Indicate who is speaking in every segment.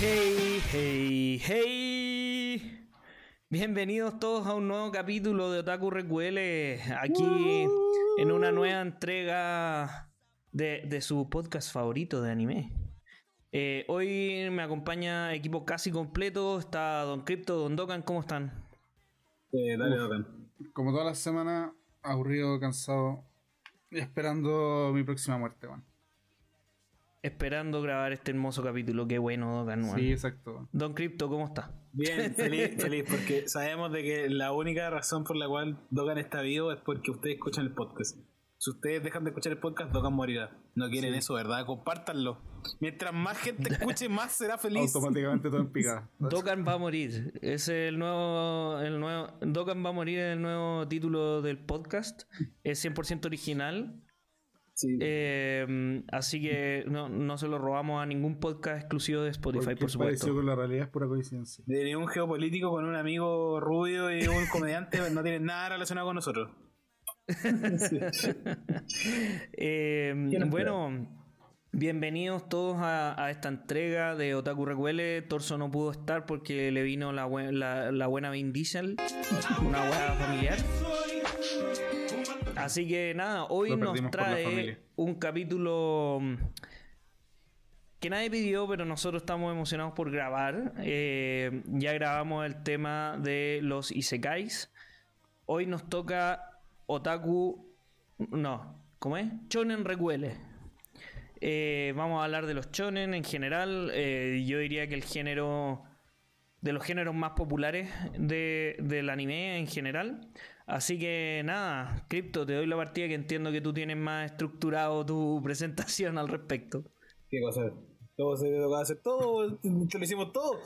Speaker 1: Hey, hey, hey. Bienvenidos todos a un nuevo capítulo de Otaku Recuele. Aquí en una nueva entrega de, de su podcast favorito de anime. Eh, hoy me acompaña equipo casi completo. Está Don Crypto, Don Dokan, ¿cómo están?
Speaker 2: Eh, dale, Dokan.
Speaker 3: Como toda la semana, aburrido, cansado y esperando mi próxima muerte, weón.
Speaker 1: Esperando grabar este hermoso capítulo. Qué bueno, Dokan. weón.
Speaker 3: Sí, exacto.
Speaker 1: Don Crypto, ¿cómo está?
Speaker 2: Bien, feliz, feliz, porque sabemos de que la única razón por la cual Dogan está vivo es porque ustedes escuchan el podcast. Si ustedes dejan de escuchar el podcast, Dogan morirá. No quieren eso, ¿verdad? Compártanlo. Mientras más gente escuche, más será feliz.
Speaker 3: Automáticamente todo en picada.
Speaker 1: Dokkan va a morir. Es el nuevo, el nuevo. Dokkan va a morir en el nuevo título del podcast. Es 100% original.
Speaker 2: Sí.
Speaker 1: Eh, así que no, no se lo robamos a ningún podcast exclusivo de Spotify, por supuesto.
Speaker 3: con la realidad es pura coincidencia.
Speaker 2: De un geopolítico con un amigo rubio y un comediante no tienen nada relacionado con nosotros.
Speaker 1: Eh,
Speaker 2: ¿Quién nos
Speaker 1: bueno, bienvenidos todos a, a esta entrega de Otaku Recuele. Torso no pudo estar porque le vino la, la buena Vin Diesel, una buena familiar. Así que nada, hoy nos trae un capítulo mm, que nadie pidió, pero nosotros estamos emocionados por grabar. Eh, ya grabamos el tema de los Isekais. Hoy nos toca Otaku. No, ¿cómo es? Chonen Recuele. Eh, vamos a hablar de los chonen en general. Eh, yo diría que el género. De los géneros más populares de- del anime en general. Así que nada, Crypto, te doy la partida que entiendo que tú tienes más estructurado tu presentación al respecto.
Speaker 2: ¿Qué cosa? Todo se te tocaba hacer todo, te lo hicimos todo.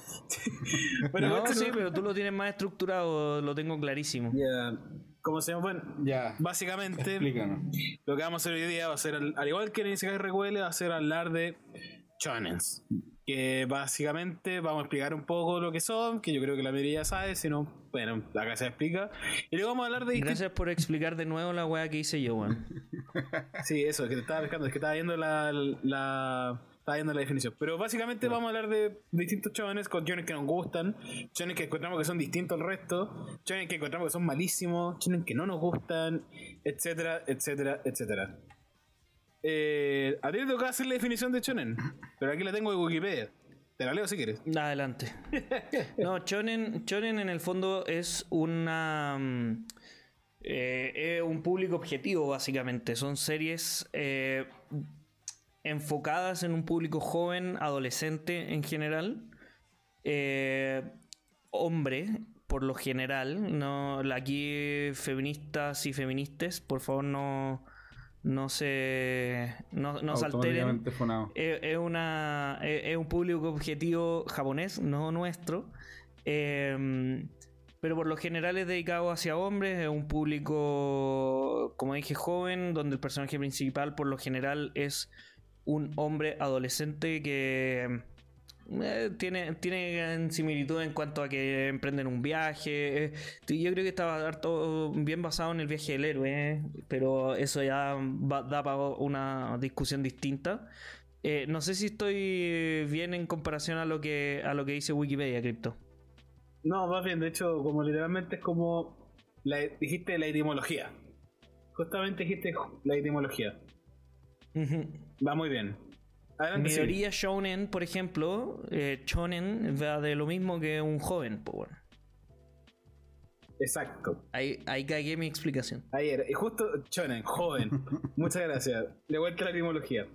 Speaker 2: Bueno,
Speaker 1: no, sí, pero tú lo tienes más estructurado, lo tengo clarísimo.
Speaker 2: Ya, ¿cómo se llama? Bueno,
Speaker 3: Ya.
Speaker 2: básicamente
Speaker 3: Explícanos.
Speaker 2: lo que vamos a hacer hoy día va a ser, al, al igual que en Isekai Recuele, va a ser hablar de chonens. Que básicamente vamos a explicar un poco lo que son, que yo creo que la mayoría sabe, si no, bueno, acá se explica. Y luego vamos a hablar de.
Speaker 1: Gracias por explicar de nuevo la weá que hice yo, weón.
Speaker 2: Sí, eso, que te estaba pescando, es que estaba viendo la, la estaba viendo la definición. Pero básicamente vamos a hablar de distintos chones con chones que nos gustan, chones que encontramos que son distintos al resto, chones que encontramos que son malísimos, chones que no nos gustan, etcétera, etcétera, etcétera. Eh, a ti te toca hacer la definición de chonen, pero aquí la tengo de Wikipedia. Te la leo si quieres.
Speaker 1: Adelante. No, Chonen, Chonen en el fondo es una. mm, eh, es un público objetivo, básicamente. Son series eh, enfocadas en un público joven, adolescente en general. eh, hombre, por lo general. No, aquí feministas y feministas, por favor, no. No se. No, no se alteren.
Speaker 3: Fonado.
Speaker 1: Es, es una, es, es un público objetivo japonés, no nuestro. Eh, pero por lo general es dedicado hacia hombres. Es un público, como dije, joven, donde el personaje principal por lo general es un hombre adolescente que eh, tiene, tiene similitud en cuanto a que emprenden un viaje. Eh, yo creo que estaba harto bien basado en el viaje del héroe, eh, pero eso ya va- da para una discusión distinta. Eh, no sé si estoy bien en comparación a lo que a lo que dice Wikipedia, Crypto.
Speaker 2: No, más bien, de hecho, como literalmente es como la, dijiste la etimología. Justamente dijiste la etimología. Va muy bien. Adelante. sí.
Speaker 1: Midoriya Shounen, por ejemplo, eh, Shonen va de lo mismo que un joven. Pues bueno.
Speaker 2: Exacto.
Speaker 1: Ahí, ahí cagué mi explicación.
Speaker 2: Ayer, y justo Chonen, joven. Muchas gracias. De vuelta a la etimología.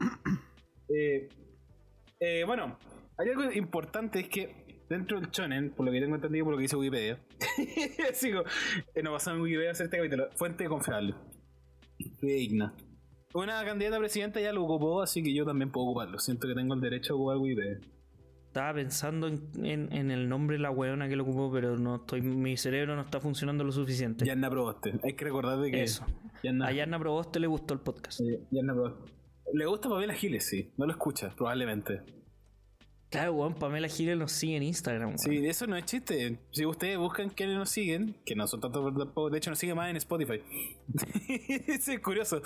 Speaker 2: Eh, eh, bueno, hay algo importante, es que dentro del Chonen, por lo que tengo entendido, por lo que dice Wikipedia, sigo, eh, no basado en Wikipedia hacer este capítulo, fuente confiable. Digna. Una candidata a presidenta ya lo ocupó, así que yo también puedo ocuparlo. Siento que tengo el derecho a ocupar Wikipedia.
Speaker 1: Estaba pensando en, en- en el nombre de la weona que lo ocupó, pero no estoy, mi cerebro no está funcionando lo suficiente.
Speaker 2: Yanna Proboste. Hay que recordar de que.
Speaker 1: Eso.
Speaker 2: Yanna,
Speaker 1: A Yarna Proboste le gustó el podcast.
Speaker 2: eh, Yanna Proboste. Le gusta Pamela Giles, sí. No lo escucha, probablemente.
Speaker 1: Claro, weón, Pamela Giles nos sigue en Instagram. weón.
Speaker 2: Sí, eso no es chiste. Si ustedes buscan quienes nos siguen, que no son tantos, tampoco, de hecho nos sigue más en Spotify. Eso es curioso.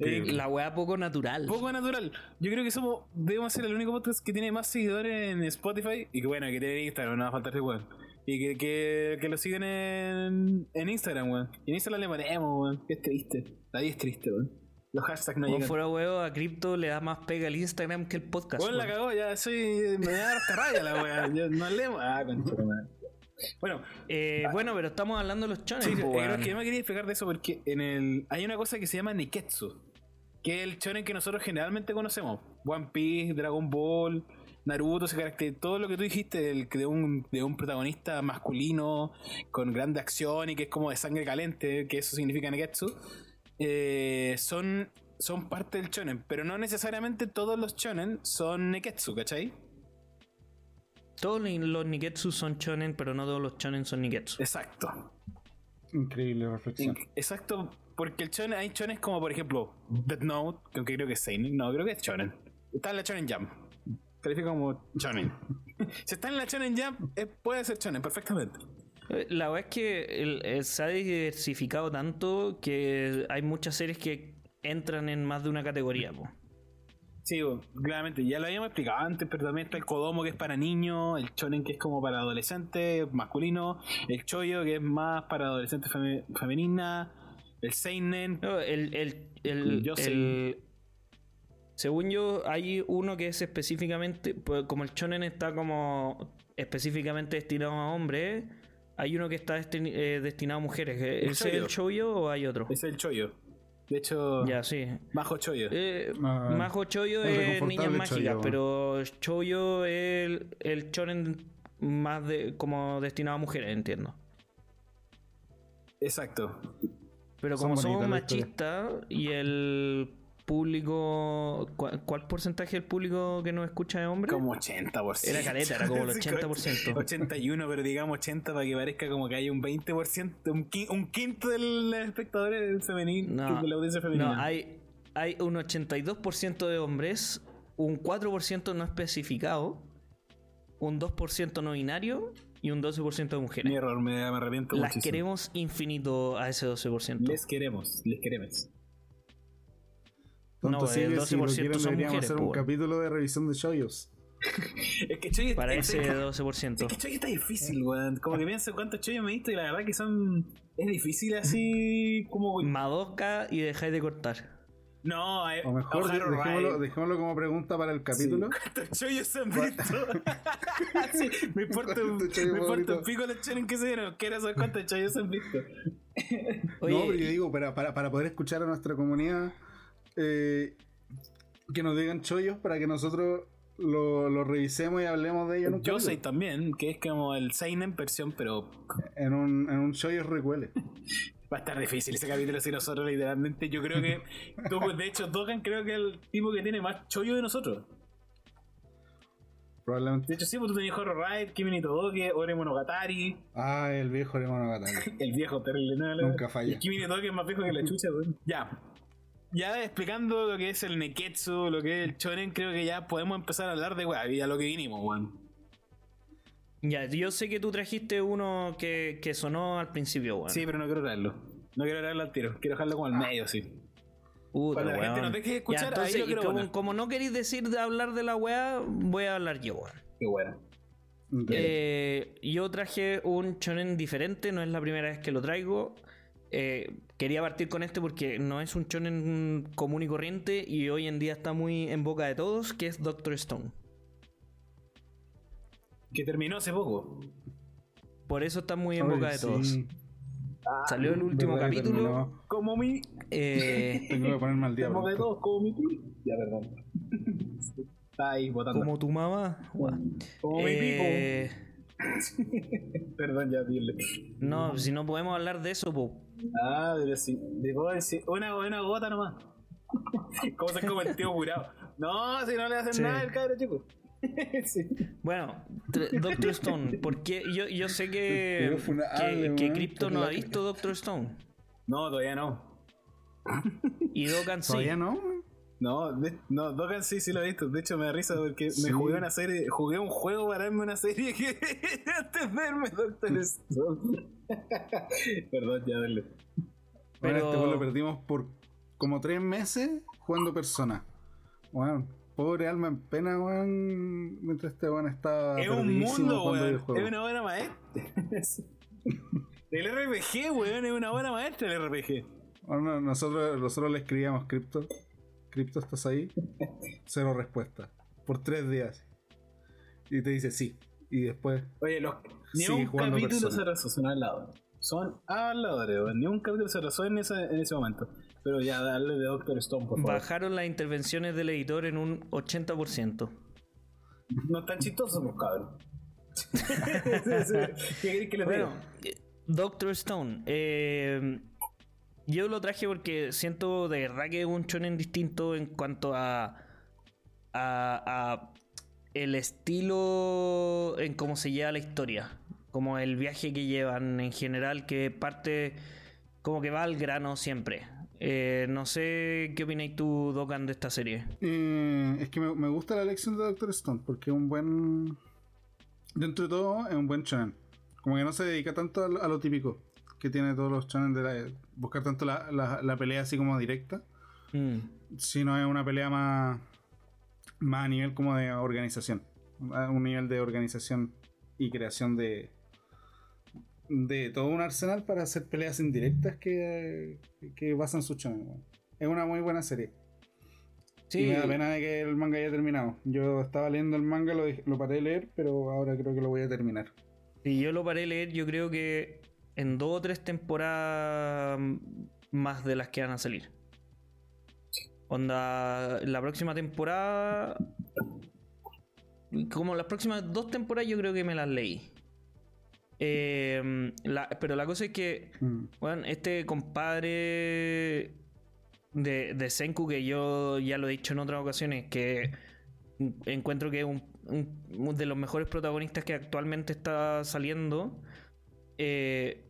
Speaker 2: Eh,
Speaker 1: La weá poco natural.
Speaker 2: poco natural. Yo creo que somos, debemos ser el único podcast que tiene más seguidores en Spotify y que bueno, que tiene Instagram, no va a faltar ese weón. Y que, que, que lo siguen en, en Instagram, weón. Y en Instagram le ponemos, weón. Que es triste. La vida es triste, weón. Los hashtags no llegan.
Speaker 1: fuera huevo, a Crypto le da más pega el Instagram que el podcast.
Speaker 2: Weón, la cagó, ya soy. Me da hasta raya la weá. Yo no leo. Ah, concha. Bueno,
Speaker 1: Eh, bueno, pero estamos hablando de los chones.
Speaker 2: Sí, eh,
Speaker 1: weón.
Speaker 2: creo que yo me quería explicar de eso porque en el hay una cosa que se llama Niketsu, que es el shonen que nosotros generalmente conocemos. One Piece, Dragon Ball, Naruto, se caracteriza todo lo que tú dijiste del- de un, de un protagonista masculino con grande acción y que es como de sangre caliente, que eso significa Niketsu. Eh, son, son parte del shonen, pero no necesariamente todos los shonen son Niketsu, ¿cachai?
Speaker 1: Todos los Niketsu son chonen, pero no todos los chonen son Niketsu.
Speaker 2: Exacto.
Speaker 3: Increíble reflexión.
Speaker 2: Exacto, porque el shonen, hay shonen como por ejemplo Death Note, que aunque creo que es Seinen, no, creo que es shonen. Está en la shonen jam. Califica como shonen. si está en la shonen jam, eh, puede ser shonen perfectamente.
Speaker 1: Eh, La verdad es que el- el- se ha diversificado tanto que hay muchas series que entran en más de una categoría. po.
Speaker 2: Sí, claramente, ya lo habíamos explicado antes, pero también está el Kodomo que es para niños, el shonen que es como para adolescentes, masculino, el Choyo que es más para adolescentes feme- femenina, el Seinen,
Speaker 1: No, el, el, el,
Speaker 2: el-
Speaker 1: según yo, hay uno que es específicamente, pues, como el chonen está como específicamente destinado a hombres, hay uno que está eh, destinado a mujeres.
Speaker 2: El
Speaker 1: ¿Ese es el shoujo o hay otro?
Speaker 2: es el Choyo. De hecho,
Speaker 1: Ya, sí.
Speaker 2: Majo Choyo.
Speaker 1: Eh,
Speaker 3: Ah,
Speaker 1: Majo Choyo es niñas mágicas,
Speaker 3: Choyo.
Speaker 1: pero Choyo es el, el chonen más de como destinado a mujeres, entiendo.
Speaker 2: Exacto.
Speaker 1: Pero
Speaker 3: Son
Speaker 1: como somos machistas y el público. ¿cuál, cuál porcentaje del público que nos escucha es hombre?
Speaker 2: Como 80%.
Speaker 1: Era caleta, era como el
Speaker 2: Sí,
Speaker 1: 80%.
Speaker 2: 81, pero digamos 80 para que parezca como que hay un 20%, un, un quinto del espectador femenino,
Speaker 1: No,
Speaker 2: de la audiencia femenina.
Speaker 1: no hay, hay un 82% de hombres, un 4% no especificado, un 2% no binario y un 12% de
Speaker 2: Mi
Speaker 1: mujeres.
Speaker 2: error, me, me arrepiento
Speaker 1: Las
Speaker 2: muchísimo.
Speaker 1: queremos infinito a ese 12%.
Speaker 2: Les queremos, les queremos.
Speaker 3: Tanto
Speaker 1: No,
Speaker 3: así
Speaker 1: el
Speaker 3: que si lo
Speaker 1: 12%
Speaker 3: quieren
Speaker 1: son
Speaker 3: deberíamos
Speaker 1: mujeres,
Speaker 3: hacer un capítulo de revisión de shoyos.
Speaker 2: Es que Choy
Speaker 1: Para
Speaker 2: es,
Speaker 1: ese
Speaker 2: es,
Speaker 1: 12%.
Speaker 2: que Choy está difícil, weón. Como que pienso cuántos Choy me he visto y la verdad que son. Es difícil así como.
Speaker 1: Madoka y dejáis de cortar.
Speaker 2: No, eh,
Speaker 3: O mejor, dejémoslo, dejémoslo como pregunta para el capítulo.
Speaker 2: Sí. ¿Cuántos chollos se han visto? Sí, me importa un,
Speaker 3: ¿Cuántos chollos
Speaker 2: me importa un pico los chones que se dieron. Quiero saber cuántos chollos se han visto.
Speaker 1: Oye,
Speaker 3: no, pero yo digo, para, para, para poder escuchar a nuestra comunidad, eh, que nos digan chollos para que nosotros lo, lo revisemos y hablemos de ellos en un
Speaker 2: Yo sé también, que es como el Seinen versión, pero
Speaker 3: En un, en un chollos recuele.
Speaker 2: va a estar difícil ese capítulo si nosotros literalmente, yo creo que, de hecho, Dogan creo que es el tipo que tiene más chollo de nosotros. De
Speaker 3: Probablemente.
Speaker 2: hecho, sí, pues tú tenías Horror Ride, Kimi ni Todoke, Ore Monogatari,
Speaker 3: Ah, el viejo de Monogatari.
Speaker 2: el viejo terrible, ¿no?
Speaker 3: Nunca falla.
Speaker 2: Kimi ni Todoke es más viejo que la chucha, weón. Ya. Ya explicando lo que es el Neketsu, lo que es el Chonen, creo que ya podemos empezar a hablar de weá, y a lo que vinimos, weón.
Speaker 1: ya, yo sé que tú trajiste uno que, que sonó al principio, weón.
Speaker 2: Sí, pero no quiero traerlo. No quiero traerlo al tiro, quiero dejarlo como al medio, sí.
Speaker 1: Puta,
Speaker 2: Cuando la gente nos deje de escuchar,
Speaker 1: Ya,
Speaker 2: ahí
Speaker 1: entonces, como,
Speaker 2: poner.
Speaker 1: como no queréis decir de hablar de la weá, voy a hablar yo, weón.
Speaker 2: Qué bueno.
Speaker 1: Eh, yo traje un chonen diferente, no es la primera vez que lo traigo. Eh, quería partir con este porque no es un chonen común y corriente y hoy en día está muy en boca de todos, que es Doctor Stone.
Speaker 2: Que terminó hace poco.
Speaker 1: Por eso está muy en
Speaker 3: Ay,
Speaker 1: boca de
Speaker 3: sí.
Speaker 1: todos. Salió el último capítulo.
Speaker 3: terminó.
Speaker 2: Como mi.
Speaker 1: eh,
Speaker 3: Tengo que ponerme al día.
Speaker 2: Como de todos, como mi. Ya, perdón. Está ahí botando.
Speaker 1: como tu mamá.
Speaker 2: Como mi
Speaker 1: Eh,
Speaker 2: pico. Perdón, ya, dile.
Speaker 1: no, si no podemos hablar de eso, po.
Speaker 2: Ah, pero sí. Le puedo decir. Una, una gota nomás. ¿Cómo se come el tío curado? No, si no le hacen
Speaker 1: Sí.
Speaker 2: nada al cabro, chico. sí.
Speaker 1: Bueno, Doctor Stone, porque yo, yo sé que, que, Crypto no ha visto Doctor Stone.
Speaker 2: No, todavía no.
Speaker 1: Y Dokkan sí.
Speaker 3: ¿Todavía no?
Speaker 2: No, de- no, Dokkan sí, sí lo he visto. De hecho, me da risa porque
Speaker 3: Sí.
Speaker 2: me jugué una serie, jugué un juego para verme una serie que antes de verme Doctor Stone. Perdón, ya dale.
Speaker 3: Bueno,
Speaker 1: Pero-
Speaker 3: este weón lo perdimos por como tres meses jugando persona. Bueno, pobre alma en pena, weón. Mientras este weón estaba.
Speaker 2: es un mundo,
Speaker 3: jugando
Speaker 2: weón. Es una buena maestra. El RPG, weón, es una buena maestra el RPG.
Speaker 3: Bueno, nosotros, nosotros le escribíamos cripto. Cripto, ¿estás ahí? Cero respuesta. Por tres días. Y te dice sí. Y después.
Speaker 2: Oye, los, ni
Speaker 3: Sigue
Speaker 2: un capítulo se razó, son habladores. Son habladores. Ni un capítulo se razó en ese, en ese momento. Pero ya, dale de Doctor Stone, por favor.
Speaker 1: Bajaron las intervenciones del editor en un 80%.
Speaker 2: No tan chistoso, pues, cabrón. ¿Qué que le
Speaker 1: Bueno,
Speaker 2: diga?
Speaker 1: eh, Doctor Stone. eh, yo lo traje porque siento de verdad que es un shonen distinto en cuanto a, a, el estilo en cómo se lleva la historia. Como el viaje que llevan en general, que parte como que va al grano siempre. Eh, no sé qué opináis tú, Dokan, de esta serie.
Speaker 3: Eh, es que me, gusta la elección de Doctor Stone porque es un buen. Dentro de todo, es un buen shonen. Como que no se dedica tanto a lo típico que tiene todos los shonen de la, buscar tanto la, la- la pelea así como directa,
Speaker 1: Mm.
Speaker 3: sino es una pelea más, más a nivel como de organización. A un nivel de organización y creación de de todo un arsenal para hacer peleas indirectas que, que basan su weón. Es una muy buena serie.
Speaker 1: Sí,
Speaker 3: Y me da pena de que el manga haya terminado. Yo estaba leyendo el manga, lo, lo paré de leer, pero ahora creo que lo voy a terminar.
Speaker 1: Si yo lo paré de leer, yo creo que en dos o tres temporadas más de las que van a salir. Onda, la próxima temporada. Como las próximas dos temporadas, yo creo que me las leí. Eh, la- pero la cosa es que,
Speaker 3: Mm.
Speaker 1: bueno, este compadre de, de Senku, que yo ya lo he dicho en otras ocasiones, que encuentro que es un, un- uno de los mejores protagonistas que actualmente está saliendo, eh,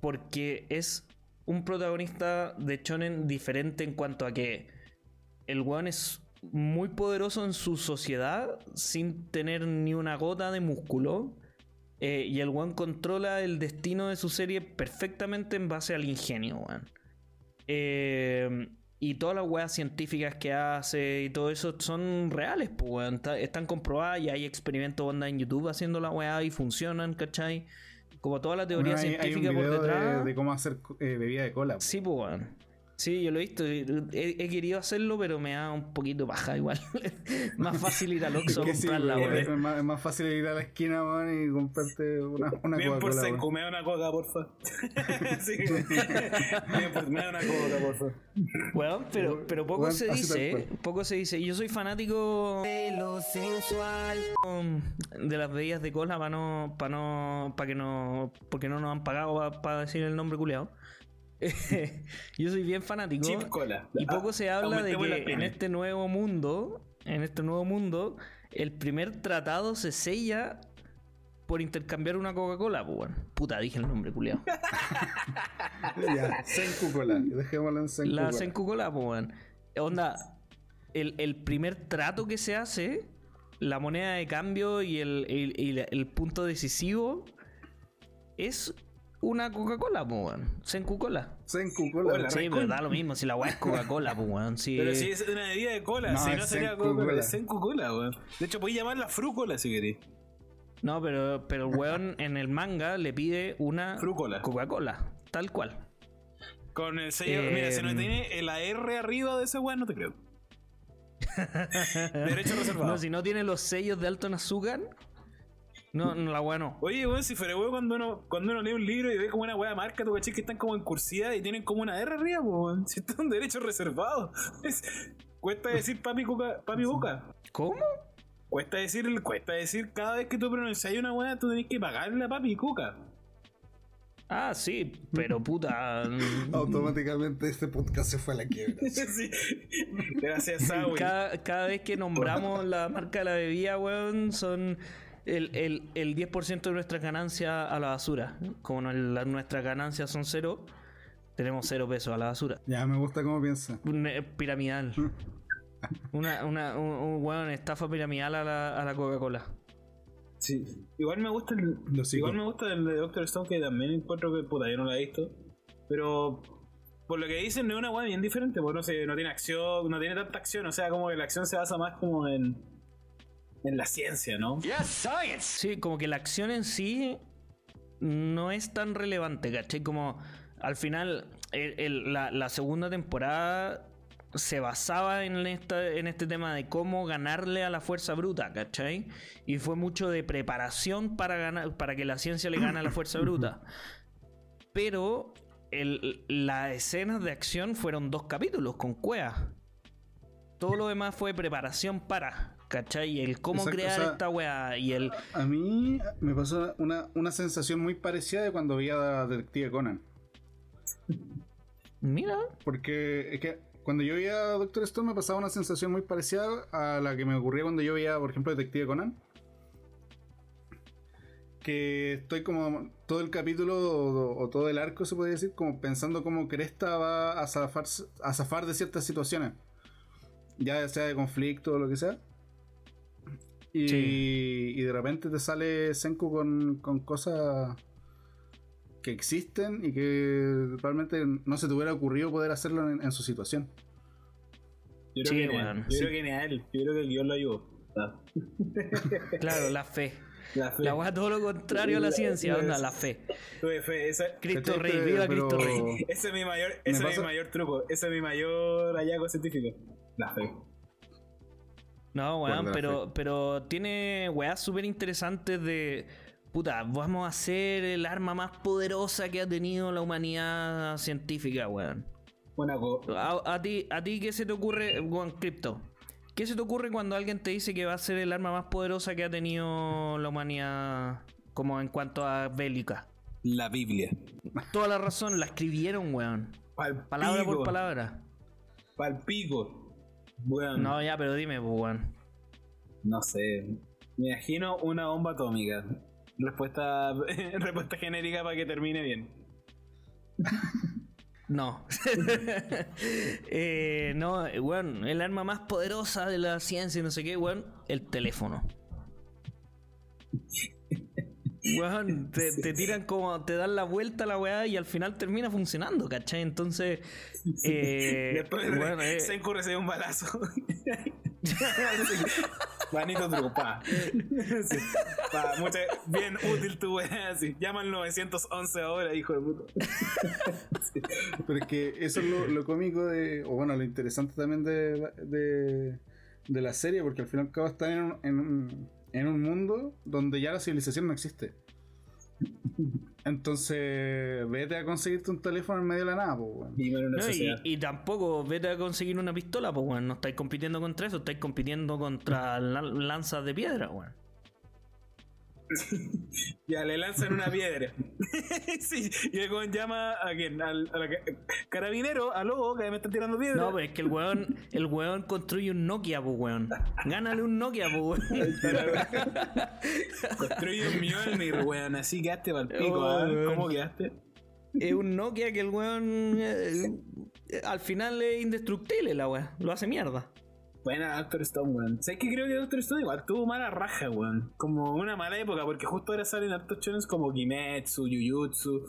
Speaker 1: porque es un protagonista de Shonen diferente en cuanto a que el weón es muy poderoso en su sociedad sin tener ni una gota de músculo. eh, y el weón controla el destino de su serie perfectamente en base al ingenio, weón. Eh, y todas las weas científicas que hace y todo eso son reales, pues, están comprobadas y hay experimentos onda en YouTube haciendo la wea y funcionan, ¿cachai? Como toda la teoría
Speaker 3: Bueno, hay- hay un
Speaker 1: científica por
Speaker 3: de-
Speaker 1: detrás.
Speaker 3: De, cómo hacer eh, bebida de cola.
Speaker 1: Sí, pues, weón. Sí, yo lo he visto. He, he querido hacerlo, pero me da un poquito baja igual. Más fácil ir al Oxxo a
Speaker 3: Que sí,
Speaker 1: comprarla,
Speaker 3: weón. es, más, es más fácil ir a la esquina weón, y comprarte una, una
Speaker 2: Bien por
Speaker 3: Coca-Cola.
Speaker 2: Senku,
Speaker 3: weón.
Speaker 2: me da una coca, porfa. sí. Bien por- me da una coca, porfa.
Speaker 1: Weón, pero, pero poco se dice, ¿eh? poco se dice. Yo soy fanático de lo sensual de las bebidas de cola para no, para no, para que no, porque no nos han pagado para decir el nombre culeado. yo soy bien fanático.
Speaker 2: Chip cola.
Speaker 1: Y poco se habla de que en este nuevo mundo, en este nuevo mundo, el primer tratado se sella por intercambiar una Coca-Cola, pues. Puta, dije el nombre, culiao.
Speaker 3: Ya, Senku Cola. Dejémoslo en Senku
Speaker 1: La
Speaker 3: Cola.
Speaker 1: Senku Cola, pues. Onda, el, el primer trato que se hace, la moneda de cambio y el, el- el- el punto decisivo es una Coca-Cola, pues, weón. Senku Cola.
Speaker 3: Senku Cola.
Speaker 2: Hola.
Speaker 1: Sí, pero da lo mismo si la weá es Coca-Cola, pues, weón. Sí,
Speaker 2: Pero si es una bebida de cola,
Speaker 3: No,
Speaker 2: si no sería Coca-Cola,
Speaker 3: Cola.
Speaker 2: es Senku Cola, weón. De hecho, podéis llamarla Frucola si queréis.
Speaker 1: No, pero, pero el weón en el manga le pide una
Speaker 2: Frucola.
Speaker 1: Coca-Cola, tal cual.
Speaker 2: Con el sello.
Speaker 1: Eh,
Speaker 2: mira, si no tiene la R arriba de ese weón, no te creo. Derecho reservado.
Speaker 1: No, si no tiene los sellos de alto en azúcar, no, no la weá no.
Speaker 2: Oye, weón, si fuera weón, cuando uno, cuando uno lee un libro y ve como una weá marca, tu cachis que están como en cursiva y tienen como una R arriba, weón. Si está un derecho reservado. Es- cuesta decir papi, coca, papi boca.
Speaker 1: ¿Cómo?
Speaker 2: Cuesta decir, cuesta decir cada vez que tú pronuncias una weá, tú tenés que pagarle a papi coca.
Speaker 1: Ah, sí, pero puta. mm,
Speaker 3: Automáticamente este podcast se fue a la quiebra.
Speaker 2: Sí. Gracias, a
Speaker 1: Cada, cada vez que nombramos la marca de la bebida, weón, son el, el, el 10% de nuestras ganancias a la basura. Como no- la- nuestras ganancias son cero, tenemos cero pesos a la basura.
Speaker 3: Ya, me gusta cómo piensa.
Speaker 1: Eh, piramidal. Una, una, un, un weón estafa piramidal a la, a la Coca-Cola.
Speaker 2: Sí. Igual me gusta el. Igual me gusta el de Doctor Stone, que también encuentro que puta, yo no la he visto. Pero por lo que dicen, no es una weá bien diferente, porque no sé, no tiene acción, no tiene tanta acción, o sea, como que la acción se basa más como en. En la ciencia, ¿no?
Speaker 1: Sí, como que la acción en sí no es tan relevante, ¿cachai? Como al final el- el- la, la segunda temporada se basaba en, esta, en este tema de cómo ganarle a la fuerza bruta, ¿cachai? Y fue mucho de preparación para, ganar, para que la ciencia le gane a la fuerza bruta. Pero las escenas de acción fueron dos capítulos con Cuea. Todo lo demás fue preparación para, ¿cachai? Y el cómo
Speaker 3: Exacto,
Speaker 1: crear
Speaker 3: o sea,
Speaker 1: esta weá y el...
Speaker 3: A mí me pasó una, una sensación muy parecida de cuando veía a Detective Conan.
Speaker 1: Mira,
Speaker 3: Porque es que cuando yo veía a Doctor Stone me pasaba una sensación muy parecida a la que me ocurría cuando yo veía, por ejemplo, Detective Conan. Que estoy como todo el capítulo o, o todo el arco, se puede decir, como pensando cómo Cresta va a zafar, a zafar de ciertas situaciones. Ya sea de conflicto o lo que sea. Y,
Speaker 1: Sí.
Speaker 3: y de repente te sale Senku con, con cosas que existen y que realmente no se te hubiera ocurrido poder hacerlo en, en su situación.
Speaker 2: Yo creo
Speaker 1: Sí,
Speaker 2: que ni a él. Yo
Speaker 1: sí.
Speaker 2: creo que ni a él. Yo creo que el guion lo ayudó. Ah,
Speaker 1: claro, la fe.
Speaker 2: La fe.
Speaker 1: La todo lo contrario a la ciencia,
Speaker 2: la-
Speaker 1: onda, la fe.
Speaker 2: Tuve fe. Esa-
Speaker 1: Cristo. Rey, viva Cristo Rey.
Speaker 2: ese es mi mayor, ese es mi mayor truco. Ese es mi mayor hallazgo científico. La fe.
Speaker 1: No, weón, pero, pero tiene weas súper interesantes de. Puta, vamos a hacer el arma más poderosa que ha tenido la humanidad científica, weón.
Speaker 2: Buena co.
Speaker 1: A, a ti, ¿A ti qué se te ocurre, Juan Crypto? ¿Qué se te ocurre cuando alguien te dice que va a ser el arma más poderosa que ha tenido la humanidad como en cuanto a bélica?
Speaker 2: La Biblia.
Speaker 1: Toda la razón, la escribieron, weón. Palabra por palabra.
Speaker 2: Palpico. Bueno,
Speaker 1: No, ya, pero dime, pues, weón.
Speaker 2: no sé. Me imagino una bomba atómica. Respuesta, respuesta genérica para que termine bien.
Speaker 1: No. eh, no, weón, el arma más poderosa de la ciencia y no sé qué, weón, el teléfono. Weón, te, te tiran como, te dan la vuelta a la weá y al final termina funcionando, ¿cachai? Entonces, eh,
Speaker 2: Después
Speaker 1: weón, eh,
Speaker 2: se dio un balazo. Manito truco, pa. Sí, pa, mucha- bien útil tu wea. Así. Llama al 911 ahora, hijo de puta.
Speaker 3: Pero es que eso es lo, lo cómico de. O bueno, lo interesante también de, de, de la serie, porque al final y al cabo están en en, un, en un mundo donde ya la civilización no existe. Entonces, vete a conseguirte un teléfono en medio de la nada, pues,
Speaker 1: no, y, tampoco vete a conseguir una pistola, pues, weón. No estáis compitiendo contra eso, estáis compitiendo contra la- lanzas de piedra.
Speaker 2: Ya le lanzan una piedra. sí, y el weón llama a quién? Al, a la carabinero, a lobo que me están tirando piedra.
Speaker 1: No, pues es que el weón, el weón construye un Nokia, pues, weón. Gánale un Nokia, pues, weón.
Speaker 2: Construye un Mjolnir, weón. Así quedaste pa'l pico,
Speaker 1: Oh,
Speaker 2: ¿ah?
Speaker 1: weón.
Speaker 2: ¿Cómo quedaste?
Speaker 1: Es un Nokia que el weón eh, eh, al final es indestructible la weá. Lo hace mierda.
Speaker 2: Buena Doctor Stone, weón. ¿Sabes que creo que Doctor Stone igual tuvo mala raja, weón? Como una mala época, porque justo ahora salen hartos chones como Kimetsu, Jujutsu.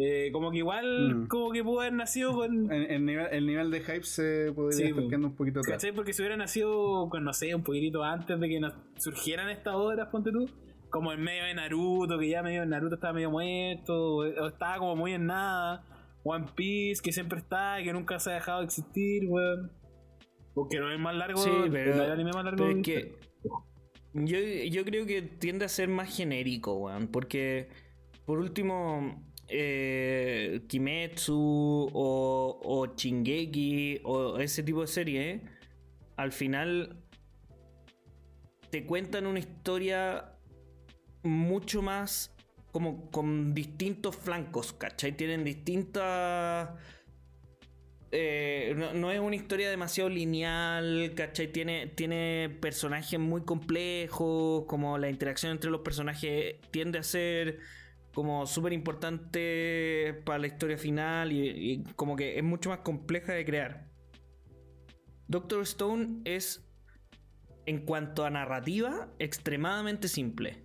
Speaker 2: Eh, como que igual,
Speaker 3: Mm.
Speaker 2: como que pudo haber nacido con.
Speaker 3: El, nivel, el nivel de hype se podría
Speaker 2: Sí,
Speaker 3: estar un poquito atrás.
Speaker 2: ¿Cachai? Porque si hubiera nacido, con, no sé, un poquitito antes de que nos surgieran estas obras, ponte tú. Como en medio de Naruto, que ya medio Naruto estaba medio muerto, o estaba como muy en nada. One Piece, que siempre está, que nunca se ha dejado de existir, weón. Porque no es más largo,
Speaker 1: Sí,
Speaker 2: no
Speaker 1: pero,
Speaker 2: es el anime más largo.
Speaker 1: pero es que yo, yo creo que tiende a ser más genérico, weón. Porque, por último, eh, Kimetsu o, o Shingeki o ese tipo de serie, al final te cuentan una historia mucho más como con distintos flancos, ¿cachai? Tienen distintas... eh, no, no es una historia demasiado lineal, ¿cachai? Tiene, tiene personajes muy complejos, como la interacción entre los personajes tiende a ser como súper importante para la historia final y, y como que es mucho más compleja de crear. Doctor Stone es, en cuanto a narrativa, extremadamente simple.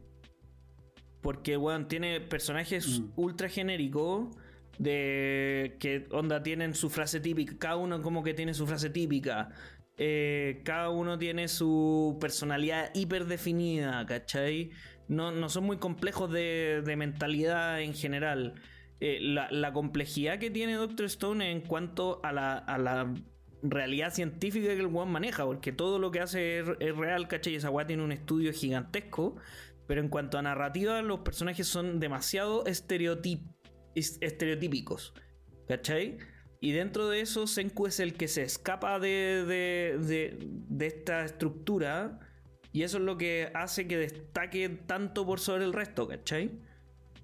Speaker 1: Porque, weón, tiene personajes
Speaker 3: Mm.
Speaker 1: ultra genéricos. De que onda tienen su frase típica. Cada uno como que tiene su frase típica. Eh, cada uno tiene su personalidad hiper definida, ¿cachai? No, no son muy complejos de, de mentalidad en general. Eh, la, la complejidad que tiene Doctor Stone en cuanto a la, a la realidad científica que el weón maneja, porque todo lo que hace es, real, ¿cachai? Esa weá tiene un estudio gigantesco, pero en cuanto a narrativa, los personajes son demasiado estereotip- es- estereotípicos, ¿cachai? Y dentro de eso, Senku es el que se escapa de, de, de- esta estructura. Y eso es lo que hace que destaque tanto por sobre el resto, ¿cachai?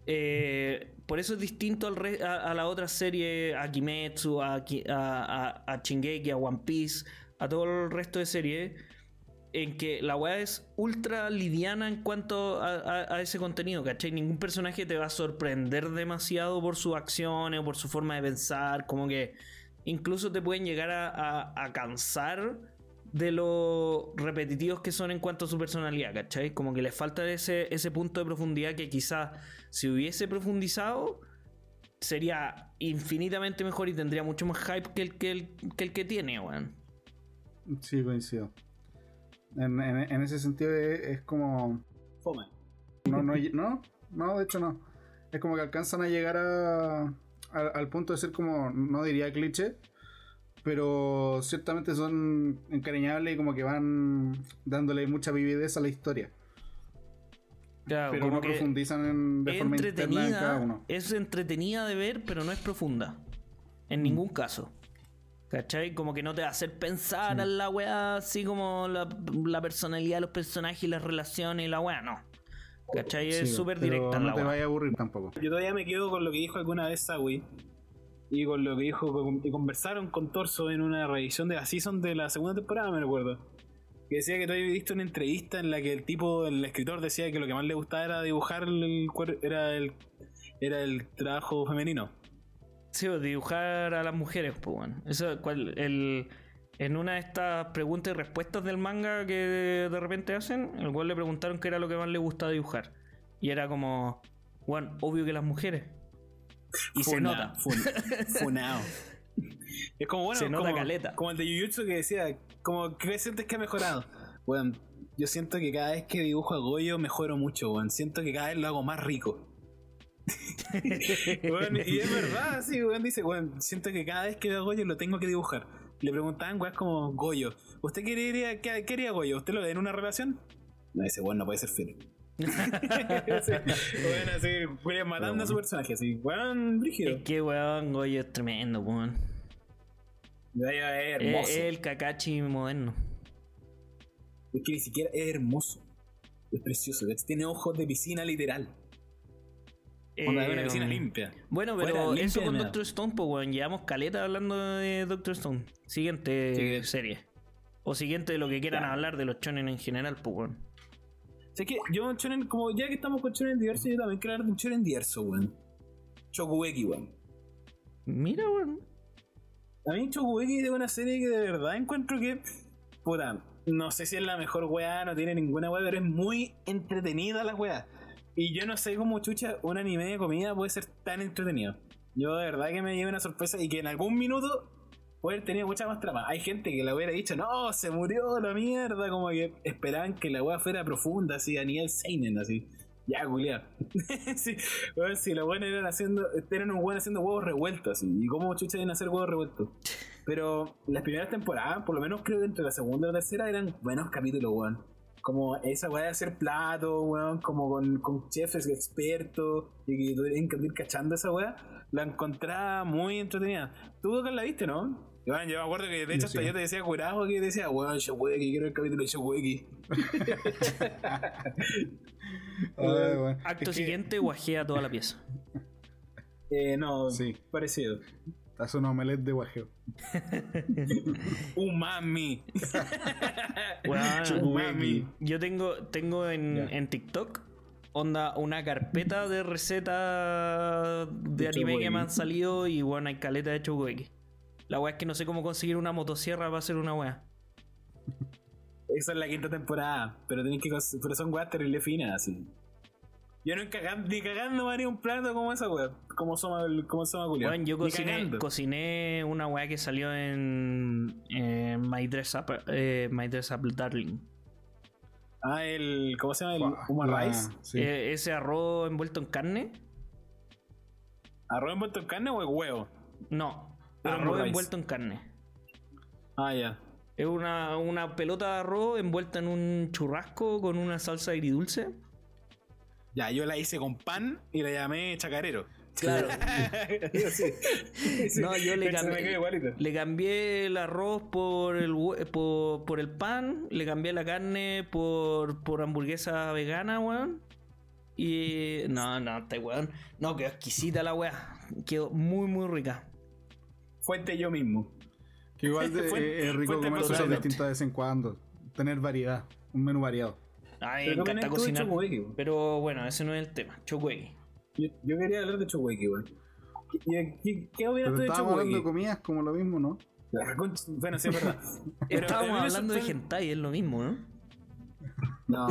Speaker 1: Eh, por eso es distinto a, la otra serie, a Kimetsu, a, Ki- a, a, a Shingeki, a One Piece, a todo el resto de series, en que la weá es ultra liviana en cuanto a, ese contenido, ¿cachai? Ningún personaje te va a sorprender demasiado por sus acciones o por su forma de pensar, como que incluso te pueden llegar a, cansar de lo repetitivos que son en cuanto a su personalidad, ¿cachai? Como que les falta ese, punto de profundidad que quizás si hubiese profundizado sería infinitamente mejor y tendría mucho más hype que el que, que, el que tiene, weón.
Speaker 3: Sí, coincido. En, en- en ese sentido es, es como.
Speaker 2: Fome.
Speaker 3: No, no, no, no, de hecho no. Es como que alcanzan a llegar a, a- al punto de ser como, no diría cliché, pero ciertamente son encariñables y como que van dándole mucha vividez a la historia.
Speaker 1: Claro,
Speaker 3: pero
Speaker 1: como
Speaker 3: no
Speaker 1: que
Speaker 3: profundizan en, de
Speaker 1: es
Speaker 3: forma interna en cada
Speaker 1: entretenida,
Speaker 3: uno.
Speaker 1: es entretenida de ver, pero no es profunda. En ningún caso. ¿Cachai? Como que no te va a hacer pensar
Speaker 3: Sí.
Speaker 1: en la weá, así como la, la personalidad de los personajes y las relaciones y la weá, no. ¿Cachai? Es súper directa
Speaker 3: No
Speaker 1: la
Speaker 3: te vaya a aburrir tampoco.
Speaker 2: Yo todavía me quedo con lo que dijo alguna vez Sawi y con lo que dijo y conversaron con Torso en una revisión de la season de la segunda temporada, me recuerdo. Que decía que todavía había visto una entrevista en la que el tipo, el escritor decía que lo que más le gustaba era dibujar el era el era el trabajo femenino.
Speaker 1: Sí, o dibujar a las mujeres, pues, weón. Eso, cual- el, en una de estas preguntas y respuestas del manga que de repente hacen, el cual le preguntaron qué era lo que más le gustaba dibujar. Y era como, bueno, obvio que las mujeres. Y se nota.
Speaker 2: fun- funao. Es como bueno,
Speaker 1: Se nota
Speaker 2: como,
Speaker 1: caleta.
Speaker 2: como el de Jujutsu que decía, como ¿qué sientes que ha mejorado? Bueno, yo siento que cada vez que dibujo a Goyo mejoro mucho, weón. Siento que cada vez lo hago más rico. Weón, y es verdad, sí, weón dice, weón, siento que cada vez que veo a Goyo lo tengo que dibujar. Le preguntaban, weón, como Goyo, ¿usted qué, qué haría Goyo? ¿Usted lo ve en una relación? No, dice, weón, no puede ser fiel. sí, weón, así, weón, matando a su personaje, así, weón, brígido.
Speaker 1: Es que, weón, Goyo es tremendo, weón.
Speaker 2: Es hermoso.
Speaker 1: es el Kakashi moderno.
Speaker 2: Es que ni siquiera es hermoso. Es precioso. Tiene ojos de piscina literal. Onda de una
Speaker 1: Eh,
Speaker 2: piscina limpia.
Speaker 1: Bueno, pero
Speaker 2: limpia
Speaker 1: eso con. Doctor Stone, pues, weón. Llevamos caleta hablando de Doctor Stone. Siguiente
Speaker 2: Sí.
Speaker 1: serie. O siguiente de lo que quieran
Speaker 2: Ya.
Speaker 1: hablar de los shonen en general, pues, weón.
Speaker 2: O sea, es que yo, Shonen, como ya que estamos con Shonen diverso, yo también quiero hablar de un Shonen diverso, weón. Shokugeki, weón.
Speaker 1: Mira, weón.
Speaker 2: A mí Shokugeki es una serie que de verdad encuentro que. Puta, no sé si es la mejor weá, no tiene ninguna weá, pero es muy entretenida la weá. Y yo no sé cómo chucha un anime de comida puede ser tan entretenido. Yo de verdad que me llevé una sorpresa y que en algún minuto puede haber tenido mucha más trama. Hay gente que la hubiera dicho, no, se murió la mierda, como que esperaban que la weá fuera profunda, así, a nivel Seinen, así. Ya, culiao. sí, bueno, si los buenos eran haciendo, eran un buen haciendo huevos revueltos, así. ¿Y cómo chucha a hacer huevos revueltos? Pero las primeras temporadas, por lo menos creo que entre la segunda y la tercera, eran buenos capítulos, weón. Como esa weá de hacer plato, weón, como con, con chefs expertos y que tienen que ir cachando esa weá, la encontraba muy entretenida. Tú, Doctor, la viste, ¿no? Y bueno, yo me acuerdo que de hecho
Speaker 3: Sí.
Speaker 2: hasta yo te decía curado que decía, weón, Shokugeki, quiero el capítulo de
Speaker 3: bueno.
Speaker 1: Acto
Speaker 3: Es que-
Speaker 1: siguiente, guajea toda la pieza.
Speaker 2: Eh, no,
Speaker 3: Sí.
Speaker 2: parecido.
Speaker 3: Haz un omelette de guajeo.
Speaker 2: Umami.
Speaker 1: Weón,
Speaker 2: Umami.
Speaker 1: yo tengo, tengo en, en TikTok onda una carpeta de recetas de
Speaker 2: De
Speaker 1: anime que me han salido y bueno, hay caleta de Shokugeki. La weá es que no sé cómo conseguir una motosierra para hacer una weá.
Speaker 2: Esa es la quinta temporada, pero tenéis que pero son weas terrible finas así. Yo no cagan- ni cagando me haría un plato como esa wea, como Soma, como Soma.
Speaker 1: Bueno, yo cociné,
Speaker 2: cagando.
Speaker 1: cociné una weá que salió en, en My, Dress Up, eh, My Dress Up Darling.
Speaker 2: Ah, el ¿cómo se llama? El Human Rice.
Speaker 3: sí.
Speaker 1: Eh, ese arroz envuelto en carne.
Speaker 2: ¿Arroz envuelto en carne o el huevo?
Speaker 1: No, arroz
Speaker 2: rice.
Speaker 1: envuelto en carne.
Speaker 2: Ah, ya.
Speaker 1: Es una, una pelota de arroz envuelta en un churrasco con una salsa agridulce.
Speaker 2: Ya, yo la hice con pan y la llamé chacarero.
Speaker 1: Claro.
Speaker 2: Sí. Sí.
Speaker 1: No, yo le cambié, le cambié el arroz por el, por, por el pan, le cambié la carne por, por hamburguesa vegana, weón. Y no, no, está weón. No, quedó exquisita la weá. Quedó muy, muy rica.
Speaker 2: Fuente yo mismo.
Speaker 3: Que igual de-
Speaker 2: Fuente-
Speaker 3: es rico comer cosas distintas de vez en cuando. Tener variedad. Un menú variado.
Speaker 1: Ay,
Speaker 2: Pero
Speaker 1: me encanta cocinar.
Speaker 2: Chocuequi.
Speaker 1: Pero bueno, ese no es el tema. Chocuegui.
Speaker 2: Yo, yo quería hablar de Chocuequi, weón. ¿Qué, qué, qué opinas tú de
Speaker 3: estábamos hablando de
Speaker 2: Chocuequi?
Speaker 3: comillas como lo mismo, ¿no?
Speaker 2: La concha- Bueno, sí, es verdad. Pero a
Speaker 1: Estábamos hablando de hentai, es lo mismo, ¿no?
Speaker 2: No,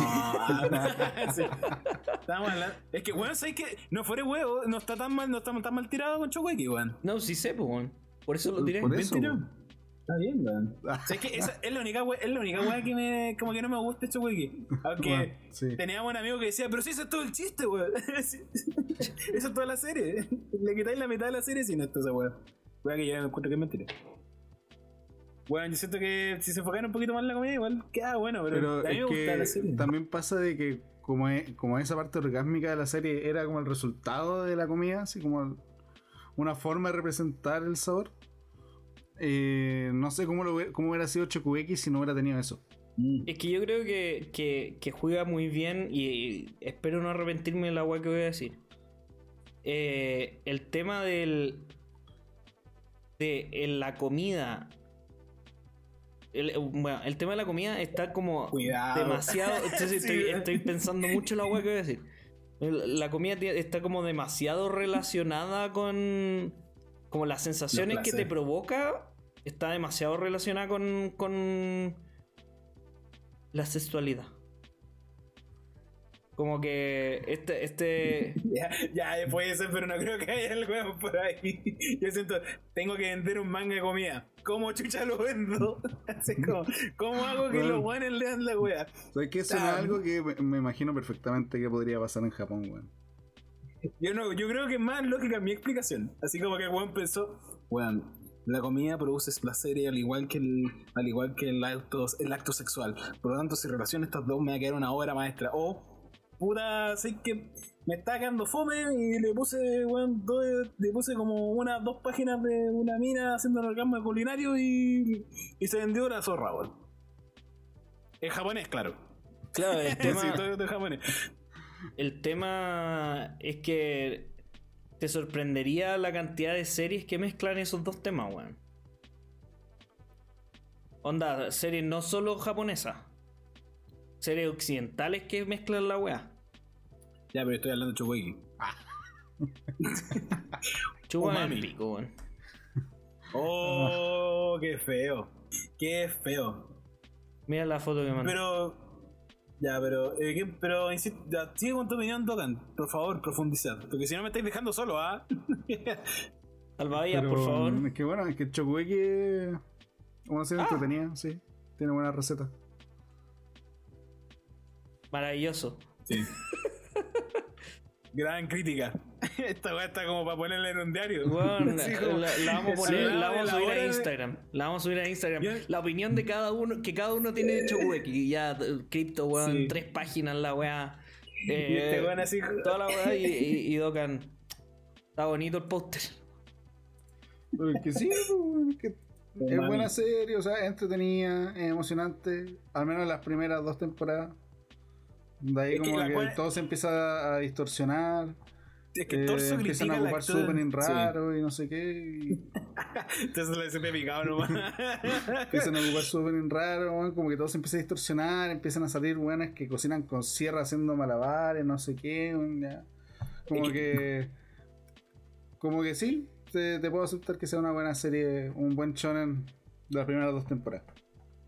Speaker 2: sí. Estábamos hablando. Es que, weón, ¿sabes qué? No fuera huevo, no está tan mal, no está tan mal tirado con Chocuequi, weón.
Speaker 1: No, sí sé, pues, weón. Por eso lo tiré.
Speaker 3: Por
Speaker 2: Bien
Speaker 3: eso,
Speaker 2: tirado. Está bien, weón. Es la única weá, es la única weá que me, como que no me gusta este Chocuequi. Aunque
Speaker 3: Bueno, sí.
Speaker 2: teníamos un amigo que decía, pero si eso es todo el chiste, weón. Eso es toda la serie. Le quitáis la mitad de la serie si no está esa weá. Weá que yo encuentro que es mentira. Bueno, yo siento que si se enfocara un poquito más en la comedia, igual queda bueno, pero,
Speaker 3: Pero
Speaker 2: a mí
Speaker 3: es
Speaker 2: me gusta la serie.
Speaker 3: también pasa de que como, es- como esa parte orgásmica de la serie era como el resultado de la comida, así como el- una forma de representar el sabor. Eh, no sé cómo, lo, cómo hubiera sido Chokueki si no hubiera tenido eso.
Speaker 2: Mm.
Speaker 1: Es que yo creo que, que, que juega muy bien y, y espero no arrepentirme de la weá que voy a decir. Eh, el tema del. de en la comida. el- bueno, el tema de la comida está como
Speaker 2: Cuidado.
Speaker 1: demasiado. Entonces
Speaker 2: Sí,
Speaker 1: estoy, pensando mucho en la weá que voy a decir. La comida está como demasiado relacionada con. como las sensaciones que te provoca. Está demasiado relacionada con. con la sexualidad. Como que este, este,
Speaker 2: Ya, ya puede ser, pero no creo que haya algo por ahí. Yo siento, tengo que vender un manga de comida. ¿Cómo chucha lo vendo? Así como, ¿cómo hago que
Speaker 3: Bueno.
Speaker 2: los buenos lean la wea?
Speaker 3: ¿Sabes que eso es
Speaker 2: Ah.
Speaker 3: algo que me, me imagino perfectamente que podría pasar en Japón, weón?
Speaker 2: Yo no, yo creo que es más lógica mi explicación. Así como que el weón pensó, weón, la comida produce placer al igual que el, al igual que el acto, el acto sexual. Por lo tanto, si relaciono estas dos me va a quedar una obra maestra. O, puta, sé que me está quedando fome y le puse, weón, dos- le puse como unas dos páginas de una mina haciendo un orgasmo culinario y, y se vendió la zorra, weón. En japonés, claro.
Speaker 1: claro, el
Speaker 2: Sí,
Speaker 1: tema,
Speaker 2: todo en japonés.
Speaker 1: el tema es que te sorprendería la cantidad de series que mezclan esos dos temas, weón. Onda, series no solo japonesas, series occidentales que mezclan la weá.
Speaker 2: Ya, pero estoy hablando de Umami.
Speaker 1: el pico, weón.
Speaker 2: Oh, qué feo. Qué feo.
Speaker 1: Mira la foto que mandé.
Speaker 2: Pero. Ya, pero. eh, ¿qué? pero insisto, ya, sigue con tu opinión, Dogan. Por favor, profundizar. Porque si no me estáis dejando solo, ¿ah?
Speaker 1: Salvavidas,
Speaker 3: Pero,
Speaker 1: por favor.
Speaker 3: Es que bueno, es que Chokueki es una serie
Speaker 1: Ah.
Speaker 3: entretenida, sí. Tiene buena receta.
Speaker 1: Maravilloso.
Speaker 2: sí. Gran crítica. Esta weá está como para ponerla en un diario.
Speaker 1: La,
Speaker 2: como-
Speaker 1: la- la vamos a poner,
Speaker 2: Sí,
Speaker 1: la vamos a
Speaker 2: la
Speaker 1: subir a
Speaker 2: de-
Speaker 1: Instagram. La vamos a subir a Instagram.
Speaker 2: Yo-
Speaker 1: La opinión de cada uno, que cada uno tiene de Chokueki. Y Ya, cripto, weón,
Speaker 2: Sí.
Speaker 1: tres páginas la weá.
Speaker 2: Y este
Speaker 1: Eh,
Speaker 2: weón así.
Speaker 1: toda la weá y, y, y Dokan. Está bonito el póster.
Speaker 3: Pero es que sí, es que es
Speaker 2: Mami.
Speaker 3: buena serie, o sea, es entretenida, es emocionante, al menos las primeras dos temporadas. De ahí
Speaker 2: Es
Speaker 3: como
Speaker 2: la
Speaker 3: que,
Speaker 2: cual-
Speaker 3: todo se empieza a distorsionar,
Speaker 2: Es que
Speaker 3: eh,
Speaker 2: Torso
Speaker 3: empiezan
Speaker 2: critica
Speaker 3: a
Speaker 2: la
Speaker 3: ocupar súper
Speaker 2: Sí.
Speaker 3: raro y no sé qué, y
Speaker 2: Entonces le siente picado nomás.
Speaker 3: empiezan a ocupar súper raro, weón, como que todo se empieza a distorsionar, empiezan a salir buenas que cocinan con sierra haciendo malabares, no sé qué, ya. Como que... Como que sí, te, te puedo aceptar que sea una buena serie, un buen shonen de las primeras dos temporadas.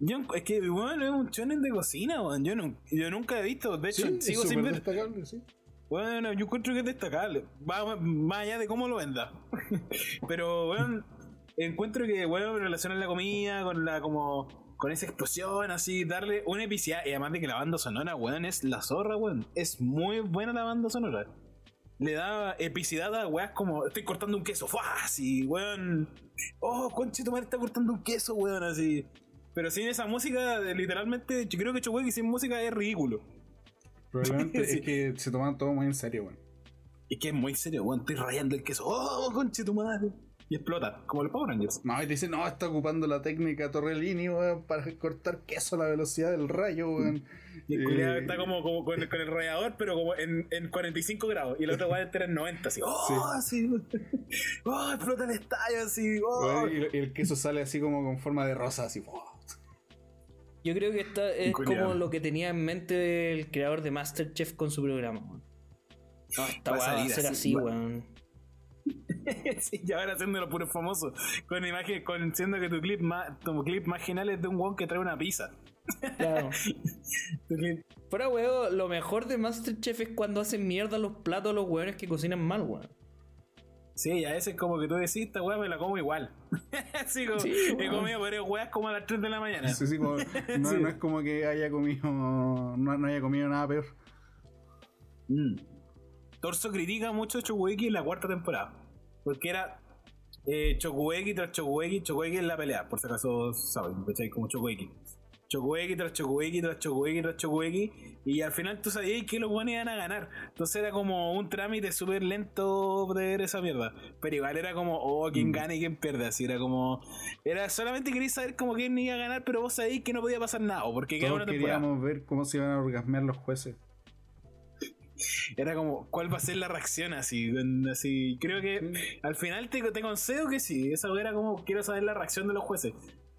Speaker 2: Yo, es que, bueno, es un shonen de cocina, weón. Yo, no, yo nunca he visto, de hecho,
Speaker 3: Sí,
Speaker 2: sigo
Speaker 3: es
Speaker 2: sin ver.
Speaker 3: destacable, sí.
Speaker 2: Bueno, yo encuentro que es destacable. Va más allá de cómo lo venda. Pero, bueno, encuentro que, bueno, relaciona la comida con la, como, con esa explosión, así, darle una epicidad. Y además de que la banda sonora, weón, es la zorra, weón. Es muy buena la banda sonora. Le da epicidad a weas como, estoy cortando un queso, ¡fua! Así, weón. Oh, conche, tu madre está cortando un queso, weón, así. Pero sin esa música, literalmente, yo creo que Chocuequi sin música es ridículo.
Speaker 3: Probablemente
Speaker 2: Sí.
Speaker 3: es que se toman todo muy en serio, weón.
Speaker 2: Es que es muy serio, weón. Estoy rayando el queso. ¡Oh, conche tu madre! Y explota, como los Power Rangers.
Speaker 3: No, y te dicen, no, está ocupando la técnica Torrellini, weón, para cortar queso a la velocidad del rayo, weón.
Speaker 2: Y el
Speaker 3: Eh,
Speaker 2: está como, como con, el, con el rallador, pero como en, en 45 grados. Y el otro a estar en 90, así. ¡Oh, así! ¡Oh, explota el estallo, así! ¡Oh!
Speaker 3: weón, y, y el queso sale así como con forma de rosa, así. ¡wow!
Speaker 1: Yo creo que esta es como lo que tenía en mente el creador de Masterchef con su programa, weón. No, esta
Speaker 2: Va a
Speaker 1: va ser
Speaker 2: así,
Speaker 1: weón.
Speaker 2: sí, y ahora haciéndolo puro famoso. Con imagen, con siendo que tu clip más, tu clip más genial es de un weón que trae una pizza.
Speaker 1: Claro. Fuera, weón, lo mejor de Masterchef es cuando hacen mierda los platos a los weones que cocinan mal, weón.
Speaker 2: Sí, a veces como que tú decís, esta weá me la como igual. Así como,
Speaker 1: Sí,
Speaker 2: he
Speaker 1: weón.
Speaker 2: comido varias weas como a las 3 de la mañana.
Speaker 3: Sí, sí, como- no,
Speaker 2: Sí.
Speaker 3: no es como que haya comido, no, no haya comido nada peor.
Speaker 2: Mm. Torso critica mucho a Chokueki en la cuarta temporada. Porque era eh, tras Chokueki, Chokueki en la pelea, por si acaso saben, ¿cachai? Como Chokueki. Chokueki tras Chokueki tras Chokueki tras Chokueki. Y al final tú sabías que los buenos iban a ganar. Entonces era como un trámite súper lento de ver esa mierda. Pero igual era como, oh, quién
Speaker 3: Mm.
Speaker 2: gana y quién pierde. Así era como. Era solamente querías saber como quién iba a ganar, pero vos sabíais que no podía pasar nada. Porque quedaba
Speaker 3: Todos queríamos ver cómo se iban a orgasmear los jueces.
Speaker 2: Era como, ¿cuál va a ser la reacción así? así creo que al final te, te concedo que sí. Esa era como, quiero saber la reacción de los jueces.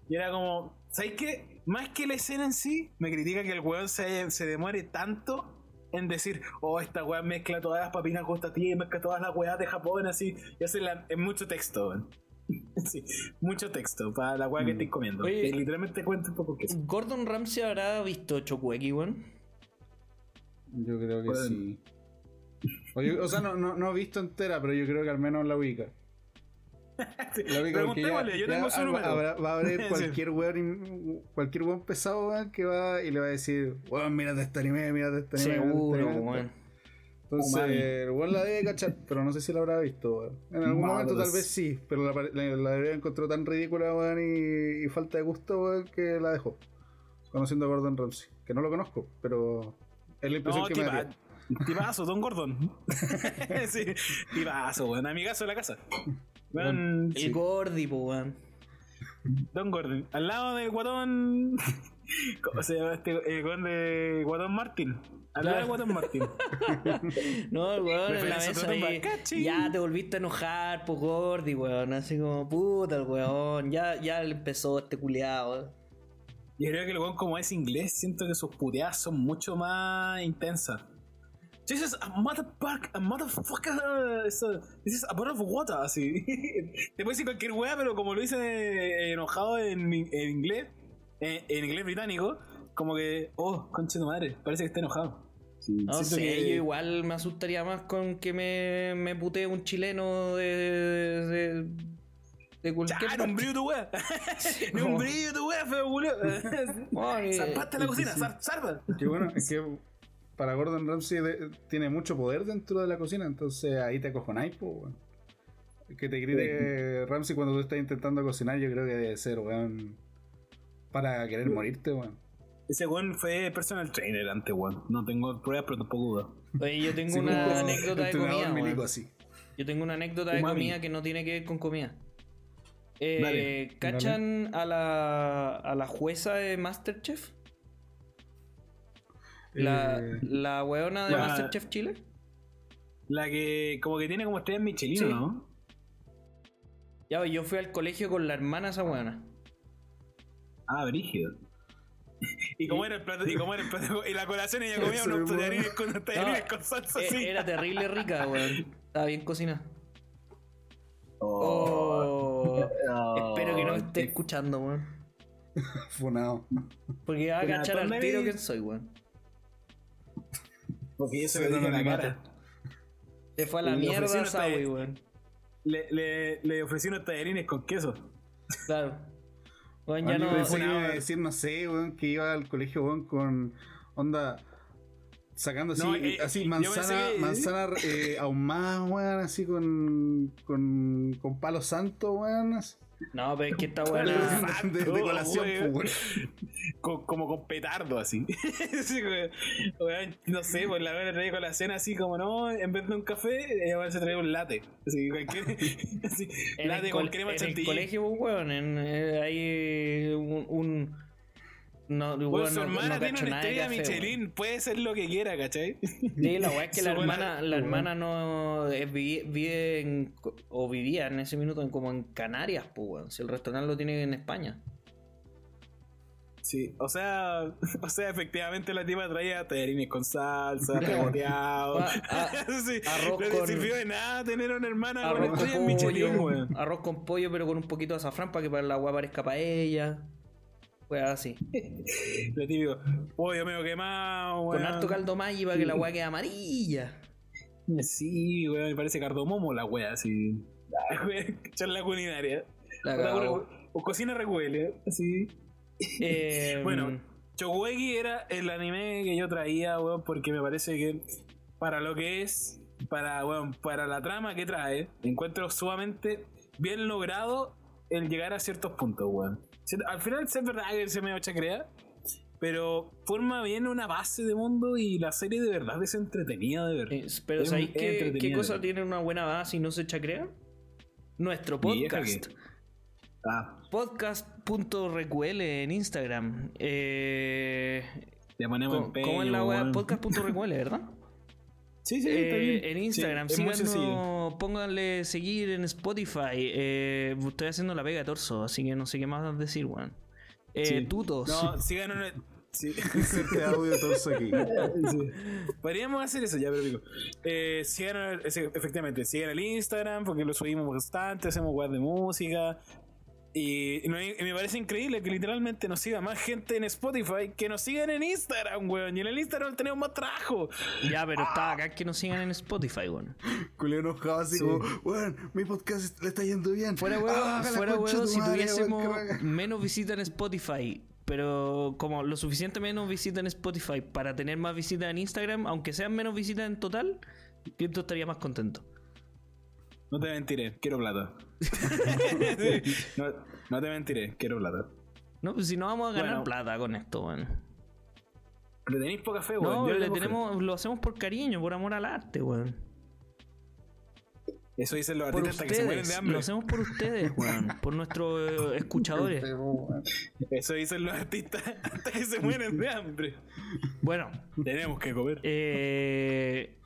Speaker 2: Y era como, ¿sabes qué? Más que la escena en sí, me critica que el weón se, se demore tanto en decir, oh, esta weá mezcla todas las papinas gustativas y mezcla todas las weas de Japón así. Y hace la, en mucho texto, weón. Sí, mucho texto para la weá que
Speaker 3: Mm.
Speaker 2: estés comiendo.
Speaker 1: Oye.
Speaker 2: Que literalmente cuenta un poco qué es.
Speaker 1: Gordon Ramsay habrá visto Chocueki, weón.
Speaker 3: Yo creo que sí. O, yo- o sea, no, no, no he visto entera, pero yo creo que al menos la ubica. La ubica porque ya-
Speaker 2: yo
Speaker 3: ya
Speaker 2: tengo su número.
Speaker 3: habrá- va a haber cualquier weón, in- cualquier weón pesado weón, que va y le va a decir, weón, mírate este anime, mírate este anime. este
Speaker 1: Seguro,
Speaker 3: anime".
Speaker 1: weón.
Speaker 3: Entonces, el weón la debe cachar, pero no sé si la habrá visto, weón. En algún
Speaker 2: Madres.
Speaker 3: momento tal vez sí, pero la, la, la debería encontró tan ridícula, weón, y, y falta de gusto, weón, que la dejó. Conociendo a Gordon Ramsay. Que no lo conozco, pero es la impresión
Speaker 2: No,
Speaker 3: que me da.
Speaker 2: tipazo, Don Gordon. sí, tipazo, weón. Amigazo de la casa.
Speaker 1: El
Speaker 2: sí,
Speaker 1: Gordi, po, weón.
Speaker 2: Don Gordon. Al lado del guatón. ¿Cómo se llama este? Weón de Guatón Martin. Al lado de. Guatón Martin.
Speaker 1: No, el weón en la mesa ahí. Ya te volviste a enojar, po Gordi, weón. Así como, puta el weón. Ya, ya empezó este culiado.
Speaker 2: Yo creo que el weón, como es inglés, siento que sus puteadas son mucho más intensas. This is a motherfucker, a motherfucker. Eso, This is a bottle of water, así. Te puede decir cualquier weá, pero como lo dice eh, enojado en, en inglés, en, en inglés británico, como que, oh, conche tu madre, parece que está enojado. Sí,
Speaker 1: No sé,
Speaker 2: que-
Speaker 1: yo igual me asustaría más con que me, me putee un chileno de. de, de cualquier
Speaker 2: Ya, no un brillo tu weá. No un brillo tu weá, feo.
Speaker 1: Ay,
Speaker 2: Zarpaste la cocina, zar- zarpa.
Speaker 3: Que bueno, es que para Gordon Ramsay de- tiene mucho poder dentro de la cocina, entonces ahí te acojonáis, po, weón. Que te grite Ramsay cuando tú estás intentando cocinar, yo creo que debe ser, weón. Para querer morirte, weón.
Speaker 2: Ese weón fue personal trainer antes, weón. No tengo pruebas, pero tampoco dudo.
Speaker 1: Oye, yo tengo
Speaker 3: Sí,
Speaker 1: una
Speaker 3: como
Speaker 1: anécdota de comida, weón.
Speaker 3: así.
Speaker 1: Yo tengo una anécdota de
Speaker 2: Umami.
Speaker 1: comida que no tiene que ver con comida. Eh,
Speaker 2: Dale,
Speaker 1: ¿Cachan a la, a la jueza de Masterchef? La,
Speaker 3: Eh,
Speaker 1: la weona de
Speaker 2: la-
Speaker 1: Masterchef Chile.
Speaker 2: La que como que tiene como estrellas Michelin,
Speaker 1: Sí.
Speaker 2: ¿no?
Speaker 1: Ya, yo fui al colegio con la hermana de esa weona.
Speaker 2: Ah, brígido. ¿Y cómo era el plato? ¿Y cómo era el plato? Y la colación ella comía unos tallarines con, unos tallarines
Speaker 1: No,
Speaker 2: con salsa
Speaker 1: Eh,
Speaker 2: así.
Speaker 1: Era terrible rica, weón. Estaba bien cocinada.
Speaker 2: Oh.
Speaker 1: Oh.
Speaker 2: Oh,
Speaker 1: Espero que no me esté
Speaker 2: qué-
Speaker 1: escuchando, weón.
Speaker 3: Funado.
Speaker 1: Porque va a
Speaker 2: Pero
Speaker 1: cachar al tiro quién soy, weón.
Speaker 2: Porque eso
Speaker 3: Se
Speaker 2: lo
Speaker 3: ve
Speaker 2: dije en la cara.
Speaker 1: Se fue a la
Speaker 2: Le
Speaker 1: mierda Sawi, weón.
Speaker 2: Le, le, le ofrecí unos tallarines con queso.
Speaker 1: Claro. Weón, ya
Speaker 3: Yo
Speaker 1: no.
Speaker 2: una
Speaker 3: iba a decir, no sé, weón, que iba al colegio, weón, con onda. Sacando así,
Speaker 2: No, eh,
Speaker 3: así
Speaker 2: yo
Speaker 3: manzana,
Speaker 2: que-
Speaker 3: manzana eh, ahumada, weón, así con, con, con palo santo, weón. así.
Speaker 1: No, pero es que esta buena.
Speaker 3: de- de colación,
Speaker 2: weón.
Speaker 3: pues, weón.
Speaker 2: Co- como con petardo así. Sí, weón. No sé, pues la verdad traía colación así como no, en vez de un café, ella se traía un latte. Así, cualquier, así,
Speaker 1: En
Speaker 2: latte
Speaker 1: el,
Speaker 2: con crema
Speaker 1: en el
Speaker 2: chantilly.
Speaker 1: colegio, pues, weón, en, eh, hay un. un no,
Speaker 2: weón, su
Speaker 1: no-
Speaker 2: hermana
Speaker 1: no
Speaker 2: tiene una estrella. Michelin, puede ser lo que quiera, ¿cachai?
Speaker 1: Sí, la weá es que la hermana, la hermana no eh, vive, vive en, o vivía en ese minuto en, como en Canarias, pues. Si el restaurante lo tiene en España.
Speaker 2: Sí, o sea, o sea, efectivamente la tipa traía tallarines con salsa, pegoteado.
Speaker 1: Ah, ah,
Speaker 2: sí,
Speaker 1: arroz
Speaker 2: no le
Speaker 1: con-
Speaker 2: sirvió de nada tener una hermana con
Speaker 1: Arroz con
Speaker 2: Michelin,
Speaker 1: pollo,
Speaker 2: weón.
Speaker 1: arroz con pollo, pero con un poquito de azafrán para que para la weá parezca para ella. Así.
Speaker 2: Lo típico, pollo medio quemado,
Speaker 1: Con harto caldo Maggi para que la weá quede amarilla.
Speaker 2: Sí, weón, me parece cardomomo la wea, así. Charla culinaria.
Speaker 1: La
Speaker 2: O,
Speaker 1: cagó.
Speaker 2: o cocina recuele, así.
Speaker 1: Eh,
Speaker 2: Bueno, Shokugeki era el anime que yo traía, weón, porque me parece que para lo que es, para, weón, para la trama que trae, encuentro sumamente bien logrado el llegar a ciertos puntos, weón. Al final es verdad que se me chacrea, pero forma bien una base de mundo y la serie de verdad es entretenida de ver.
Speaker 1: eh, pero
Speaker 2: es
Speaker 1: ¿sabéis qué, qué cosa tiene una buena base y no se chacrea? Nuestro
Speaker 2: ¿Mi vieja
Speaker 1: podcast.
Speaker 2: Ah,
Speaker 1: Podcast.recuel en Instagram. Eh,
Speaker 2: ponemos
Speaker 1: ¿Cómo,
Speaker 2: empeño,
Speaker 1: cómo es la
Speaker 2: weón.
Speaker 1: Podcast.recuel, ¿verdad?
Speaker 2: Sí, sí, está
Speaker 1: Eh, en Instagram,
Speaker 2: Sí,
Speaker 1: síganos, pónganle seguir en Spotify. Eh, estoy haciendo la pega torso, así que no sé qué más decir, weón. Eh,
Speaker 2: Sí.
Speaker 1: Tutos.
Speaker 2: No, síganos Sí.
Speaker 3: Inserte audio torso aquí.
Speaker 2: Sí. Podríamos hacer eso ya, pero digo. Eh, sigan, efectivamente, sigan el Instagram porque lo subimos bastante, hacemos web de música. Y, me parece increíble que literalmente nos siga más gente en Spotify que nos sigan en Instagram, weón. Y en el Instagram tenemos más trabajo.
Speaker 1: Ya, pero está acá que nos sigan en Spotify, weón.
Speaker 3: Culeo enojado así
Speaker 2: Sí.
Speaker 3: como, weón, mi podcast le está yendo bien.
Speaker 1: Fuera
Speaker 3: Ah,
Speaker 1: weón, fuera weón, si
Speaker 3: madre,
Speaker 1: tuviésemos
Speaker 3: weón,
Speaker 1: menos visitas en Spotify, pero como lo suficiente menos visitas en Spotify para tener más visitas en Instagram, aunque sean menos visitas en total, Crypto estaría más contento.
Speaker 2: No te mentiré, quiero plata. No, no te mentiré, quiero plata.
Speaker 1: No, pues si no vamos a ganar
Speaker 2: Bueno.
Speaker 1: plata con esto, weón.
Speaker 2: Le tenéis poca fe, weón.
Speaker 1: No, le
Speaker 2: fe.
Speaker 1: tenemos, lo hacemos por cariño, por amor al arte, weón.
Speaker 2: Eso dicen los
Speaker 1: Por
Speaker 2: artistas hasta que se mueren de hambre.
Speaker 1: lo hacemos por ustedes, weón. Por nuestros eh, escuchadores.
Speaker 2: Eso dicen los artistas hasta que se mueren de hambre.
Speaker 1: Bueno,
Speaker 2: Tenemos que comer.
Speaker 1: eh,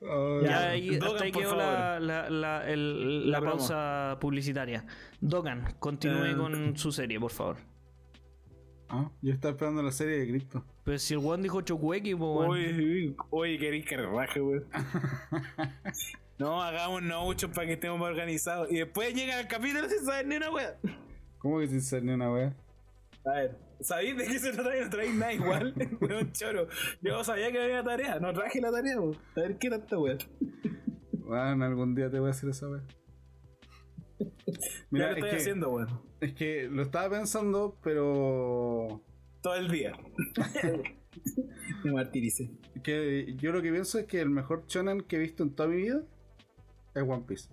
Speaker 3: Ay,
Speaker 1: ya ahí,
Speaker 2: Dogan,
Speaker 1: hasta ahí quedó la, la, la, el-
Speaker 2: La
Speaker 1: pausa publicitaria. Dogan, continúe
Speaker 2: Eh,
Speaker 1: con su serie, por favor.
Speaker 3: Ah, yo estaba esperando la serie de Crypto.
Speaker 1: Pero si el weón dijo Chocuequi, pues weón.
Speaker 2: Oye, oye, queréis que relaje, weón. No, hagamos mucho para que estemos más organizados. Y después llega el capítulo sin saber ni una wea.
Speaker 3: ¿Cómo que sin ser ni una wea?
Speaker 2: A ver, ¿sabéis de qué se trata? No traéis nada igual. Weón, choro. Yo sabía que había tarea, no traje la tarea, weón. A ver qué tanta wea.
Speaker 3: Bueno, algún día te voy a hacer esa.
Speaker 2: Ya
Speaker 3: Mira,
Speaker 2: lo
Speaker 3: es
Speaker 2: estoy
Speaker 3: que,
Speaker 2: haciendo, weón.
Speaker 3: es que lo estaba pensando, pero
Speaker 2: Todo el día. Me martiricé.
Speaker 3: que yo lo que pienso es que el mejor shonen que he visto en toda mi vida es One Piece.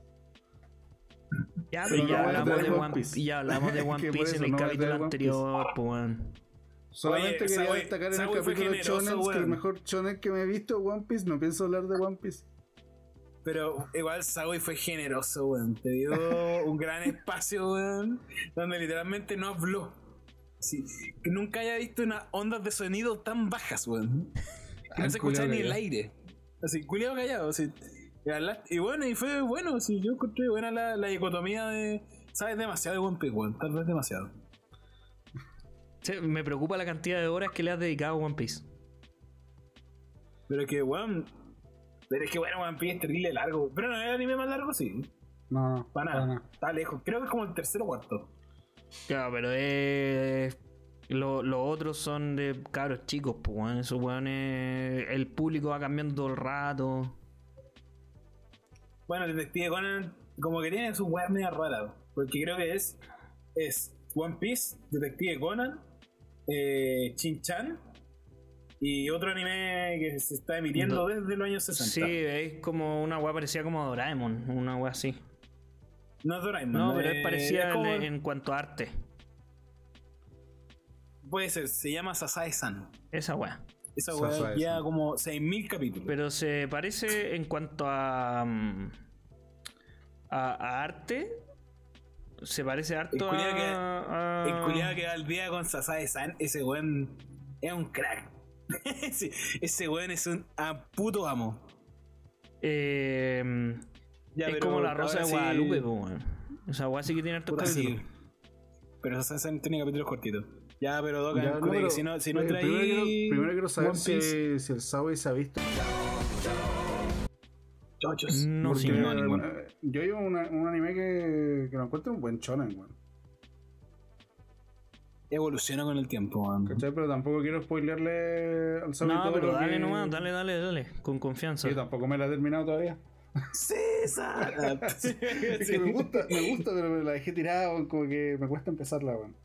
Speaker 1: Ya,
Speaker 3: Pero
Speaker 1: pero ya
Speaker 3: no voy a
Speaker 1: hablamos de
Speaker 3: One Piece.
Speaker 1: Piece. Ya hablamos de One Piece en el
Speaker 3: no
Speaker 1: capítulo anterior, weón.
Speaker 3: Solamente
Speaker 2: Oye,
Speaker 3: quería
Speaker 2: Sawi-
Speaker 3: destacar en el capítulo shonen que el mejor shonen que me he visto es One Piece. No pienso hablar de One Piece.
Speaker 2: Pero igual Sawi fue generoso, weón. Te dio un gran espacio, weón. Donde literalmente no habló. Sí, que nunca haya visto unas ondas de sonido tan bajas, weón. No se escucha
Speaker 3: culiao
Speaker 2: ni el aire. Así, culiado callado. Así. Y, bueno, y fue bueno. Sí, yo encontré buena la, la dicotomía de. Sabes demasiado de One Piece, weón. Tal vez demasiado.
Speaker 1: Sí, me preocupa la cantidad de horas que le has dedicado a One Piece.
Speaker 2: Pero es que, weón. Pero es que, bueno, One Piece es terrible largo. Pero no es el anime más largo, sí.
Speaker 3: No,
Speaker 2: Para nada. Está lejos. Creo que es como el tercero o cuarto.
Speaker 1: Claro, pero es Lo- Los otros son de cabros chicos, pues, weón. Esos weones. El público va cambiando todo el rato.
Speaker 2: Bueno, Detective Conan, como que tiene sus weas medio raras. Porque creo que es. Es One Piece, Detective Conan, eh, Chin-Chan y otro anime que se está emitiendo
Speaker 1: Do-
Speaker 2: desde los años 60.
Speaker 1: Sí, es como una weá parecida como Doraemon. Una weá así.
Speaker 2: No es Doraemon.
Speaker 1: No, pero
Speaker 2: eh,
Speaker 1: es parecida
Speaker 2: como-
Speaker 1: en, cuanto a arte.
Speaker 2: Puede ser, se llama Sasae-san.
Speaker 1: Esa weá.
Speaker 2: Esa wea ya como 6.000 capítulos.
Speaker 1: Pero se parece en cuanto a. mm, a, a arte. Se parece harto
Speaker 2: El culiao que-
Speaker 1: a, a-
Speaker 2: El culiado que va al día con Sasae-san, ese weón es un crack. ese, ese weón es un a puto amo.
Speaker 1: Eh,
Speaker 2: Ya,
Speaker 1: es
Speaker 2: pero
Speaker 1: como la rosa de
Speaker 2: sí-
Speaker 1: Guadalupe, po, weón. Esa weá sí que tiene hartos
Speaker 2: Puta, sí.
Speaker 1: capítulos.
Speaker 2: Pero Sasae-san tiene capítulos cortitos. Ya, pero Doka,
Speaker 3: Ya, no,
Speaker 2: culiao,
Speaker 3: pero-
Speaker 2: que si no, si no traí
Speaker 3: primero, quiero, primero quiero saber si, si el Subway se ha visto.
Speaker 2: chochos.
Speaker 1: No,
Speaker 3: Porque,
Speaker 1: sí,
Speaker 2: no, ninguno.
Speaker 3: eh, yo llevo una- un anime que, que lo encuentro un buen shonen, weón.
Speaker 2: Evoluciona con el tiempo, weón.
Speaker 3: ¿Cachai? Pero tampoco quiero spoilearle al Subway
Speaker 1: No,
Speaker 3: todo
Speaker 1: pero dale
Speaker 3: que-
Speaker 1: nomás, dale, dale, dale. Con confianza.
Speaker 3: Sí, tampoco me la he terminado todavía.
Speaker 2: César.
Speaker 3: Es que me gusta, me gusta, pero me la dejé tirada, weón, como que me cuesta empezarla, weón.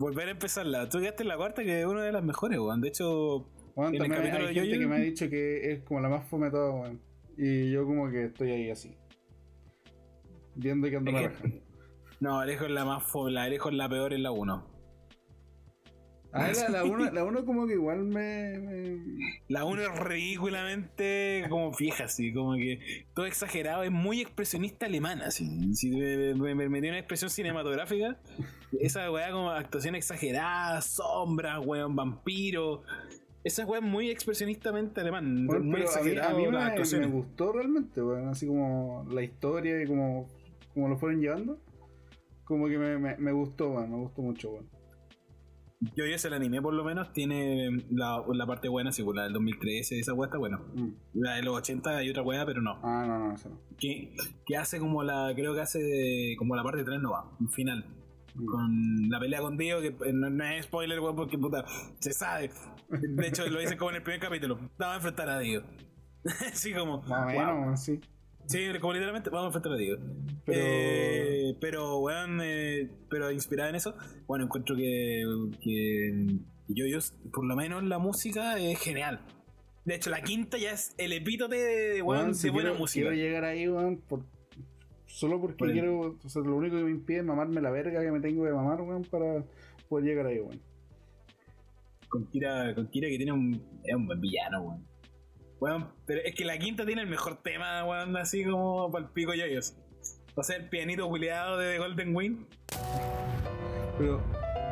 Speaker 2: Volver a empezarla. Tú quedaste en la cuarta, que es una de las mejores, weón. De hecho, En el
Speaker 3: hay,
Speaker 2: capítulo
Speaker 3: hay
Speaker 2: de
Speaker 3: gente que me ha dicho que es como la más fome de todas, weón. Y yo como que estoy ahí así. Viendo que ando la raja.
Speaker 2: no, Alejo es la más fo- la Alejo es la peor en la 1.
Speaker 3: Ah, la, la, uno, la uno como que igual me... me-
Speaker 2: La 1 es ridículamente como fija, así, como que todo exagerado, es muy expresionista alemana, así. Si me, me, me metí una expresión cinematográfica, esa weá como actuación exagerada, sombras, weón, vampiro. Esa weá es muy expresionistamente alemán,
Speaker 3: Bueno,
Speaker 2: muy
Speaker 3: pero a mí, a mí me, me gustó realmente, weón. Así como la historia y como, como lo fueron llevando. Como que me, me, me gustó, weón. Me gustó mucho, weón.
Speaker 2: Yo ya el anime por lo menos tiene la, la parte buena, sí, pues, la del 2013, esa weá está buena.
Speaker 3: Mm.
Speaker 2: La de los 80 hay otra weá, pero no.
Speaker 3: Ah, no, no, eso no.
Speaker 2: Que, que hace como la, creo que hace de- como la parte 3 no va, un final.
Speaker 3: Mm.
Speaker 2: Con la pelea con Dio, que eh, no, no es spoiler, weón, porque puta, se sabe. De hecho, lo dicen como en el primer capítulo. Vamos a enfrentar a Dio. Así como,
Speaker 3: Más o menos, sí.
Speaker 2: Sí, como literalmente vamos a enfrentar a Dio.
Speaker 3: Pero-
Speaker 2: Eh, pero, weón, eh, pero inspirada en eso, bueno, encuentro que, que yo, yo, por lo menos la música es genial. De hecho, la quinta ya es el epítote de, weón, de
Speaker 3: si
Speaker 2: buena
Speaker 3: quiero,
Speaker 2: música.
Speaker 3: quiero llegar ahí, weón, por, solo porque
Speaker 2: Por
Speaker 3: quiero. O sea, lo único que me impide es mamarme la verga que me tengo que mamar, weón, para poder llegar ahí, weón.
Speaker 2: Con Kira, con Kira que tiene un, es un buen villano, weón. Weón, pero es que la quinta tiene el mejor tema, weón, así como para el pico yoyos. O sea, el pianito culiado de Golden Wing.
Speaker 3: Pero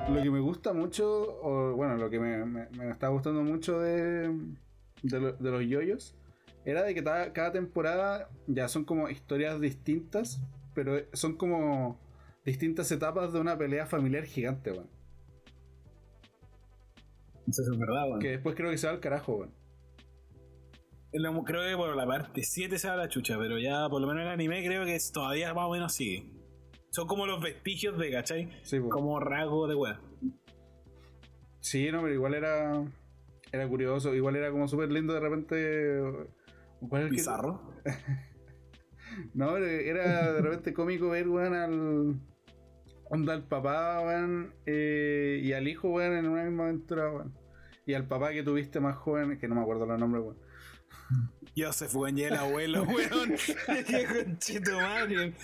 Speaker 3: lo que me gusta mucho, o bueno, lo que me, me, me está gustando mucho de, de, lo- de los yoyos, era de que ta- cada temporada ya son como historias distintas, pero son como distintas etapas de una pelea familiar gigante, weón.
Speaker 2: Eso es verdad, weón.
Speaker 3: Que después creo que se va al carajo, weón.
Speaker 2: Creo que por la parte 7 se va la chucha, pero ya por lo menos el anime creo que es- todavía más o menos sigue. Son como los vestigios de, ¿cachai?
Speaker 3: Sí, po.
Speaker 2: Como rasgo de weá.
Speaker 3: Sí, no, pero igual era. Era curioso, igual era como súper lindo de repente. ¿cuál es que-
Speaker 2: Bizarro.
Speaker 3: No, pero era de repente cómico ver, weón, al. Onda al papá, weón, eh, y al hijo, weón, en una misma aventura, weón. Y al papá que tuviste más joven, que no me acuerdo los nombres, weón.
Speaker 2: Joseph, y el abuelo, weón. Qué conchito madre.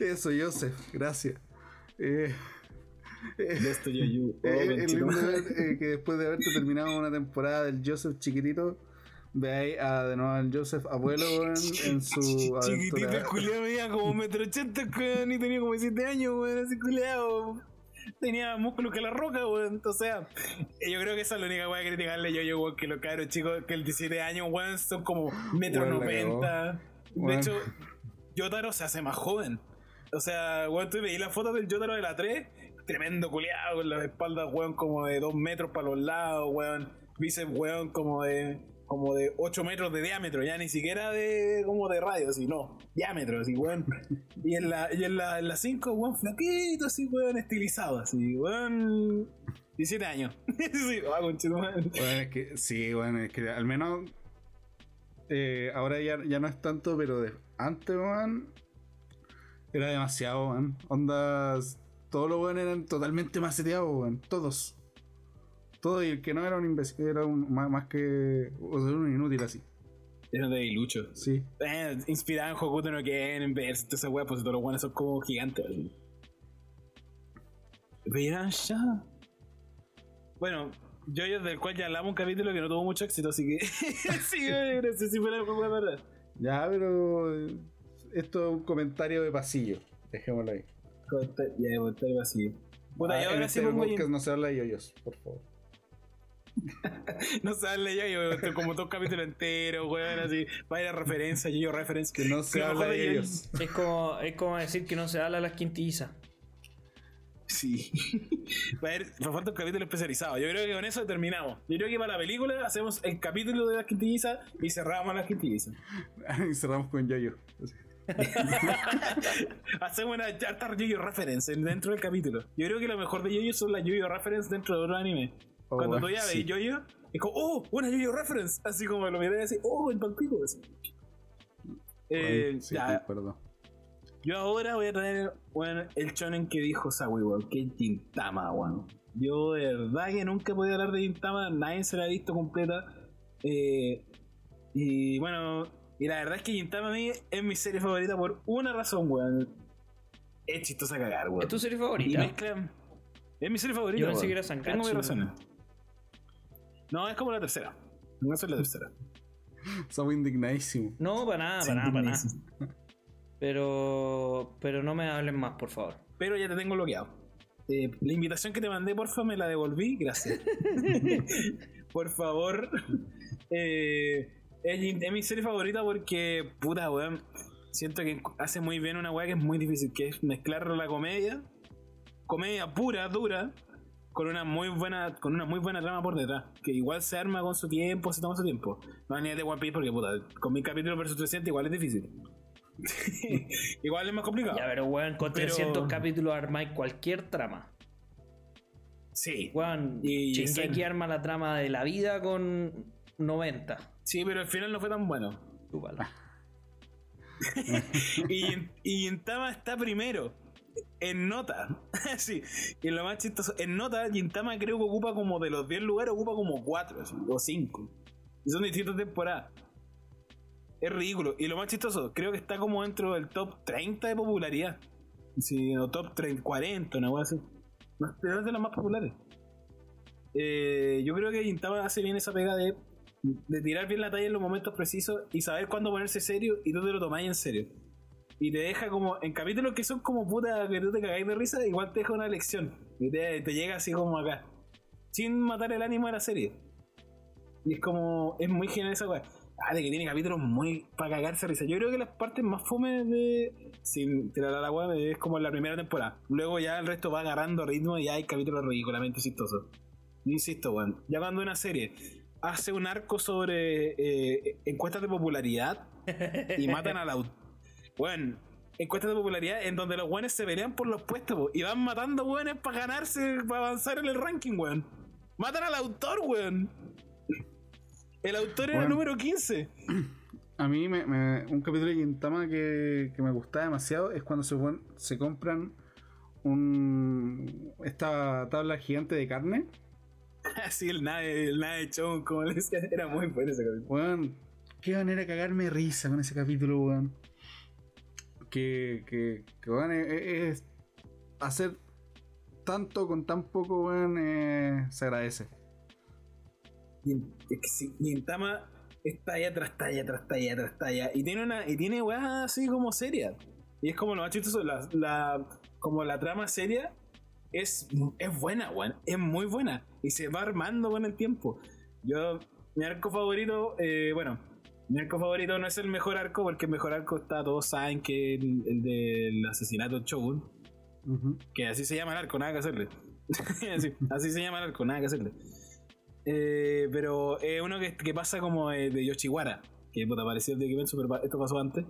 Speaker 3: Eso, Joseph, gracias. Eh, eh,
Speaker 2: De esto yo, yo. Oh,
Speaker 3: eh, es
Speaker 2: conchito
Speaker 3: lindo ver, eh, que después de haberte terminado una temporada del Joseph chiquitito, veáis a, de nuevo al Joseph abuelo weón, en su
Speaker 2: Chiquitito el culiao medía como metro ochenta, y tenía como 7 años, weón, ese culiao. Tenía músculos que la roca, weón. O sea, eh, yo creo que esa es la única weá que criticarle yo, yo, weón, que los cabros chicos que el 17 años, weón, son como metro noventa. De hecho, Yotaro se hace más joven. O sea, weón, tú veis la foto del Yotaro de la 3, tremendo culiao, con las espaldas, weón, como de 2 metros para los lados, weón. Bíceps, weón, como de. Como de 8 metros de diámetro, ya ni siquiera de como de radio, sino diámetro, así, weón. Y en la, y en la, en la 5, weón, flaquito, así, weón, estilizado, así, weón. 17 años. sí, ah.
Speaker 3: Bueno, es que, sí, bueno, que al menos eh, ahora ya, ya no es tanto, pero de- antes, weón, era demasiado, weón. Ondas, todos los weón eran totalmente maceteados, weón. Todos. Todo, y el que no era un imbécil, era un, más, más que. O sea, un inútil así.
Speaker 2: Era de Lucho.
Speaker 3: Sí.
Speaker 2: Eh, inspirado en Hokuto no Ken, en Verse, toda esa weá, pues todos los weones son como gigantes. Vean ya. Bueno, yo del cual ya hablamos un capítulo que no tuvo mucho éxito, así que sí, sé si fue la weá verdad.
Speaker 3: Ya, pero. Esto es un comentario de pasillo. Dejémoslo ahí.
Speaker 2: Comenta- Ya, comentario así. Puta,
Speaker 3: Ah,
Speaker 2: yo
Speaker 3: en
Speaker 2: ahora sí
Speaker 3: este podcast no se habla de yoyos, por favor.
Speaker 2: No sale yo, yo como todo capítulo entero, weón, así. Vaya referencia, yo, yo referencia.
Speaker 3: Que no se habla de ellos.
Speaker 1: Es como, es como decir que no se habla a las quintillizas.
Speaker 2: Sí. Va a haber, nos falta un capítulo especializado. Yo creo que con eso terminamos. Yo creo que para la película hacemos el capítulo de las quintillizas y cerramos las quintillizas.
Speaker 3: y cerramos con yoyo.
Speaker 2: Hacemos una harta Yoyo reference dentro del capítulo. Yo creo que lo mejor de Yoyo son las Yoyo reference dentro de otro anime.
Speaker 3: Oh,
Speaker 2: Cuando
Speaker 3: bueno,
Speaker 2: tú ya
Speaker 3: sí.
Speaker 2: ves Yoyo, es como, oh, una Yoyo reference. Así como lo miré así, oh, el palpito. Así. Eh,
Speaker 3: sí,
Speaker 2: ya. Yo ahora voy a traer, bueno, el shonen que dijo Sawi, weón, que es Gintama, weón. Yo de verdad que nunca he podido hablar de Gintama, nadie se la ha visto completa. Eh, y bueno, y la verdad es que Gintama a mí es mi serie favorita por una razón, weón. Es chistosa cagar, weón.
Speaker 1: ¿Es tu serie
Speaker 2: Y
Speaker 1: favorita?
Speaker 2: mezclan. Es mi serie favorita.
Speaker 1: Yo pensé que era.
Speaker 2: Tengo mis razones. No, es como la tercera. No es la tercera.
Speaker 3: Somos indignadísimos.
Speaker 1: No, para nada, para nada, para nada. Pero, pero no me hablen más, por favor.
Speaker 2: Pero ya te tengo bloqueado. Eh, la invitación que te mandé, porfa, me la devolví. Gracias. Por favor. Eh, es, es mi serie favorita porque, puta, weón. Siento que hace muy bien una weá que es muy difícil, que es mezclar la comedia, comedia pura, dura, con una muy buena, con una muy buena trama por detrás. Que igual se arma con su tiempo, se toma su tiempo. No ni de One Piece porque, puta, con mi capítulo versus 300 igual es difícil. igual es más complicado.
Speaker 1: Ya, pero weón, con
Speaker 2: Pero-
Speaker 1: 300 capítulos armáis cualquier trama.
Speaker 2: Sí.
Speaker 1: Weón,
Speaker 2: Y
Speaker 1: Shingeki arma la trama de la vida con 90.
Speaker 2: Sí, pero al final no fue tan bueno.
Speaker 1: Chúpala.
Speaker 2: y, y Gintama está primero. En nota. sí. Y lo más chistoso. En nota, Gintama creo que ocupa como de los 10 lugares, ocupa como 4 o 5. Y son distintas temporadas. Es ridículo. Y lo más chistoso, creo que está como dentro del top 30 de popularidad. Sí, o top 30, 40, una cosa así. Pero es de las más populares. Eh, yo creo que Gintama hace bien esa pega de, tirar bien la talla en los momentos precisos y saber cuándo ponerse serio y te lo tomáis en serio. Y te deja como, en capítulos que son como puta que tú te cagáis de risa, igual te deja una lección. Y te, llega así como acá. Sin matar el ánimo de la serie. Y es como, es muy genial esa weá. Ah, de que tiene capítulos muy para cagarse risa. Yo creo que las partes más fome de. Sin tirar a la weá es como la primera temporada. Luego ya el resto va agarrando ritmo y hay capítulos ridículamente chistosos. Insisto, weón. Ya cuando una serie hace un arco sobre eh, encuestas de popularidad y matan al autor. Weón, encuestas de popularidad en donde los weones se pelean por los puestos po, y van matando weones para ganarse, para avanzar en el ranking, weón. Matan al autor, weón. El autor era el
Speaker 3: Bueno.
Speaker 2: número 15.
Speaker 3: A mí me, me- un capítulo de Gintama que, que me gustaba demasiado es cuando se, se compran un esta tabla gigante de carne.
Speaker 2: Así el nave, el nave chon, como le decía, era muy bueno ese capítulo.
Speaker 3: Weón, qué manera de cagarme risa con ese capítulo, weón. Que, que, que weón, es, hacer tanto con tan poco, weón, eh, se agradece.
Speaker 2: Y en- y en Tama es talla tras talla, tras talla, tras talla. Y tiene una, y tiene weá así como seria. Y es como lo más chistoso, la, la- como la trama seria es, es buena, weón. Es muy buena. Y se va armando con el tiempo. Yo, mi arco favorito, eh, bueno, mi arco favorito no es el mejor arco, porque el mejor arco está, todos saben que el, el del asesinato de Shogun.
Speaker 3: Ujú.
Speaker 2: Que así se llama el arco, nada que hacerle. así, así se llama el arco, nada que hacerle. Eh, pero es uno que, que pasa como eh, de Yoshiwara. Que puta, pareció de Kimetsu, pero esto pasó antes.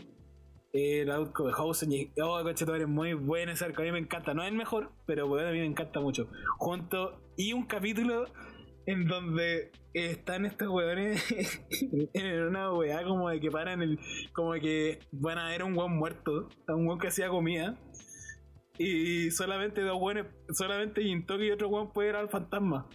Speaker 2: Eh, el arco de Housen y. Oh, coche, es muy bueno ese arco. A mí me encanta. No es el mejor, pero bueno, a mí me encanta mucho. Junto. Y un capítulo en donde están estos weones en una weá como de que paran el. Como de que van a ver a un weón muerto. A un weón que hacía comida. Y solamente dos weones. Solamente Jintoki y otro weón puede ver al fantasma.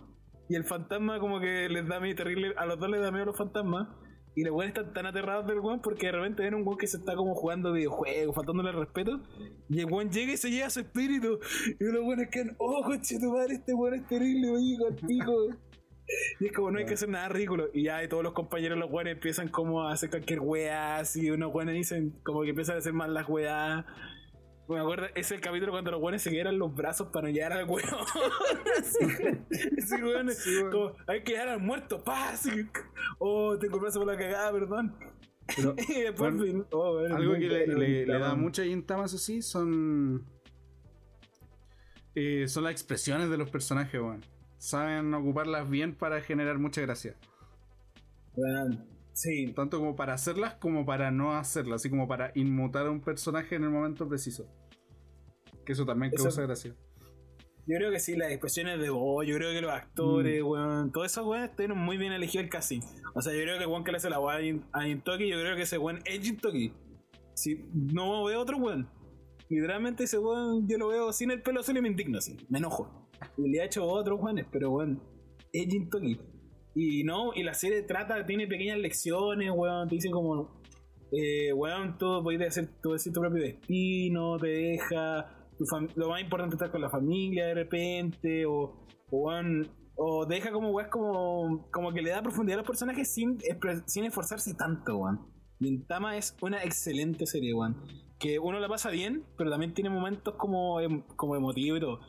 Speaker 2: Y el fantasma como que les da miedo terrible. A los dos les da miedo a los fantasmas. Y los weones están tan aterrados del weón porque de repente ven un weón que se está como jugando videojuegos, faltándole respeto. Y el weón llega y se lleva su espíritu. Y los weones quedan, oh, coche tu madre, este weón es terrible, oye, contigo. Y es como no hay que hacer nada ridículo. Y ya de todos los compañeros, los weones empiezan como a hacer cualquier weá. Así unos weones dicen como que empiezan a hacer más las weá. Me acuerdo, ese es el capítulo cuando los weones se quedan los brazos para no llegar al weón. Es como, hay que llegar al muerto, pa, así. Oh, tengo el brazo por la cagada, perdón.
Speaker 3: Pero
Speaker 2: Y después,
Speaker 3: Bueno,
Speaker 2: fin- oh, weón,
Speaker 3: algo que le,
Speaker 2: bueno,
Speaker 3: le- le da mucha Gintama, eso sí, son. eh, son las expresiones de los personajes, weón. Saben ocuparlas bien para generar mucha gracia.
Speaker 2: Weón, Sí,
Speaker 3: Tanto como para hacerlas como para no hacerlas. Así como para inmutar a un personaje en el momento preciso. Que eso también
Speaker 2: Eso-
Speaker 3: causa gracia.
Speaker 2: Yo creo que sí, las expresiones de voz, yo creo que los actores,
Speaker 3: Mm.
Speaker 2: weón, todos esos weones tienen muy bien elegido el casting. O sea, yo creo que el weón que le hace la voz a Jintoki, yo creo que ese weón es Jintoki. Si no veo otro weón. Literalmente ese weón yo lo veo sin el pelo azul y me indigno así, me enojo. Y le ha hecho otros weones, pero weón, es Jintoki. Y no, y la serie trata, tiene pequeñas lecciones, weón, te dice como, eh, weón, tú puedes hacer, tú decir tu propio destino, te deja, lo más importante es estar con la familia de repente, o, o, o deja como weón, como, como que le da profundidad a los personajes sin, sin esforzarse tanto, weón. Gintama es una excelente serie, weón. Que uno la pasa bien, pero también tiene momentos como, em- como emotivos y todo.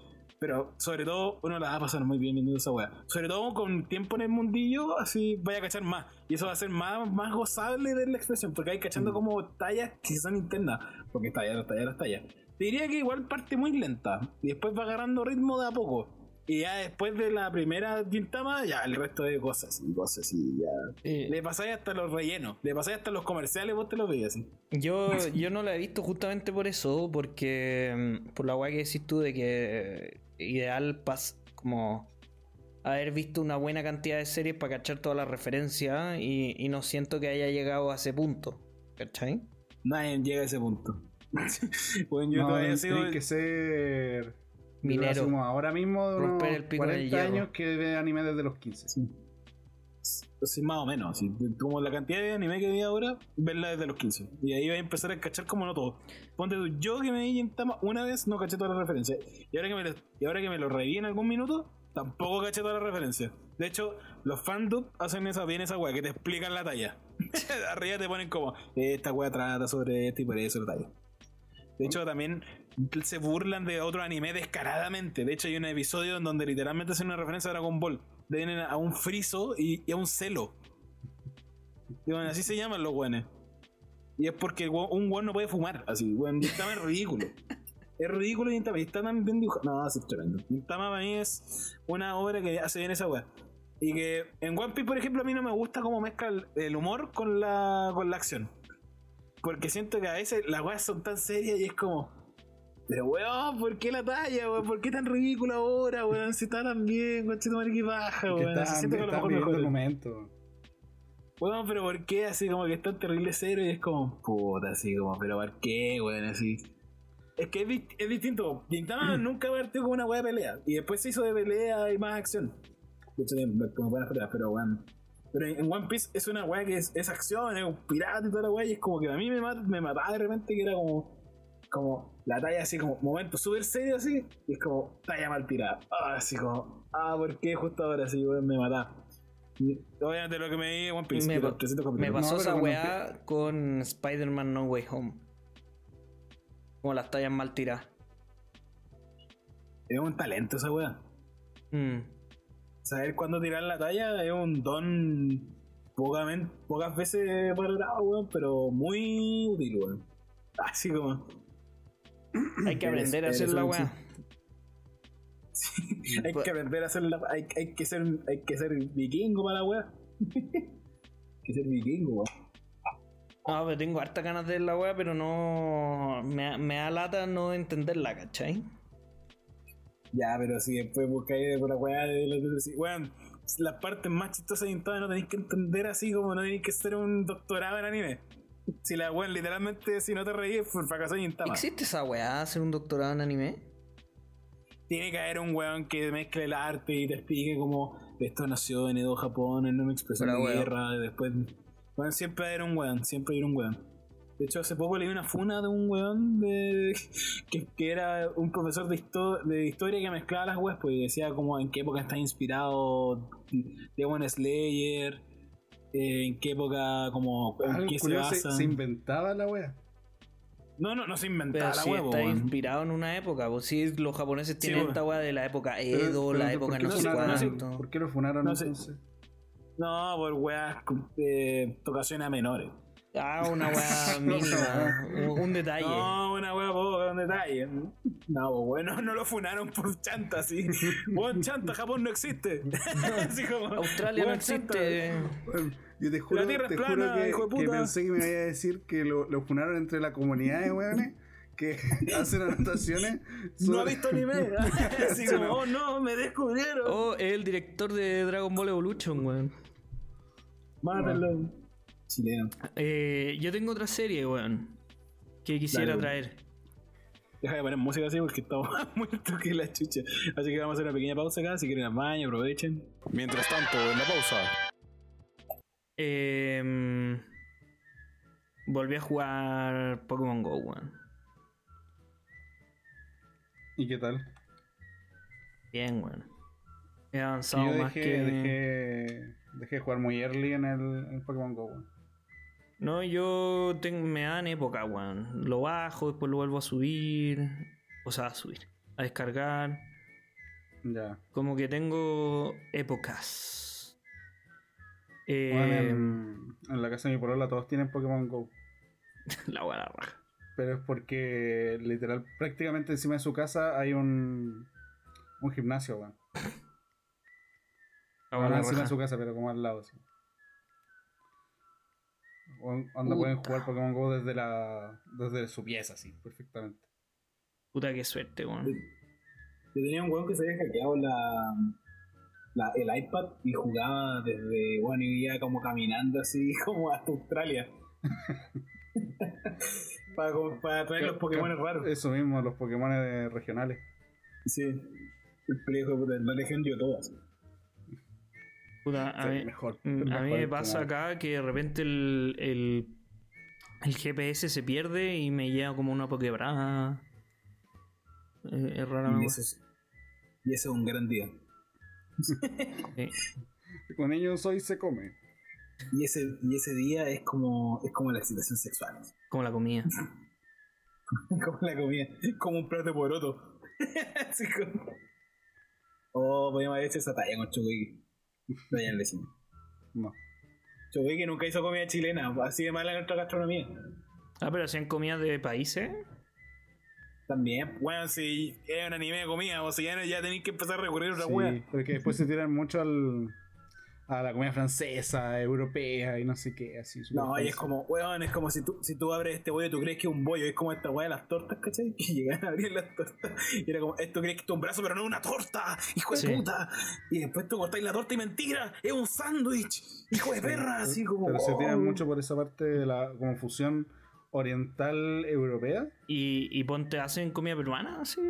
Speaker 2: Pero sobre todo, uno la va a pasar muy bien viendo esa weá. Sobre todo con tiempo en el mundillo, así vaya a cachar más. Y eso va a ser más, más gozable ver la expresión, porque hay cachando
Speaker 3: Mm.
Speaker 2: como tallas que son internas. Porque talla, las tallas, las tallas. Te diría que igual parte muy lenta. Y después va agarrando ritmo de a poco. Y ya después de la primera Gintama, ya el resto de cosas y cosas y ya.
Speaker 1: Eh,
Speaker 2: Le pasáis hasta los rellenos, le pasáis hasta los comerciales, vos te los veías así.
Speaker 1: Yo, yo no la he visto justamente por eso, porque mm, por la weá que decís tú de que ideal pas como haber visto una buena cantidad de series para cachar todas las referencias y, y no siento que haya llegado a ese punto. ¿Cachai?
Speaker 2: Nadie llega a ese punto. bueno, yo
Speaker 3: no,
Speaker 2: todavía sigo.
Speaker 3: que ser.
Speaker 1: Minero.
Speaker 3: ahora mismo,
Speaker 1: Romper el pico en el
Speaker 3: 40
Speaker 1: hierro.
Speaker 3: años que ve anime desde los 15.
Speaker 2: Sí. Sí, más o menos. sí. Como la cantidad de anime que vi ahora, verla desde los 15. Y ahí voy a empezar a cachar como no todo. Ponte tú, yo que me vi Gintama una vez no caché todas las referencias. Y ahora que me lo, y ahora que me lo reví en algún minuto, tampoco caché todas las referencias. De hecho, los fandub hacen esa, bien esa wea, que te explican la talla. Arriba te ponen como, esta wea trata sobre esto y por eso la talla. De hecho, también se burlan de otro anime descaradamente. De hecho, hay un episodio en donde literalmente hacen una referencia a Dragon Ball. Vienen a un friso y, y a un celo. Y bueno, así se llaman los weones. Y es porque un weón no puede fumar. Así, weón. Gintama es ridículo. Es ridículo Gintama. Y está tan bien dibujado. No, es tremendo. Gintama para mí es una obra que hace bien esa weá. Y que en One Piece, por ejemplo, a mí no me gusta cómo mezcla el, el humor con la, con la acción. Porque siento que a veces las weas son tan serias y es como. Pero weón, ¿por qué la talla, weón? ¿Por qué tan ridículo ahora, weón? Si está tan bien, coche madre que baja, weón.
Speaker 3: está,
Speaker 2: siento que a lo
Speaker 3: está
Speaker 2: mejor
Speaker 3: momento.
Speaker 2: Weón, pero ¿por qué? Así como que es tan terrible cero y es como, puta, así como, pero ¿por qué, weón? Así. Es que es, di- es distinto. Gintama nunca partió como una wea de pelea. Y después se hizo de pelea y más acción. De hecho, como buenas peleas, pero weón. Pero en en One Piece es una weá que es, es acción, es un pirata y toda la weá. Y es como que a mí me, mat- me mataba de repente que era como. Como la talla así, como momento súper serio así. Y es como talla mal tirada. Ah, así como. Ah, ¿por qué justo ahora sí, weón? Me mataba. Obviamente lo que me di One Piece,
Speaker 1: Me
Speaker 2: que los
Speaker 1: pa-
Speaker 2: 300
Speaker 1: Me pasó
Speaker 3: No,
Speaker 1: esa weá con Spider-Man No Way Home. Como las tallas mal tiradas.
Speaker 2: Es un talento esa weá.
Speaker 1: Mm.
Speaker 2: Saber cuándo tirar la talla es un don pocamen- pocas veces valorado, weón, pero muy útil, weón. Así como.
Speaker 1: Hay que
Speaker 2: Eres-
Speaker 1: aprender a hacer la weá.
Speaker 2: hay
Speaker 1: Pues-
Speaker 2: que aprender a hacer la, hay, hay que ser hay que ser vikingo para la weá. hay que ser vikingo, weón.
Speaker 1: No, pero tengo harta ganas de ver la wea, pero no. Me, me da lata no entenderla, ¿cachai?
Speaker 2: Ya, pero si después buscáis por la weá de los de- weón, las partes más chistosas de Gintama no tenéis que entender así como no tenéis que ser un doctorado en anime. Si la weón literalmente si no te reís, fue fracaso de Gintama.
Speaker 1: ¿Existe esa weá, hacer un doctorado en anime?
Speaker 2: Tiene que haber un weón que mezcle el arte y te explique como esto nació en Edo, Japón, en una expresión
Speaker 1: Pero,
Speaker 2: de
Speaker 1: weón.
Speaker 2: guerra, después. Bueno, siempre haber un weón, siempre hay un weón. De hecho, hace poco leí una funa de un weón de, que, que era un profesor de, histo- de historia que mezclaba las weas, pues y decía como en qué época está inspirado Demon Slayer, eh, en qué época, como en qué se
Speaker 3: curioso, se,
Speaker 2: basa.
Speaker 3: se inventaba la wea.
Speaker 2: No, no, no se
Speaker 1: Pero
Speaker 2: inventaba la
Speaker 1: si
Speaker 2: wea,
Speaker 1: está inspirado en una época, pues sí, los japoneses
Speaker 2: Sí,
Speaker 1: tienen
Speaker 2: weón.
Speaker 1: esta weá de la época Edo,
Speaker 3: pero
Speaker 1: la
Speaker 3: ¿por
Speaker 1: época no
Speaker 3: lo
Speaker 1: sé cuánto.
Speaker 3: ¿Por qué lo funaron
Speaker 2: No sé.
Speaker 3: entonces?
Speaker 2: No, por weas de tocaciones a menores.
Speaker 1: Ah, una weá mínima, un, un detalle.
Speaker 2: No, una wea poca, un detalle. No, bueno, no lo funaron por chanta, así. Bueno, chanta, Japón no existe. Así como,
Speaker 1: Australia no
Speaker 2: "Weón, chanta".
Speaker 1: existe.
Speaker 3: Bueno, yo te juro,
Speaker 2: Tierra es
Speaker 3: te juro
Speaker 2: plana,
Speaker 3: que,
Speaker 2: hijo de
Speaker 3: que
Speaker 2: puta.
Speaker 3: pensé que me iba a decir que lo, lo funaron entre la comunidad de weones que hacen anotaciones.
Speaker 2: No ha visto anime. Así como, oh no, me descubrieron.
Speaker 1: Oh, es el director de Dragon Ball Evolution, weón.
Speaker 2: Mátalo. Chileno.
Speaker 1: Eh, yo tengo otra serie, weón, que quisiera
Speaker 2: Dale,
Speaker 1: traer.
Speaker 2: Deja de poner música así porque estamos más muertos que la chucha. Así que vamos a hacer una pequeña pausa acá. Si quieren al baño, aprovechen.
Speaker 4: Mientras tanto, en la pausa.
Speaker 1: Eh, volví a jugar Pokémon Go, weón.
Speaker 3: ¿Y qué tal?
Speaker 1: Bien, weón. He avanzado
Speaker 3: yo
Speaker 1: más
Speaker 3: dejé,
Speaker 1: que.
Speaker 3: dejé, dejé de jugar muy early en el, en el Pokémon Go. weón.
Speaker 1: No, yo tengo, me dan época, weón. Lo bajo, después lo vuelvo a subir. O sea, a subir. A descargar.
Speaker 3: Ya.
Speaker 1: Como que tengo épocas. Eh,
Speaker 3: Bueno, en, en la casa de mi polola todos tienen Pokémon Go.
Speaker 1: la buena raja.
Speaker 3: Pero es porque literal, prácticamente encima de su casa hay un, un gimnasio, weón.
Speaker 1: La
Speaker 3: No
Speaker 1: buena
Speaker 3: encima de su casa, pero como al lado. sí. Onda pueden jugar Pokémon Go desde la desde su pieza, sí, perfectamente.
Speaker 1: Puta que suerte, weón.
Speaker 2: Yo tenía un weón que se había hackeado la, la- el iPad y jugaba desde, bueno, y iba como caminando así, como hasta Australia. para, como- para traer los Pokémon raros.
Speaker 3: Eso mismo, los Pokémon regionales.
Speaker 2: Sí. El pellejo de la región dio todas.
Speaker 1: Puta, a
Speaker 3: Sí,
Speaker 1: mí,
Speaker 3: mejor.
Speaker 1: mm, a
Speaker 3: mejor
Speaker 1: mí me pasa acá que de repente el, el, el GPS se pierde y me lleva como una Pokébrava. Eh, es raro,
Speaker 2: Y eso, es, y eso es un gran día.
Speaker 3: Con ellos hoy se come.
Speaker 2: Y ese, y ese día es como, es como la excitación sexual.
Speaker 1: como la comida.
Speaker 2: como la comida. Como un plato de poroto. Así como. Oh, podríamos haber hecho esa talla con Chukwiki. No, ya le decimos.
Speaker 3: No.
Speaker 2: Chukwiki nunca hizo comida chilena. Así de mala nuestra gastronomía.
Speaker 1: Ah, pero hacían comidas de países.
Speaker 2: También. Bueno, si es un anime de comida, o si ya, no- ya tenéis que empezar a recurrir a otra
Speaker 3: Sí,
Speaker 2: wea.
Speaker 3: porque después se tiran mucho al, a la comida francesa, europea y no sé qué, así.
Speaker 2: No, y es como, weón, es como si tú, si tú abres este bollo, tú crees que es un bollo, es como esta weá de las tortas, ¿cachai? Que llegan a abrir las tortas y era como, esto crees que es un brazo, pero no es una torta, hijo de
Speaker 1: Sí.
Speaker 2: puta. Y después tú cortáis la torta y mentira, es un sándwich, hijo de perra, así como.
Speaker 3: Pero se
Speaker 2: oh.
Speaker 3: tiran mucho por esa parte de la como fusión oriental europea.
Speaker 1: Y, y ponte, hacen comida peruana, así.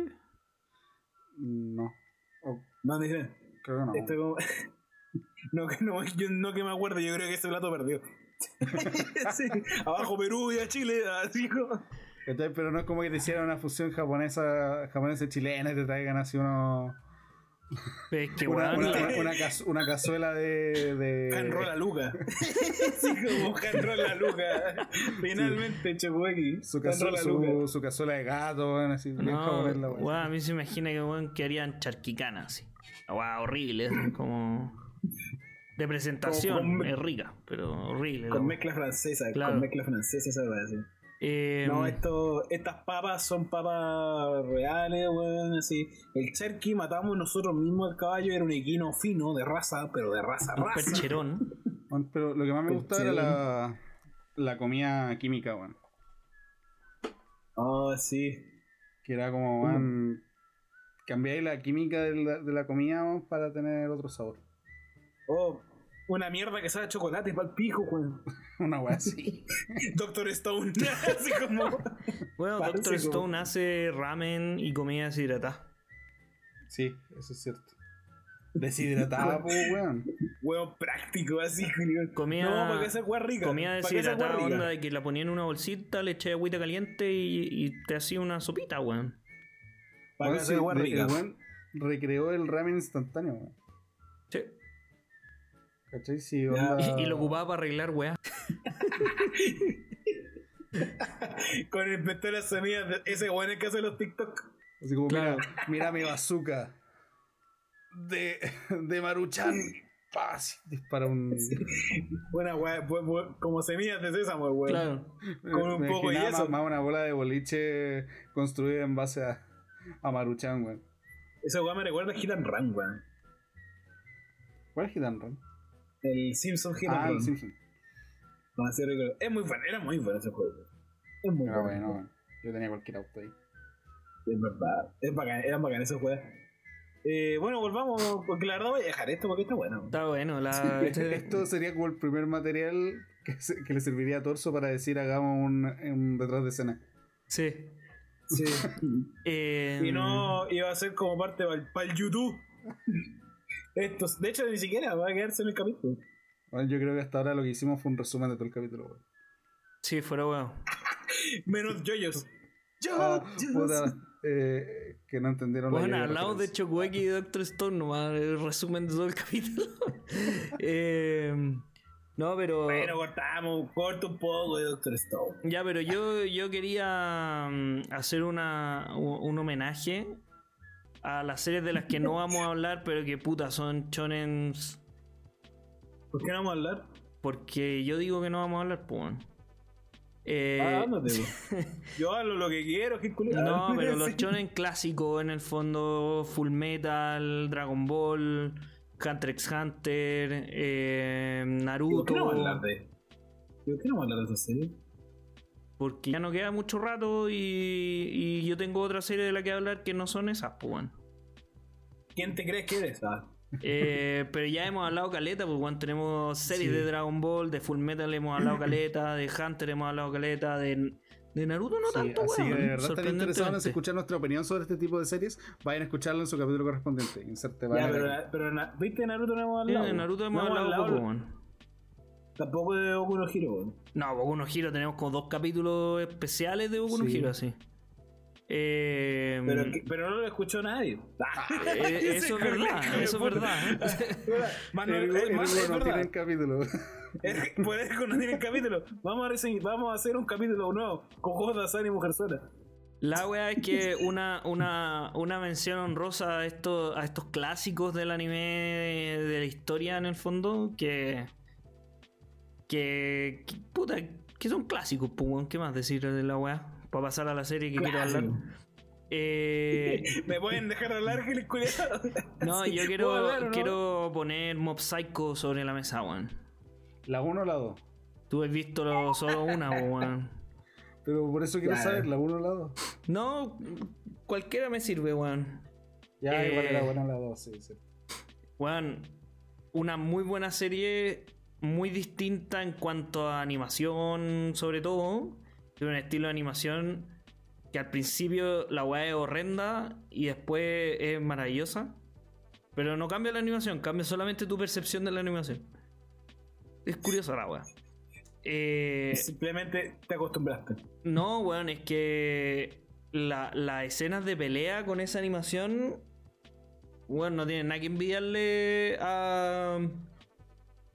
Speaker 3: No. O
Speaker 2: No, dice,
Speaker 3: creo que no.
Speaker 2: esto como. no, que no, yo no que me acuerdo, yo creo que ese plato perdió. Sí, abajo Perú y a Chile, así como.
Speaker 3: ¿Cachai? Pero no es como que te hicieran una fusión japonesa, japonesa chilena y te traigan así uno,
Speaker 1: Es que,
Speaker 3: una, una, una, una cazu- una cazuela de. de
Speaker 2: Hanrola Luca. Así como Hanrola Luca. Finalmente, Chocuequi.
Speaker 3: su, cazuela, su, su cazuela de gato, weón, así.
Speaker 1: No,
Speaker 3: japonés la weá.
Speaker 1: weón, a mí se imagina que weón que harían charquicana así. Weá horrible, como. De presentación,
Speaker 2: con-
Speaker 1: es rica, pero horrible.
Speaker 2: Con mezcla francesa,
Speaker 1: Claro.
Speaker 2: con mezcla francesa esa sí.
Speaker 1: Eh,
Speaker 2: No, esto, estas papas son papas reales, weón, así. El Cherky matamos nosotros mismos al caballo, era un equino fino, de raza, pero de raza,
Speaker 1: un
Speaker 2: raza.
Speaker 1: percherón.
Speaker 3: Bueno, pero lo que más me gustaba era la, la comida química, weón.
Speaker 2: Oh, sí.
Speaker 3: Que era como, weón, cambiáis la química de la, de la comida weón, para tener otro sabor.
Speaker 2: Oh, una mierda que sabe a chocolate para el pijo, weón.
Speaker 3: Una weá así.
Speaker 2: Doctor Stone, así como.
Speaker 1: Bueno,
Speaker 2: Parece
Speaker 1: Doctor
Speaker 2: como-
Speaker 1: Stone hace ramen y comida deshidratada.
Speaker 3: Sí, eso es cierto. Deshidratada, po, weón.
Speaker 2: Weón práctico, así.
Speaker 1: Comida,
Speaker 2: No, para que sea weá rica.
Speaker 1: comida deshidratada, onda de que la ponían en una bolsita, le echáis agüita caliente y, y te hacía una sopita, weón.
Speaker 2: Para que
Speaker 3: sí,
Speaker 2: weá
Speaker 3: el
Speaker 2: rica.
Speaker 3: weón recreó el ramen instantáneo, weón. ¿Cachai? Sí, onda-
Speaker 1: Y, y lo ocupaba para arreglar, weá.
Speaker 2: Con el inventor de las semillas, de- ese weón es el que hace los TikTok.
Speaker 3: Así como,
Speaker 1: Claro.
Speaker 3: mira, mira mi bazooka de, de Maruchan. Pa, así Dispara un.
Speaker 2: Buena weá, como semillas de sésamo, weón.
Speaker 1: Claro.
Speaker 2: Con un
Speaker 3: Me
Speaker 2: poco de yeso.
Speaker 3: Más, más una bola de boliche construida en base a, a Maruchan, weón.
Speaker 2: Esa weá me recuerda a Hit and Run, weón.
Speaker 3: ¿Cuál es Hit and Run?
Speaker 2: El Simpson Hit
Speaker 3: Ah, el. Simpson.
Speaker 2: No, así recuerdo. Es muy bueno, era muy bueno ese juego. Es muy
Speaker 3: Era
Speaker 2: bueno.
Speaker 3: bueno. Yo tenía cualquier auto ahí.
Speaker 2: Es verdad. Es bacán, eran bacán esos juegos. Eh, bueno, volvamos, porque la verdad voy a dejar esto porque está bueno.
Speaker 1: Está bueno. La, este-
Speaker 3: Esto sería como el primer material que, se- que le serviría a Torso para decir hagamos un, un detrás de escena.
Speaker 1: Sí.
Speaker 2: Sí.
Speaker 1: Eh,
Speaker 2: y no iba a ser como parte para el YouTube. Esto, de hecho, ni siquiera va a quedarse en el capítulo.
Speaker 3: Bueno, yo creo que hasta ahora lo que hicimos fue un resumen de todo el capítulo. weón.
Speaker 1: Sí, fuera weón.
Speaker 2: Menos yoyos.
Speaker 3: Ah, puta, eh, que no entendieron la
Speaker 1: Bueno, hablamos de. Chocueki y Doctor Stone, nomás el resumen de todo el capítulo. Eh, no, pero.
Speaker 2: Bueno, cortamos, corto un poco de Doctor Stone.
Speaker 1: Ya, pero yo, yo quería mm, hacer una, un homenaje a las series de las que no vamos a hablar, pero que puta son chonens.
Speaker 2: ¿Por qué no vamos a hablar?
Speaker 1: Porque yo digo que no vamos a hablar, pues. Eh,
Speaker 2: ah, ándate. Yo hablo lo que quiero, que culiado.
Speaker 1: No, pero los shonen clásicos, en el fondo, Full Metal, Dragon Ball, Hunter x Hunter, eh,
Speaker 2: ¿Por
Speaker 1: Naruto.
Speaker 2: qué no vamos a hablar de ¿Por qué no vamos a hablar de esa serie?
Speaker 1: Porque ya no queda mucho rato y, y yo tengo otra serie de la que hablar que no son esas, pues. weón.
Speaker 2: ¿Quién te crees que eres? Ah,
Speaker 1: Eh, pero ya hemos hablado caleta, pues weón, tenemos series
Speaker 2: Sí.
Speaker 1: de Dragon Ball, de Full Metal hemos hablado caleta, de Hunter hemos hablado caleta, de, de Naruto no
Speaker 3: Sí,
Speaker 1: tanto,
Speaker 3: así que
Speaker 1: weón.
Speaker 3: de verdad están interesados en escuchar nuestra opinión sobre este tipo de series, vayan a escucharlo en su capítulo correspondiente. Inserte
Speaker 2: ya, pero, pero na- ¿viste Naruto no hemos
Speaker 1: Sí,
Speaker 2: hablado?
Speaker 1: de Naruto hemos
Speaker 2: No
Speaker 1: hablado poco, weón.
Speaker 2: Tampoco de Boku no Hero.
Speaker 1: No, Boku no Hero tenemos como dos capítulos especiales de Boku no
Speaker 3: Sí.
Speaker 1: Hero, así. Eh,
Speaker 2: Pero, pero no lo escuchó nadie. Ah,
Speaker 1: eh, eso es verdad, eso es verdad.
Speaker 2: Manuel,
Speaker 3: El-
Speaker 2: eh,
Speaker 3: el
Speaker 2: Manuel,
Speaker 3: no tiene el capítulo.
Speaker 2: Por eso no tienen capítulo. Vamos a, reseñ- vamos a hacer un capítulo nuevo con azar y mujer sola.
Speaker 1: La wea es que una, una, una mención honrosa a estos, a estos clásicos del anime de la historia en el fondo que. Que. que- puta, que son clásicos, pues. ¿Qué más decir de la wea? Para pasar a la serie que quiero hablar. Eh,
Speaker 2: ¿Me pueden dejar hablar, Gil culiado?
Speaker 1: no, yo
Speaker 2: ¿Puedo
Speaker 1: quiero,
Speaker 2: hablar no?
Speaker 1: quiero poner Mob Psycho sobre la mesa, weón.
Speaker 3: ¿La 1 o la 2?
Speaker 1: Tú has visto lo- solo una, weón.
Speaker 3: Pero por eso quiero
Speaker 2: Ya.
Speaker 3: saber, ¿la 1 o la 2?
Speaker 1: No, cualquiera me sirve, weón.
Speaker 3: Ya,
Speaker 1: Eh,
Speaker 3: igual era buena la 2, sí, sí.
Speaker 1: Weón, una muy buena serie, muy distinta en cuanto a animación, sobre todo. Tiene un estilo de animación que al principio la weá es horrenda y después es maravillosa. Pero no cambia la animación, cambia solamente tu percepción de la animación. Es curiosa la weá. Eh,
Speaker 2: Simplemente te acostumbraste.
Speaker 1: no, weón, es que la- las escenas de pelea con esa animación, weón, no tienen nada que envidiarle a.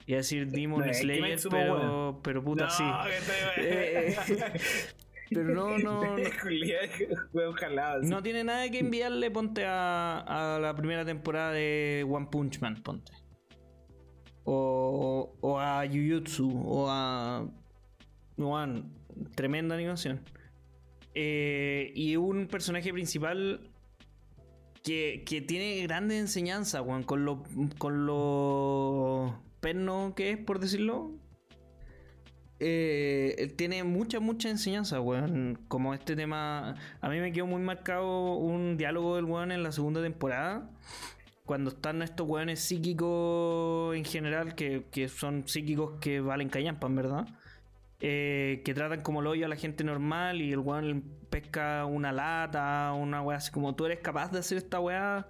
Speaker 1: Iba a decir Demon
Speaker 2: No,
Speaker 1: Slayer, pero, pero puta
Speaker 2: no,
Speaker 1: sí.
Speaker 2: que
Speaker 1: Eh, Pero no, no, no, tiene nada que enviarle, ponte a, a la primera temporada de One Punch Man, ponte. O, o a Jujutsu, o a. Weón, tremenda animación. Eh, y un personaje principal que, que tiene grandes enseñanzas, weón, con lo, con lo perno que es, por decirlo. Eh, tiene mucha, mucha enseñanza, weón. Como este tema. A mí me quedó muy marcado un diálogo del weón en la segunda temporada. Cuando están estos weones psíquicos en general, que, que son psíquicos que valen callampa, en verdad. eh, que tratan como lo hoyo a la gente normal y el weón pesca una lata, una weá así como tú eres capaz de hacer esta weá,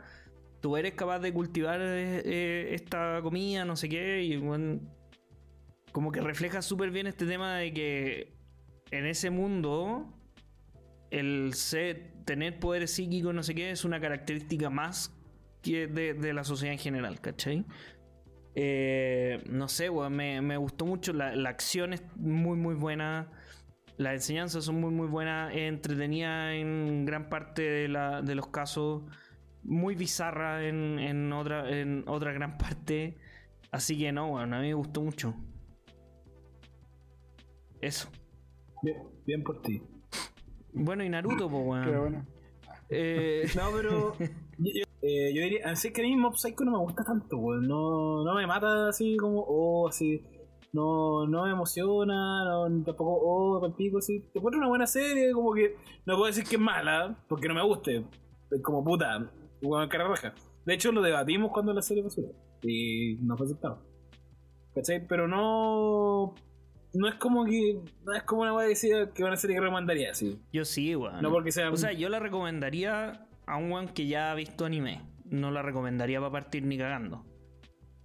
Speaker 1: tú eres capaz de cultivar eh, eh, esta comida, no sé qué, y weón como que refleja súper bien este tema de que en ese mundo el ser, tener poderes psíquicos, no sé qué, es una característica más que de, la sociedad en general, ¿cachai? Eh, no sé, weón, me, gustó mucho. La, acción es muy, muy buena. Las enseñanzas son muy, muy buenas. Entretenida en gran parte de los casos. Muy bizarra en, en otra, en otra gran parte. Así que no, weón, a mí me gustó mucho. Eso.
Speaker 2: Bien, bien por ti.
Speaker 1: Bueno, y Naruto, pues.
Speaker 3: Pero bueno.
Speaker 1: Eh,
Speaker 2: No, pero. yo, yo- eh, yo diría. Así que a mí Mob Psycho no me gusta tanto, weón. No, no me mata así como. Oh, así. No, no me emociona, no, tampoco, oh, palpico, así. Te encuentro una buena serie, como que. No puedo decir que es mala, porque no me guste. Es como puta, weón, cara roja. De hecho, lo debatimos cuando la serie pasó. Y no fue aceptado. ¿Cachai? Pero no. No es como que. No es como una weá decía que una serie que recomendaría, así.
Speaker 1: yo sí, weón.
Speaker 2: No porque sea.
Speaker 1: O sea, yo la recomendaría a un weón que ya ha visto anime. No la recomendaría para partir ni cagando.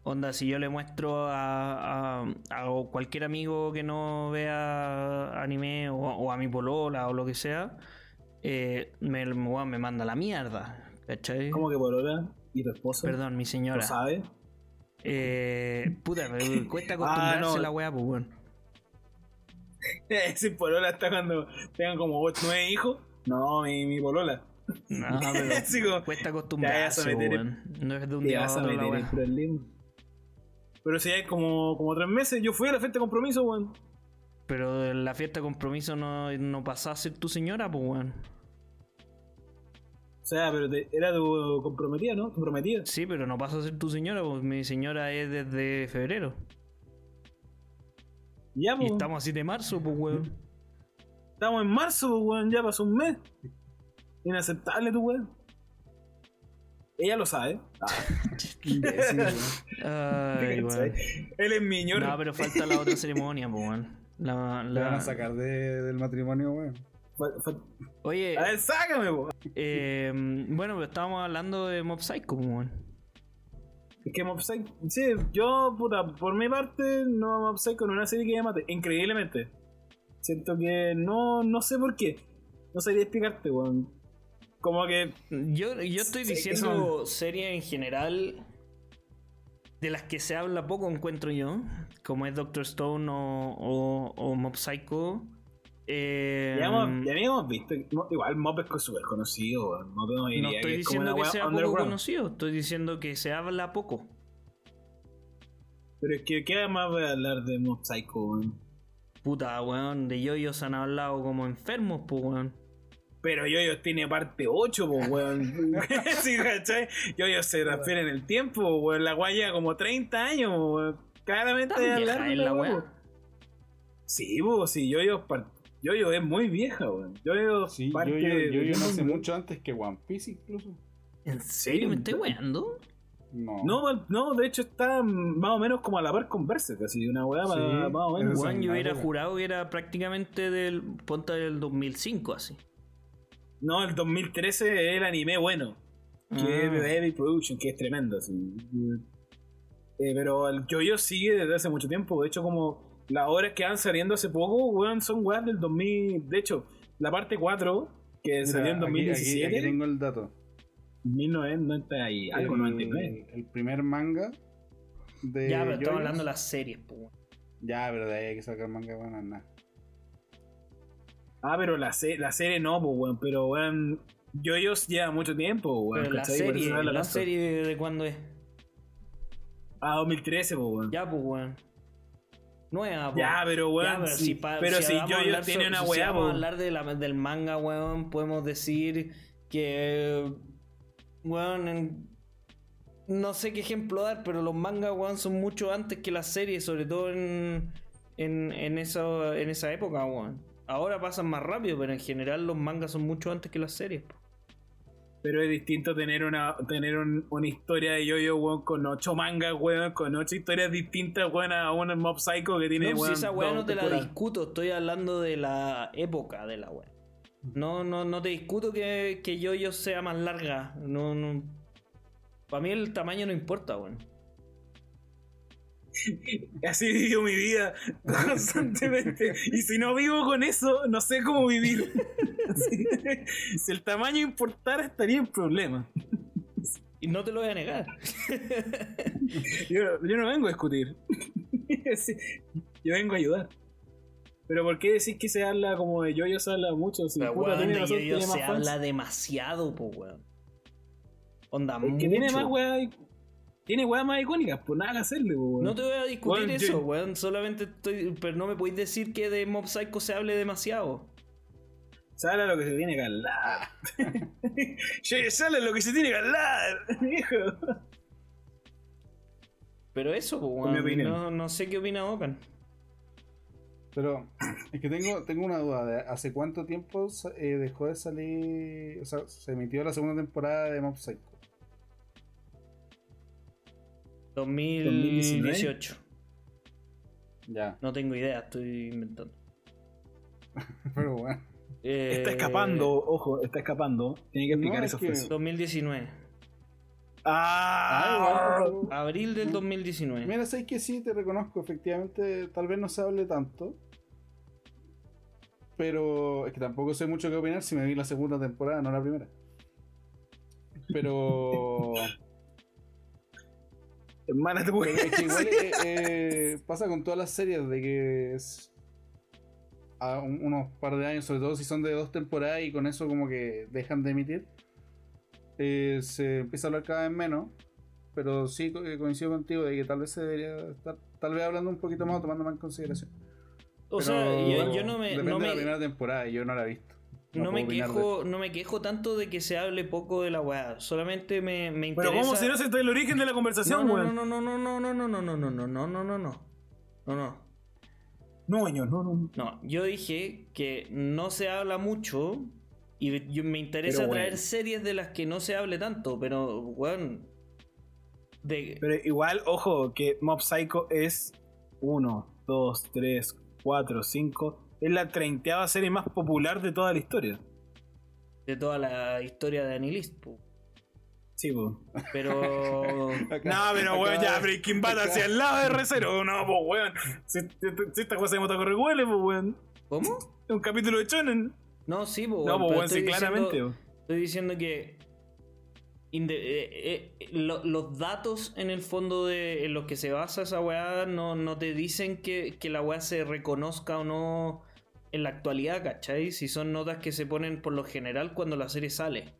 Speaker 1: Onda, si yo le muestro a, a- a cualquier amigo que no vea anime o, o a mi polola o lo que sea, eh, me, weón me manda la mierda. ¿Cachai?
Speaker 2: como que por ahora y tu esposa.
Speaker 1: Perdón, mi
Speaker 2: ¿Lo
Speaker 1: señora.
Speaker 2: sabe?
Speaker 1: Eh, puta, me cuesta acostumbrarse
Speaker 2: Ah, no.
Speaker 1: la weá, pues weón.
Speaker 2: Si polola está cuando tengan como 8, 9 hijos. No, mi, mi polola.
Speaker 1: No, pero
Speaker 2: Así como,
Speaker 1: cuesta acostumbrarse. No es de un día a otro la weá.
Speaker 2: Pero si hay como, como 3 meses, yo fui a la fiesta de compromiso, weón.
Speaker 1: Pero en la fiesta de compromiso no, no pasás a ser tu señora, pues weón.
Speaker 2: O sea, pero te- era tu comprometida, ¿no? Tu prometida.
Speaker 1: Sí, pero no pasa a ser tu señora, pues mi señora es desde febrero.
Speaker 2: Ya,
Speaker 1: Y
Speaker 2: pues.
Speaker 1: estamos así de marzo, pues weón.
Speaker 2: Estamos en marzo, pues, weón. Ya pasó un mes. Inaceptable tu weón. Ella lo sabe. Ah.
Speaker 1: Ay, weón.
Speaker 2: Él es mi ñor.
Speaker 1: No, pero falta la otra ceremonia, pues weón. La,
Speaker 3: Le van
Speaker 1: la-
Speaker 3: a sacar de- del matrimonio, weón.
Speaker 1: Oye,
Speaker 2: A ver, sácame, po.
Speaker 1: eh, bueno, pero estábamos hablando de Mob Psycho, pues weón.
Speaker 2: Es que Mob Psycho, sí, yo, puta, por mi parte, no Mob Psycho no es una serie que me mate, increíblemente. Siento que no, no sé por qué. No sabría explicarte, weón. Como que,
Speaker 1: Yo, yo estoy diciendo series en general de las que se habla poco, encuentro yo, como es Doctor Stone o, o, o Mob Psycho. Eh,
Speaker 2: ya, hemos, ya habíamos visto, no, igual Mob es súper conocido, weón. No, idea
Speaker 1: no estoy
Speaker 2: que
Speaker 1: diciendo que
Speaker 2: weá
Speaker 1: sea poco conocido, estoy diciendo que se habla poco.
Speaker 2: Pero es que, ¿qué más voy a hablar de Mob Psycho, weón?
Speaker 1: Puta, weón, de yoyos han hablado como enfermos, pues, weón.
Speaker 2: Pero Yoyos tiene parte 8, po, weón. sí, ¿cachai? Yoyos se refiere en el tiempo, weón. La guaya como 30 años, weón. Claramente
Speaker 1: ¿Tan vieja
Speaker 2: hablar de
Speaker 1: es la
Speaker 2: po. Sí, po, sí, Yoyos par- Yoyos es muy vieja, weón. Yoyos
Speaker 3: Sí, yo,
Speaker 2: parte
Speaker 3: yo, yo,
Speaker 2: de-
Speaker 3: yo nací mucho antes que One Piece, incluso.
Speaker 1: ¿En serio me estoy weando?
Speaker 3: No.
Speaker 2: No, de hecho está más o menos como a la par con Berserk, así, una weá
Speaker 3: Sí,
Speaker 2: más, más o menos.
Speaker 3: Es
Speaker 1: yo hubiera jurado que era prácticamente del ponta del 2005, así.
Speaker 2: No, el 2013 es el anime bueno. que
Speaker 1: Ah.
Speaker 2: es de Heavy Production, que es tremendo. Así. Eh, pero el Jojo sigue desde hace mucho tiempo. De hecho, como las obras que van saliendo hace poco, weón, son weas del 2000. De hecho, la parte 4, que
Speaker 3: Mira,
Speaker 2: salió en
Speaker 3: aquí-
Speaker 2: 2017,
Speaker 3: Aquí, aquí tengo el dato.
Speaker 2: 1990 y algo,
Speaker 3: el,
Speaker 2: 99.
Speaker 3: el primer manga de.
Speaker 1: Ya, pero estamos hablando de las series, pues. weón.
Speaker 3: Ya, pero de ahí hay que sacar manga bueno, nada.
Speaker 2: Ah, pero la, se- la serie no, pues, weón. Pero, weón, Jojo lleva mucho tiempo, weón.
Speaker 1: Pero la serie, la
Speaker 2: tanto.
Speaker 1: serie de, de cuándo es.
Speaker 2: Ah, 2013, pues, weón.
Speaker 1: Ya, pues, weón. Nueva. po.
Speaker 2: Ya, pero
Speaker 1: Ya,
Speaker 2: weón.
Speaker 1: pero
Speaker 2: sí,
Speaker 1: si, pa-
Speaker 2: pero si yo, yo tiene una
Speaker 1: si
Speaker 2: weá,
Speaker 1: vamos a hablar de la- del manga, weón, podemos decir que. Weón, en- no sé qué ejemplo dar, pero los mangas, weón, son mucho antes que las series, sobre todo en, en, en, esa, en esa época, weón. Ahora pasan más rápido, pero en general los mangas son mucho antes que las series. po.
Speaker 2: Pero es distinto tener una tener un- una historia de yo-yo, weón, con ocho mangas, weón, con ocho historias distintas, weón, a un Mob Psycho que tiene,
Speaker 1: No, si
Speaker 2: weón,
Speaker 1: esa weá
Speaker 2: dos
Speaker 1: no te la discuto, estoy hablando de la época de la weá. No, no, no te discuto que, que yo, yo sea más larga. No, no. Para mí el tamaño no importa, weón.
Speaker 2: Así vivo mi vida constantemente. y si no vivo con eso, no sé cómo vivir. Si el tamaño importara, estaría en problema.
Speaker 1: Y no te lo voy a negar.
Speaker 2: Yo, yo no vengo a discutir. Yo vengo a ayudar. Pero ¿por qué decir que se habla como de yo-yo se habla mucho? Si
Speaker 1: Pero
Speaker 2: puta,
Speaker 1: weón,
Speaker 2: razón,
Speaker 1: yo, se
Speaker 2: fans.
Speaker 1: habla demasiado, po, weón. Onda,
Speaker 2: Es que
Speaker 1: mucho.
Speaker 2: tiene más weas. Tiene weas más icónicas, pues nada que hacerle, pues, weón.
Speaker 1: No te voy a discutir
Speaker 2: Weón,
Speaker 1: eso,
Speaker 2: yo-
Speaker 1: weón. Solamente estoy. Pero no me podéis decir que de Mob Psycho se hable demasiado.
Speaker 2: Sale lo que se tiene que hablar. Che, Sale lo que se tiene que hablar, viejo.
Speaker 1: Pero eso,
Speaker 2: mi
Speaker 1: weón. No, no sé qué opina Okan.
Speaker 3: Pero es que tengo, tengo una duda. de ¿Hace cuánto tiempo eh, dejó de salir? O sea, se emitió la segunda temporada de Mob Psycho.
Speaker 1: 2018.
Speaker 3: Ya,
Speaker 1: No tengo idea, estoy inventando.
Speaker 3: pero bueno.
Speaker 1: Eh,
Speaker 2: Está escapando, ojo, está escapando. Tiene que explicar
Speaker 3: No,
Speaker 2: eso.
Speaker 3: es que-
Speaker 2: Fres.
Speaker 1: 2019.
Speaker 2: Ah,
Speaker 3: Ah,
Speaker 1: Abril del 2019.
Speaker 3: Mira, sabes que sí, te reconozco. Efectivamente, tal vez no se hable tanto. Pero es que tampoco sé mucho qué opinar si me vi la segunda temporada, no la primera. Pero.
Speaker 2: hermana, te
Speaker 3: pero
Speaker 2: puedo-
Speaker 3: es que igual eh, eh, pasa con todas las series de que es a un- unos par de años, sobre todo si son de dos temporadas y con eso como que dejan de emitir, eh, se empieza a hablar cada vez menos. Pero sí co- coincido contigo de que tal vez se debería estar tal vez hablando un poquito más o tomando más en consideración.
Speaker 1: O
Speaker 3: Pero
Speaker 1: sea, yo, yo no me,
Speaker 3: Depende
Speaker 1: no
Speaker 3: de la
Speaker 1: me,
Speaker 3: primera temporada y yo no la he visto.
Speaker 1: No me quejo, no me quejo tanto de que se hable poco de la weá. Solamente me, me
Speaker 2: Pero
Speaker 1: interesa.
Speaker 2: ¿cómo si no se está el origen de la conversación,
Speaker 1: no,
Speaker 2: weón?
Speaker 1: no, no, no, no, no, no, no, no, no, no, no, no, no, no. No, no.
Speaker 2: No, señor, no, no.
Speaker 1: No, yo dije que no se habla mucho y yo- me interesa
Speaker 2: Pero,
Speaker 1: traer
Speaker 2: weón.
Speaker 1: series de las que no se hable tanto, pero, weón. De,
Speaker 2: Pero igual, ojo, que Mob Psycho es 1, 2, 3, 4, 5. Es la treintaava serie más popular de toda la historia.
Speaker 1: de toda la historia de Anilist, po.
Speaker 2: Sí, pues.
Speaker 1: pero.
Speaker 3: Acá-
Speaker 2: No, pero weón, ya Breaking Bad
Speaker 3: acá-
Speaker 2: hacia el lado de R0. No, pues weón. Si, si- si esta cosa de Motocorre huele, pues weón.
Speaker 1: ¿Cómo?
Speaker 2: Es un capítulo de Chonen.
Speaker 1: No, sí, po,
Speaker 2: No,
Speaker 1: weón,
Speaker 2: pues
Speaker 1: pero
Speaker 2: weón, sí,
Speaker 1: estoy diciendo-
Speaker 2: claramente.
Speaker 1: Estoy diciendo que inde- eh, eh, lo- los datos en el fondo de en los que se basa esa weá no, no te dicen que, que la weá se reconozca o no en la actualidad, ¿cachai? Si son notas que se ponen por lo general cuando la serie sale.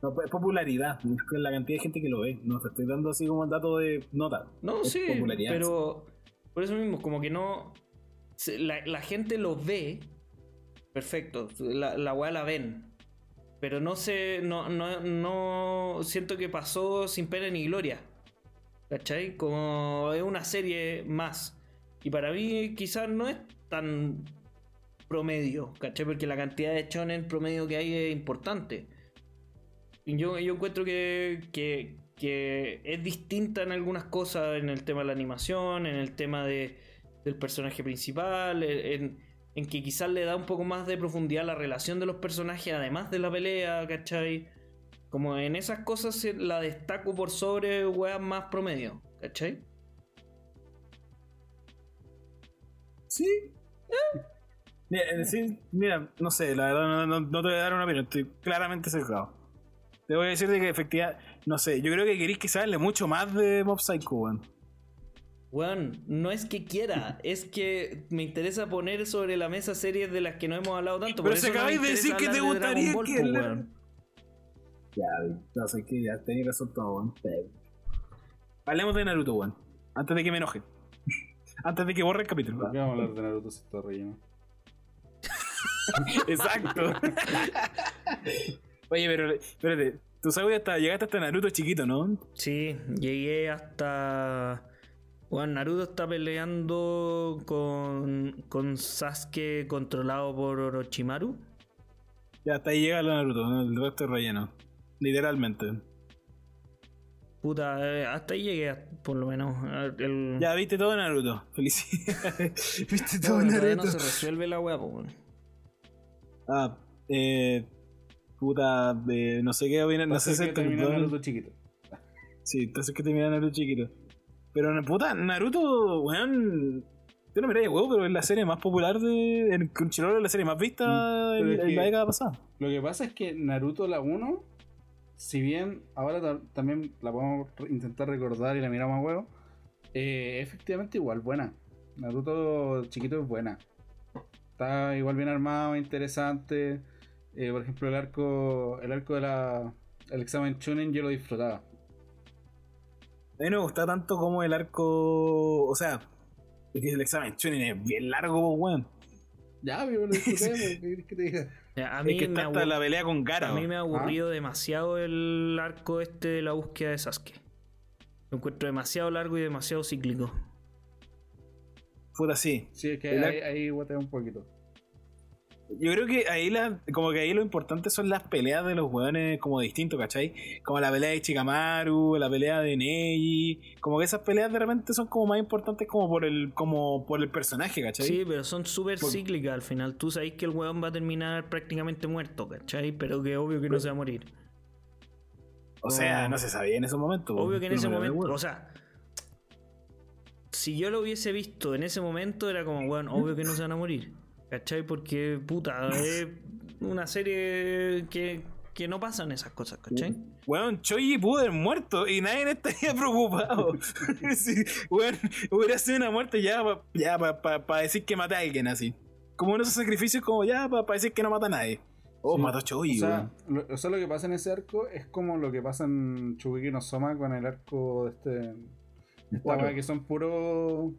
Speaker 2: No, es popularidad. Es la cantidad de gente que lo ve. No te estoy dando así como el dato de nota.
Speaker 1: No,
Speaker 2: Es
Speaker 1: sí,
Speaker 2: popularidad,
Speaker 1: pero por eso mismo, como que no... la gente lo ve, perfecto, la, la weá la ven, pero no sé, no, no, no siento que pasó sin pena ni gloria, ¿cachai? Como es una serie más, y para mí quizás no es tan promedio, ¿cachai? Porque la cantidad de shonen promedio que hay es importante. Y Yo, yo encuentro que, que, que es distinta en algunas cosas, en el tema de la animación, en el tema de, del personaje principal, en, en que quizás le da un poco más de profundidad a la relación de los personajes, además de la pelea, ¿cachai? Como en esas cosas la destaco por sobre weas más promedio, ¿cachai?
Speaker 2: Sí. Mira, eh, sí, mira, no sé, la verdad no, no- no te voy a dar una opinión, estoy claramente cercado. Te voy a decir de que efectivamente, no sé, yo creo que queréis que se hable mucho más de Mob Psycho, weón.
Speaker 1: Weón, no es que quiera, es que me interesa poner sobre la mesa series de las que no hemos hablado tanto.
Speaker 2: Pero
Speaker 1: me
Speaker 2: acabáis de decir que te gustaría
Speaker 1: Ball,
Speaker 2: que
Speaker 1: po,
Speaker 2: la-
Speaker 1: weón.
Speaker 2: Ya, no sé que ya tenéis razón todo, weón. Hablemos de Naruto, weón. Antes de que me enoje. antes de que borre el capítulo.
Speaker 3: ¿Por qué vamos a hablar de Naruto si está relleno?
Speaker 2: Exacto. Oye, pero espérate, tú sabes hasta llegaste hasta Naruto chiquito, ¿no?
Speaker 1: Sí, llegué hasta. Bueno, Naruto está peleando con, con Sasuke controlado por Orochimaru.
Speaker 2: Ya hasta ahí llega el Naruto, ¿no? el resto es relleno. Literalmente.
Speaker 1: Puta, eh, hasta ahí llegué, por lo menos. El...
Speaker 2: Ya viste todo Naruto. Felicidades. viste todo
Speaker 1: todavía
Speaker 2: Naruto.
Speaker 1: no se resuelve la wea, pues, weón.
Speaker 2: Ah, eh. Puta, de no sé qué viene, no sé si.
Speaker 3: Naruto chiquito.
Speaker 2: Sí, entonces que termina Naruto chiquito. Pero puta, Naruto, weón. Yo no me de huevo, pero es la serie más popular de. En Crunchyroll es la serie más vista
Speaker 3: Mm,
Speaker 2: en, en la década pasada.
Speaker 3: Lo que pasa es que Naruto la 1, si bien ahora ta- también la podemos intentar recordar y la miramos a huevo, eh, efectivamente igual buena. Naruto chiquito es buena. Está igual bien armado, interesante. Eh, por ejemplo, el arco, el arco de la, el examen Chunin yo lo disfrutaba.
Speaker 2: A mí no me gusta tanto como el arco. O sea, es que el examen Chunin es bien largo, pues, weón.
Speaker 3: Ya, pero lo disfruté, pues, ¿qué querés que te diga?
Speaker 1: A
Speaker 2: Es
Speaker 1: mí,
Speaker 2: que
Speaker 1: me
Speaker 2: está hasta la pelea con Gara.
Speaker 1: a mí me ha
Speaker 2: weón.
Speaker 1: aburrido demasiado el arco este de la búsqueda de Sasuke. Lo encuentro demasiado largo y demasiado cíclico.
Speaker 2: Puta, sí.
Speaker 3: Sí, es que
Speaker 2: El
Speaker 3: ahí, ahí guatea un poquito.
Speaker 2: Yo creo que ahí la, como que ahí lo importante son las peleas de los weones como distintos, ¿cachai? Como la pelea de Chikamaru, la pelea de Neji, como que esas peleas de repente son como más importantes como por el, como por el personaje, ¿cachai?
Speaker 1: Sí, pero son súper
Speaker 2: Por-
Speaker 1: cíclicas al final. Tú sabes que el weón va a terminar prácticamente muerto, ¿cachai? Pero que obvio que no se va a morir.
Speaker 2: o sea, no se sabía en esos momentos.
Speaker 1: Obvio que en ese momento, o sea, si yo lo hubiese visto en ese momento, era como, weón, obvio que no se van a morir. ¿Cachai? Porque, puta, es una serie que, que no pasan esas cosas, ¿cachai?
Speaker 2: Weón, Choji pudo haber muerto y nadie estaría preocupado. Sí, weón, hubiera sido una muerte ya para ya pa, pa- pa decir que maté a alguien así. Como en esos sacrificios, como ya para decir que no mata a nadie. Oh,
Speaker 3: Sí.
Speaker 2: mató a Choji,
Speaker 3: O sea,
Speaker 2: weón.
Speaker 3: lo, o sea, lo que pasa en ese arco es como lo que pasa en Shugeki no Soma con el arco de este. Esta que son puro.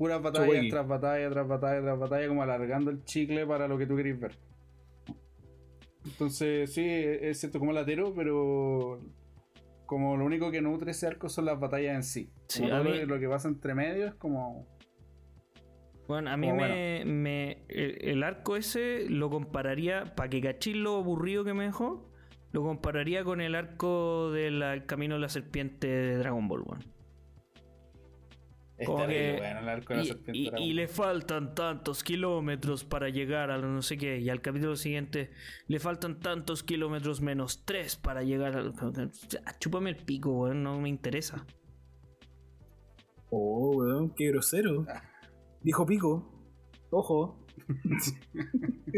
Speaker 3: Puras batallas tras batalla, tras batalla, tras batalla, como alargando el chicle para lo que tú querés ver. Entonces, sí, es cierto como latero, pero. Como lo único que nutre ese arco son las batallas en sí.
Speaker 1: Sí,
Speaker 3: Como
Speaker 1: a
Speaker 3: todo
Speaker 1: mí-
Speaker 3: lo, que pasa entre medio es como.
Speaker 1: Bueno, a mí
Speaker 3: Como
Speaker 1: me, me- el, arco ese lo compararía, para que cachis lo aburrido que me dejó, lo compararía con el arco del camino de la serpiente de Dragon Ball, weón.
Speaker 3: Es
Speaker 1: Como que-
Speaker 3: bueno, el arco de la
Speaker 1: Y, y- y le faltan tantos kilómetros para llegar a no sé qué. Y al capítulo siguiente le faltan tantos kilómetros menos tres para llegar al. Ah, Chúpame el pico, weón, no me interesa.
Speaker 2: Oh, weón, qué grosero. Dijo pico. Ojo.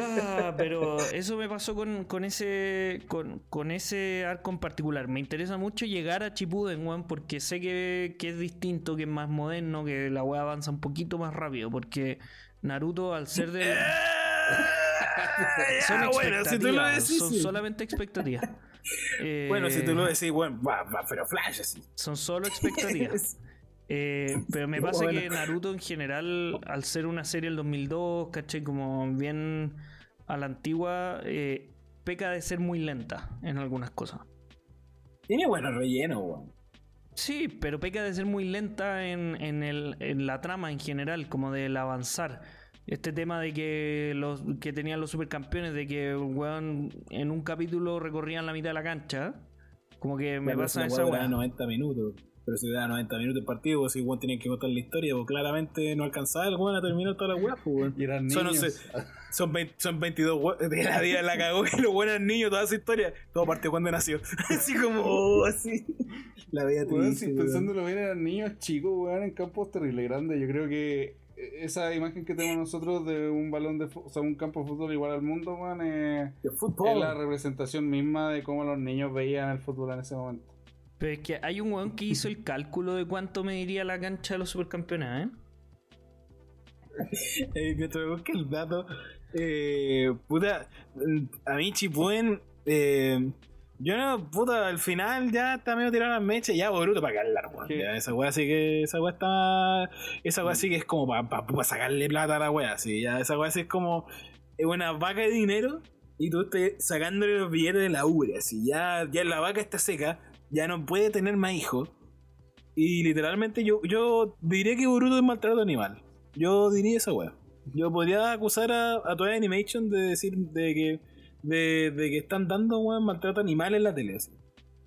Speaker 1: Ah, pero eso me pasó con, con ese con, con ese arco en particular. Me interesa mucho llegar a Chipuden, weón, porque sé que, que es distinto, que es más moderno, que la weá avanza un poquito más rápido. Porque Naruto, al ser de. son
Speaker 2: Ah, bueno, si tú lo
Speaker 1: expectativas,
Speaker 2: decís.
Speaker 1: son solamente expectativas. Eh,
Speaker 2: Bueno, si tú lo decís, bueno, va, va, pero flash así.
Speaker 1: Son solo expectativas. Eh, pero me pasa
Speaker 2: Bueno.
Speaker 1: que Naruto en general, al ser una serie del 2002, caché como bien a la antigua, eh, peca de ser muy lenta en algunas cosas.
Speaker 2: Tiene buenos rellenos, weón.
Speaker 1: Sí, pero peca de ser muy lenta en, en, el, en la trama en general, como del avanzar. Este tema de que los que tenían los supercampeones, de que weón, en un capítulo recorrían la mitad de la cancha, como que me pasa esa
Speaker 2: weá. 90 minutos. Pero si da 90 minutos el partido, pues igual tenía que contar la historia, pues claramente no alcanzaba el weón a terminar toda la weá, pues weón.
Speaker 3: Y eran
Speaker 2: Son,
Speaker 3: niños.
Speaker 2: son, 20 son 22 we- de la vida la cagó que los buenos niños, toda esa historia. Todo partió cuando nació. así como, oh, así. La veía
Speaker 3: Weón,
Speaker 2: triste.
Speaker 3: si
Speaker 2: weón.
Speaker 3: pensándolo bien, eran niños chicos, weón, en campos terrible grandes. Yo creo que esa imagen que tenemos nosotros de un balón de o sea, un campo de fútbol igual al mundo, weón, es,
Speaker 2: De
Speaker 3: es la representación misma de cómo los niños veían el fútbol en ese momento.
Speaker 1: Pero es que hay un weón que hizo el cálculo de cuánto mediría la cancha de los supercampeones, ¿eh?
Speaker 2: Eh, mientras busque el dato, eh, puta, a mí Chipuden, eh, Yo no, puta, al final ya está medio tirado las mechas, ya Boruto para calar, weón. Esa weá sí que, esa weá está, esa weá sí que es como para sacarle plata a la weá, sí, ya, esa weá sí es como, es una vaca de dinero y tú estás sacándole los billetes de la ubre, así, ya, ya la vaca está seca, ya no puede tener más hijos. Y literalmente yo, yo diría que Boruto es maltrato animal. Yo diría esa weá. Yo podría acusar a, a Toei Animation de decir de que de, de que están dando weón maltrato animal en la tele. así.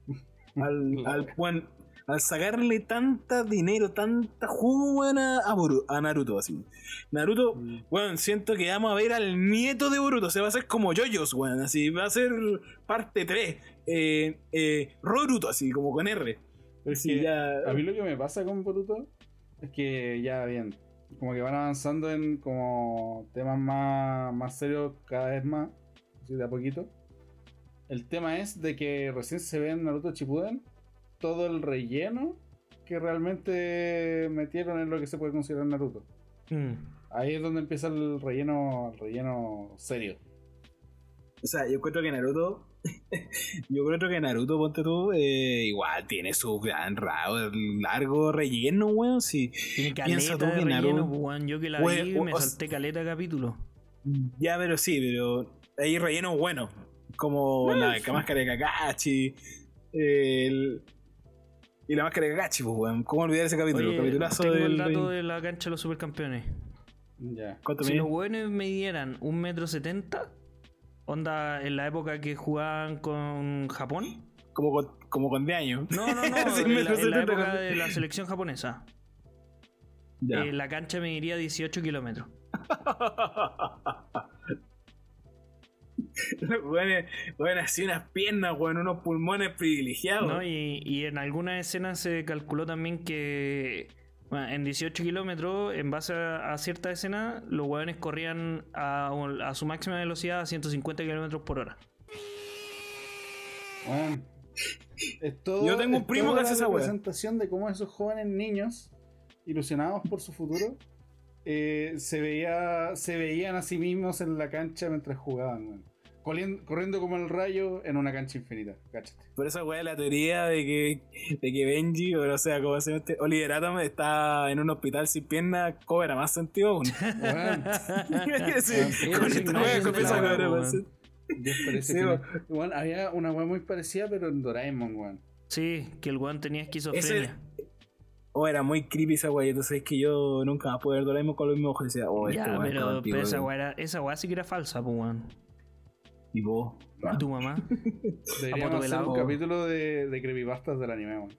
Speaker 2: Al, al, weón, al sacarle tanta dinero, tanta jugo weón, a, a Naruto así. Naruto, weón, siento que vamos a ver al nieto de Boruto. Se va a hacer como Yoyos, weón. Así, va a ser parte 3. Eh, eh, Roruto, así, como con R.
Speaker 3: Es que
Speaker 2: ya-
Speaker 3: A mí lo que me pasa con Boruto es que ya bien, como que van avanzando en como temas más, más serios cada vez más, así de a poquito. El tema es de que recién se ve en Naruto Shippuden todo el relleno que realmente metieron en lo que se puede considerar Naruto.
Speaker 1: Mm.
Speaker 3: Ahí es donde empieza el relleno, el relleno serio.
Speaker 2: O sea, yo encuentro que Naruto. yo encuentro que Naruto, ponte tú, eh, igual tiene su gran ra- largo relleno, weón. Si,
Speaker 1: Tiene
Speaker 2: Piensa
Speaker 1: caleta
Speaker 2: tú
Speaker 1: de
Speaker 2: que
Speaker 1: relleno,
Speaker 2: Naruto-
Speaker 1: pues, weón. Yo que la
Speaker 2: Weón,
Speaker 1: vi me salté caleta capítulo.
Speaker 2: ya, pero sí, pero hay relleno bueno. Como la, la máscara de Kakashi. el- y la máscara de Kakashi, pues, weón. ¿Cómo olvidar ese capítulo?
Speaker 1: Oye,
Speaker 2: Capitulazo
Speaker 1: tengo
Speaker 2: del.
Speaker 1: el dato de la cancha de los supercampeones.
Speaker 3: Ya.
Speaker 2: ¿Cuánto
Speaker 1: Si
Speaker 2: mide?
Speaker 1: los buenos midieran un metro setenta, onda en la época que jugaban con Japón.
Speaker 2: Como con, como con 10 años.
Speaker 1: No, no, no,
Speaker 2: Sí,
Speaker 1: en, la,
Speaker 2: metro
Speaker 1: en la
Speaker 2: 70
Speaker 1: época de la selección japonesa.
Speaker 2: Ya.
Speaker 1: Eh, la cancha mediría 18 kilómetros.
Speaker 2: Weón, weón, así unas piernas, weón, unos pulmones privilegiados.
Speaker 1: ¿no? Y, y en algunas escenas se calculó también que bueno, en 18 kilómetros, en base a, a cierta escena, los hueones corrían a, a su máxima velocidad a 150 kilómetros por hora.
Speaker 3: Bueno, es todo-
Speaker 2: Yo tengo un primo que hace esa wea.
Speaker 3: representación de cómo esos jóvenes niños, ilusionados por su futuro, eh, se, veía, se veían a sí mismos en la cancha mientras jugaban. weón. Corriendo, corriendo como el rayo en una cancha infinita. Cáchate.
Speaker 2: Por esa weá la teoría de que, de que Benji, o sea, como se llama este, Oliver Atom está en un hospital sin piernas, cobra más sentido aún. Sí, con esta weá comienza a cobrar más sentido. Sí,
Speaker 3: que había una weá muy parecida, pero en Doraemon, weón.
Speaker 1: Sí, que el weón tenía esquizofrenia.
Speaker 2: Oh, era muy creepy esa weá, entonces es que yo nunca más pude ver Doraemon con los mismos ojos y decía, oh, este
Speaker 1: ya,
Speaker 2: weón es
Speaker 1: pero,
Speaker 2: contigo,
Speaker 1: pero esa weá era- esa weá sí que era falsa, pues weón.
Speaker 2: Y vos,
Speaker 1: ¿Y tu mamá?
Speaker 3: Deberíamos hacer un capítulo de, de creepypastas del anime, weón.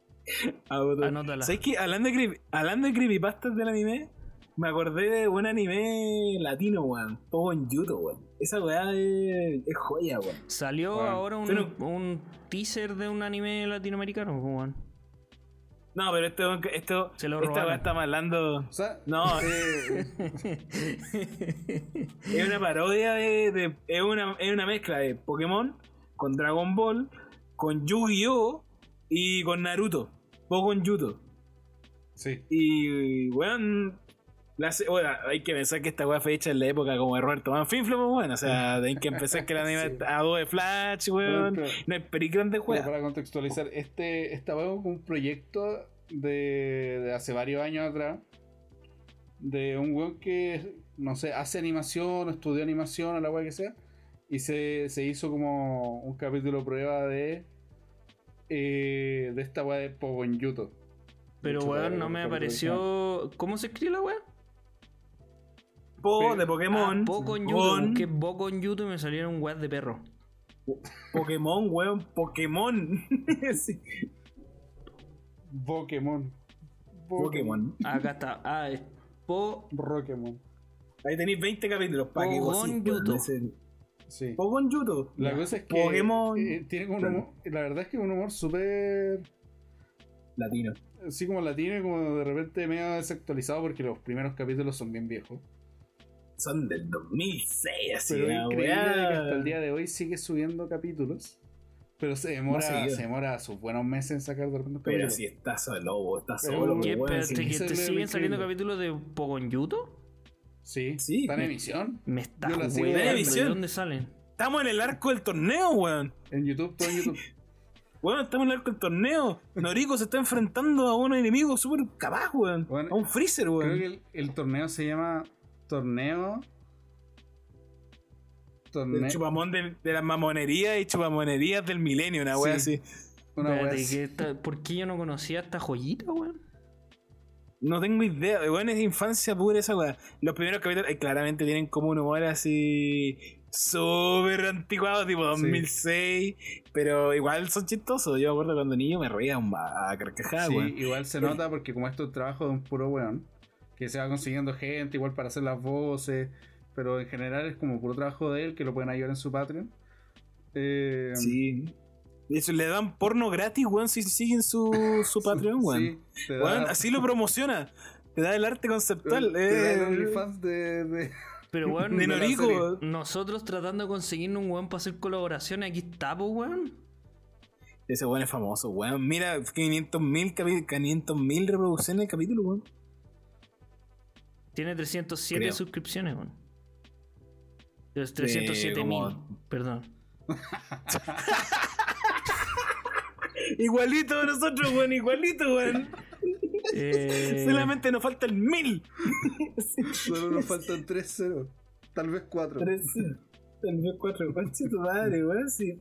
Speaker 2: Ah.
Speaker 1: Anótala.
Speaker 2: ¿Sabes qué? Hablando de, creep- hablando de creepypastas del anime, me acordé de un anime latino, weón. Todo en YouTube, weón. Esa weá es, es joya, weón.
Speaker 1: Salió ahora un,
Speaker 2: pero-
Speaker 1: un teaser de un anime latinoamericano, pues, weón.
Speaker 2: No, pero esto, esto
Speaker 1: Se lo
Speaker 2: esta weá estamos hablando.
Speaker 3: O sea,
Speaker 2: No.
Speaker 3: eh,
Speaker 2: Es una parodia de. de- es, una, es una mezcla de Pokémon con Dragon Ball, con Yu-Gi-Oh! y con Naruto. Poco Yuto.
Speaker 3: sí.
Speaker 2: Y, weón. La, bueno, hay que pensar que esta weá fue hecha en la época como de Roberto Manfinflo, pues, weón. O sea, hay que empezar que el anime
Speaker 3: Sí.
Speaker 2: a dos de Flash, weón.
Speaker 3: Pero-
Speaker 2: No hay pericrán de weá.
Speaker 3: para contextualizar, este, esta weá es un proyecto de, de hace varios años atrás. De un weón que, no sé, hace animación, estudió animación o la weá que sea. Y se, se hizo como un capítulo prueba de. eh, de esta weá de Pogon Yuto.
Speaker 1: Pero, weón, no me apareció. ¿Cómo se escribe la weá?
Speaker 2: Po de Pokémon.
Speaker 1: Ah, Poco en YouTube.
Speaker 2: con
Speaker 1: Busqué Poco en YouTube y me salieron weas de perro.
Speaker 2: Pokémon, weón. Pokémon. Sí.
Speaker 3: Pokémon.
Speaker 2: Pokémon.
Speaker 1: Acá está. Ah, es Po.
Speaker 3: Pokémon.
Speaker 2: Ahí tenéis 20 capítulos para que weón, ese-
Speaker 3: Sí.
Speaker 2: Pogon Yuto.
Speaker 3: La cosa es que
Speaker 2: Pokémon.
Speaker 3: eh, tiene un humor, la verdad es que es un humor súper
Speaker 2: Latino.
Speaker 3: así como latino y como de repente medio desactualizado porque los primeros capítulos son bien viejos.
Speaker 2: Son del 2006, así.
Speaker 3: Pero increíble
Speaker 2: weá.
Speaker 3: que hasta el día de hoy sigue subiendo capítulos. Pero se demora, se demora sus buenos meses en sacar de repente
Speaker 2: Pero si está solo, está
Speaker 3: Pero,
Speaker 2: solo.
Speaker 1: ¿Qué?
Speaker 3: eso
Speaker 1: te siguen saliendo capítulos de Poco en YouTube?
Speaker 3: Sí,
Speaker 2: Sí.
Speaker 3: está en emisión.
Speaker 1: Me está ¿De
Speaker 2: emisión.
Speaker 1: dónde salen?
Speaker 2: Estamos en el arco del torneo, weón.
Speaker 3: En YouTube, todo en YouTube.
Speaker 2: Weón, estamos en el arco del torneo. Noriko se está enfrentando a un enemigo súper capaz, weón. A un freezer, weón.
Speaker 3: Creo que el, el torneo se llama Torneo.
Speaker 2: El
Speaker 3: Torneo.
Speaker 2: chupamón de, de las mamonerías y chupamonerías del milenio, una wea
Speaker 3: Sí.
Speaker 2: así.
Speaker 3: Una wea
Speaker 1: Espérate,
Speaker 3: así.
Speaker 1: ¿qué está- ¿Por qué yo no conocía esta joyita, weón?
Speaker 2: No tengo idea, weón, es de infancia pura esa weá. Los primeros capítulos eh, claramente tienen como un humor así súper anticuado, tipo 2006, pero igual son chistosos. Yo me acuerdo cuando niño me reía un- a carcajadas,
Speaker 3: Sí,
Speaker 2: weón.
Speaker 3: igual se nota porque como esto es trabajo de un puro weón, que se va consiguiendo gente igual para hacer las voces, pero en general es como puro trabajo de él, que lo pueden ayudar en su Patreon. Eh,
Speaker 2: Sí. Hecho, le dan porno gratis, weón, si siguen su, su Patreon, weón.
Speaker 3: Sí, te da,
Speaker 2: Weón, así lo promociona. Te da el arte conceptual.
Speaker 3: te da el
Speaker 2: eh,
Speaker 3: OnlyFans de, de-
Speaker 1: Pero, weón,
Speaker 2: de
Speaker 3: la
Speaker 2: Noriko.
Speaker 1: nosotros tratando de conseguirnos un weón para hacer colaboraciones, aquí está, pues, weón.
Speaker 2: Ese weón es famoso, weón. Mira, 500.000 capi- 500.000 reproducciones el capítulo, weón.
Speaker 1: Tiene 307
Speaker 2: Creo.
Speaker 1: suscripciones, weón. Es 307 mil,
Speaker 2: como-
Speaker 1: perdón.
Speaker 2: Igualito de nosotros, weón, igualito, weón.
Speaker 1: Eh,
Speaker 2: Solamente nos falta el mil.
Speaker 3: Solo nos faltan 3 ceros, tal vez 4.
Speaker 2: Tres, Tal vez cuatro. Conche tu madre, weón, sí.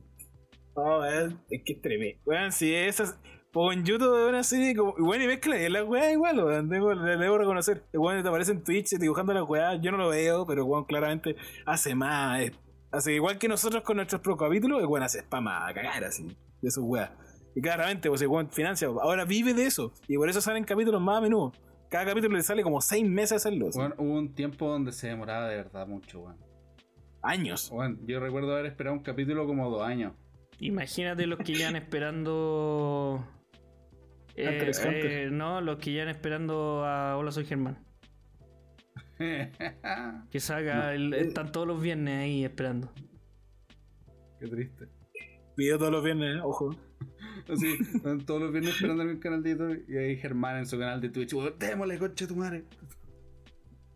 Speaker 2: Oh, weón, es que es tremendo. Weón, si esas. Pongo en YouTube de una serie como. Bueno, y mezcla y la weá igual, weón. Debo, le debo reconocer. El weón te aparece en Twitch dibujando la weá. Yo no lo veo, pero weón claramente hace más. eh, Hace igual que nosotros con nuestros pro capítulos, el weón hace spam a cagar así. De sus weas. Y claramente, pues el weón financia. Ahora vive de eso. Y por eso salen capítulos más a menudo. Cada capítulo le sale como seis meses hacerlo. así.
Speaker 3: Bueno, hubo un tiempo donde se demoraba de verdad mucho, weón.
Speaker 2: Años.
Speaker 3: Bueno, yo recuerdo haber esperado un capítulo como dos años.
Speaker 1: Imagínate los que llevan esperando. Eh,
Speaker 2: Hunter x Hunter.
Speaker 1: eh, no, los que llevan esperando a Hola, soy Germán. Que salga,
Speaker 3: No.
Speaker 1: el- están todos los viernes ahí esperando.
Speaker 3: Qué triste.
Speaker 2: Video todos los viernes, ¿eh? ojo.
Speaker 3: Así, están todos los viernes esperando en mi canal de YouTube y ahí Germán en su canal de Twitch. Démosle, concha tu madre.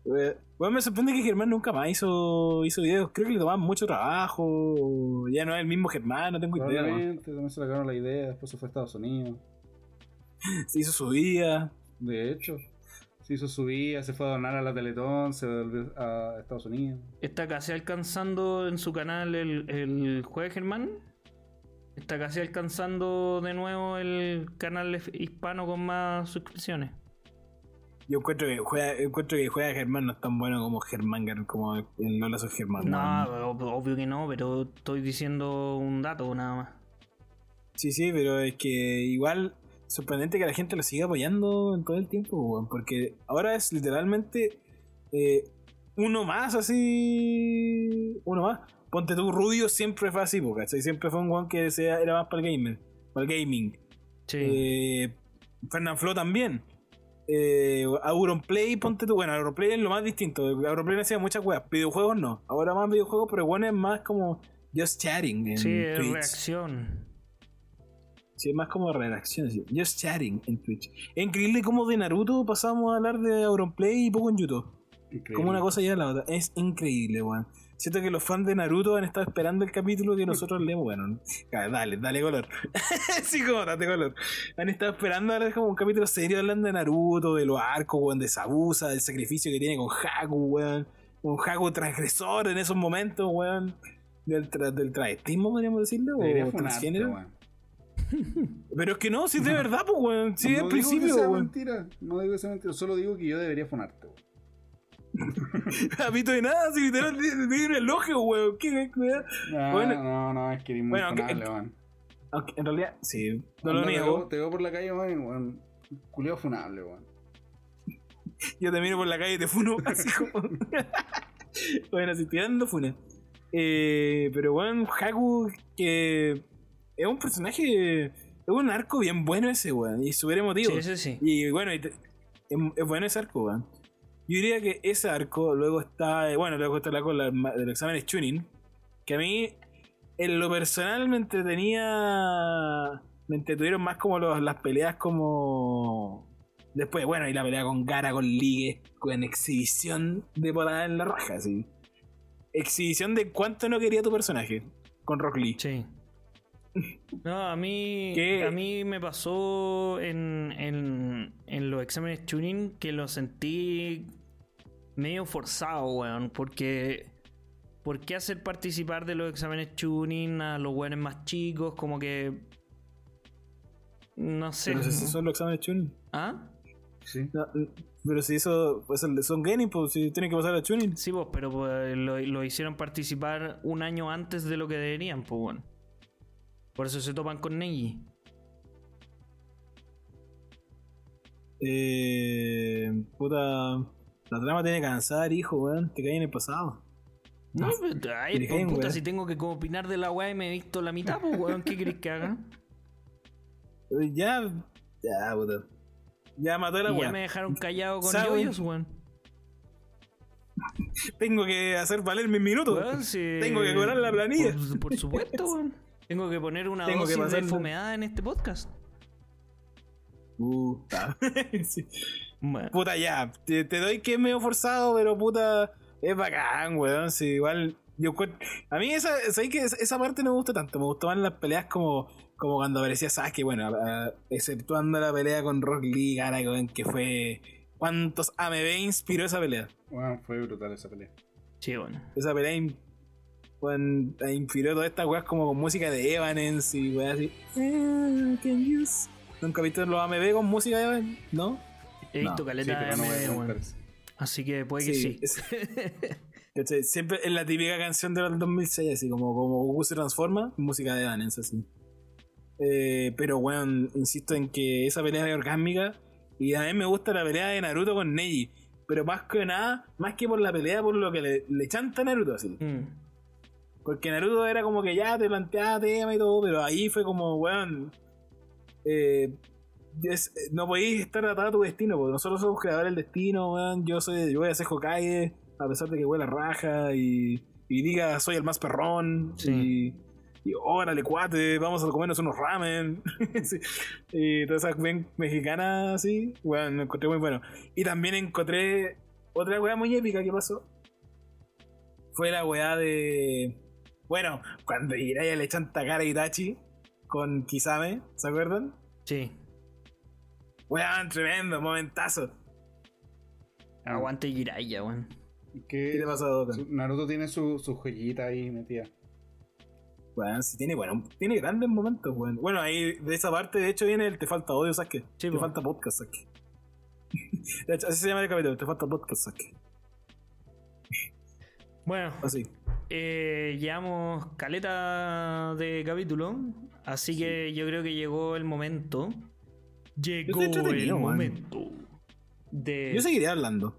Speaker 2: Eh, Bueno, me sorprende que Germán nunca más hizo, hizo videos. Creo que le tomaban mucho trabajo. Ya no es el mismo Germán, no tengo idea.
Speaker 3: Probablemente también se le la idea, después se fue a Estados Unidos.
Speaker 2: Se hizo su vida.
Speaker 3: De hecho, se hizo su vida, se fue a donar a la Teletón, se volvió a Estados Unidos.
Speaker 1: Está casi alcanzando en su canal el, el jueves Germán. Está casi alcanzando de nuevo el canal hispano con más suscripciones.
Speaker 2: Yo encuentro que juega, encuentro que juega Germán no es tan bueno como Germán, como el Lola soy Germán.
Speaker 1: No, obvio que no, pero estoy diciendo un dato nada más.
Speaker 2: Sí, sí, pero es que igual sorprendente que la gente lo siga apoyando en todo el tiempo, weón, porque ahora es literalmente eh, uno más así, uno más. Ponte tú, Rudio siempre fue así, ¿cachai? Siempre fue un weón que era más para el gamer, para el gaming.
Speaker 1: Sí.
Speaker 2: Eh, Fernand Flo también. Eh, Auronplay, ponte tú. Bueno, Auronplay es lo más distinto. Auronplay hacía muchas weas. Videojuegos no. Ahora más videojuegos, pero bueno, es más como just chatting. En
Speaker 1: sí, es
Speaker 2: Twitch.
Speaker 1: reacción.
Speaker 2: Sí, es más como redacción. sí. Just chatting en Twitch. Es increíble cómo de Naruto pasamos a hablar de Auronplay y poco en YouTube.
Speaker 3: Increíble.
Speaker 2: Como una cosa lleva a la otra. Es increíble, weón. Siento que los fans de Naruto han estado esperando el capítulo que nosotros leemos. Bueno, dale, dale color. sí, como date color. Han estado esperando ahora como un capítulo serio hablando de Naruto, de los arcos, weón, de Sabusa, del sacrificio que tiene con Haku, weón. Un Haku transgresor en esos momentos, weón. Del, tra- del travestismo, podríamos decirlo, o transgénero.
Speaker 3: weón.
Speaker 2: Pero es que no, si es de verdad, pues, weón. Sí,
Speaker 3: no
Speaker 2: al
Speaker 3: digo
Speaker 2: principio,
Speaker 3: que sea
Speaker 2: weón.
Speaker 3: mentira, no digo que sea mentira, solo digo que yo debería funarte, weón.
Speaker 2: Habito de nada, si literal tiene un elogio, weón. ¿Qué, weón?
Speaker 3: No,
Speaker 2: Bueno.
Speaker 3: no, no, es que eres muy
Speaker 2: Bueno, aunque-
Speaker 3: funable, weón.
Speaker 2: Aunque en realidad, sí, no lo
Speaker 3: te
Speaker 2: niego.
Speaker 3: veo- Te veo por la calle, weón, weón. Culeo funable, weón.
Speaker 2: Yo te miro por la calle y te funo. Así como. bueno, si tirando funa. Eh, pero bueno, Haku, que es un personaje. Es un arco bien bueno ese, weón. Y súper emotivo.
Speaker 1: Sí, ese sí.
Speaker 2: Y bueno, y te- es, es bueno ese arco, weón. Yo diría que ese arco, luego está. Bueno, luego está la con la- del examen de Chunin. Que a mí, en lo personal, me entretenía. Me entretuvieron más como los- las peleas como. Después, bueno, y la pelea con Gara, con Ligue, con exhibición de potada en la raja, así. Exhibición de cuánto no quería tu personaje con Rock Lee.
Speaker 1: Sí. No, a mí,
Speaker 2: ¿Qué?
Speaker 1: a mí me pasó en, en, en los exámenes tuning que lo sentí medio forzado, weón. Porque, ¿por qué hacer participar de los exámenes tuning a los weones más chicos? Como que. No sé.
Speaker 2: Pero si son los exámenes tuning.
Speaker 1: ¿Ah?
Speaker 3: Sí.
Speaker 2: No, pero si eso pues, son gaming, pues si tienen que pasar a tuning.
Speaker 1: Sí, pues, pero pues, lo, lo hicieron participar un año antes de lo que deberían, pues, bueno. Por eso se topan con Neji.
Speaker 2: Eh, puta. La trama tiene que avanzar, hijo, weón. Te caí en el pasado.
Speaker 1: No, pero, ay,
Speaker 2: Dirigén,
Speaker 1: pues, puta,
Speaker 2: weón.
Speaker 1: si tengo que como opinar de la weá y me he visto la mitad, pues, weón, ¿qué querés que haga?
Speaker 2: Eh, Ya, ya, puta. Ya mató a la
Speaker 1: Y ya
Speaker 2: weá.
Speaker 1: me dejaron callado con yoyos, weón.
Speaker 2: Tengo que hacer valer mis minutos.
Speaker 1: Weón, si-
Speaker 2: Tengo que cobrar la planilla.
Speaker 1: Por, por supuesto, weón. Tengo que poner una
Speaker 2: Tengo que
Speaker 1: dosis de fomeada en este podcast.
Speaker 2: Puta. Sí.
Speaker 1: Bueno,
Speaker 2: Puta, ya. Te, te doy que es medio forzado, pero puta. Es bacán, weón. Sí, igual. Yo A mí esa, ¿sabes que esa esa parte no me gusta tanto. Me gustaban las peleas como, como cuando aparecía Sasuke. Bueno, exceptuando la pelea con Rock Lee, cara, weón, que fue. ¿Cuántos AMB inspiró esa pelea?
Speaker 3: Bueno, fue brutal esa pelea.
Speaker 1: sí, bueno.
Speaker 2: Esa pelea in- weón, inspiró todas estas weas como con música de Evanescence y weas así. Ah, can s- ¿Nunca viste los AMB con música de Evanescence? ¿No?
Speaker 1: He visto
Speaker 2: No,
Speaker 1: caleta
Speaker 3: sí, pero no
Speaker 1: de
Speaker 3: voy a
Speaker 1: AMD, weón.
Speaker 3: contar eso.
Speaker 1: Así que puede que sí.
Speaker 2: es- ¿cachai? Siempre es la típica canción del 2006, así como, como Goku se transforma, música de Evanescence, así. Eh, pero bueno, insisto en que esa pelea es orgásmica y a mí me gusta la pelea de Naruto con Neji. Pero más que nada, más que por la pelea, por lo que le, le chanta a Naruto, así.
Speaker 1: Mm.
Speaker 2: Porque Naruto era como que ya te planteaba tema y todo, pero ahí fue como, weón. eh, es- no podéis estar atado a tu destino, porque nosotros somos creadores del destino, weón. Yo soy, yo voy a ser Hokage, a pesar de que huele a raja y, y diga soy el más perrón.
Speaker 1: Sí.
Speaker 2: Y, y órale, cuate, vamos a comernos unos ramen. Sí. Y todas esas ven mexicanas así, weón, lo encontré muy bueno. Y también encontré otra weá muy épica que pasó. Fue la weá de. Bueno, cuando Jiraiya le chanta cara a Itachi con Kisame, ¿se acuerdan?
Speaker 1: Sí.
Speaker 2: Weón, tremendo, momentazo.
Speaker 1: Aguante Jiraiya, weón.
Speaker 3: ¿Qué,
Speaker 2: ¿Qué te pasó, Dokan?
Speaker 3: su- Naruto tiene su, su joyita ahí metida.
Speaker 2: Weón, sí tiene, bueno, tiene grandes momentos, weón. Bueno, ahí de esa parte, de hecho, viene el Te falta odio, Sasuke.
Speaker 1: Sí,
Speaker 2: te falta podcast, Sasuke. De hecho, así se llama el capítulo, Te falta podcast, Sasuke.
Speaker 1: Bueno,
Speaker 2: Así.
Speaker 1: Eh, llevamos caleta de capítulo. Así que yo creo que llegó el momento. Llegó el momento. De.
Speaker 2: Yo seguiría hablando.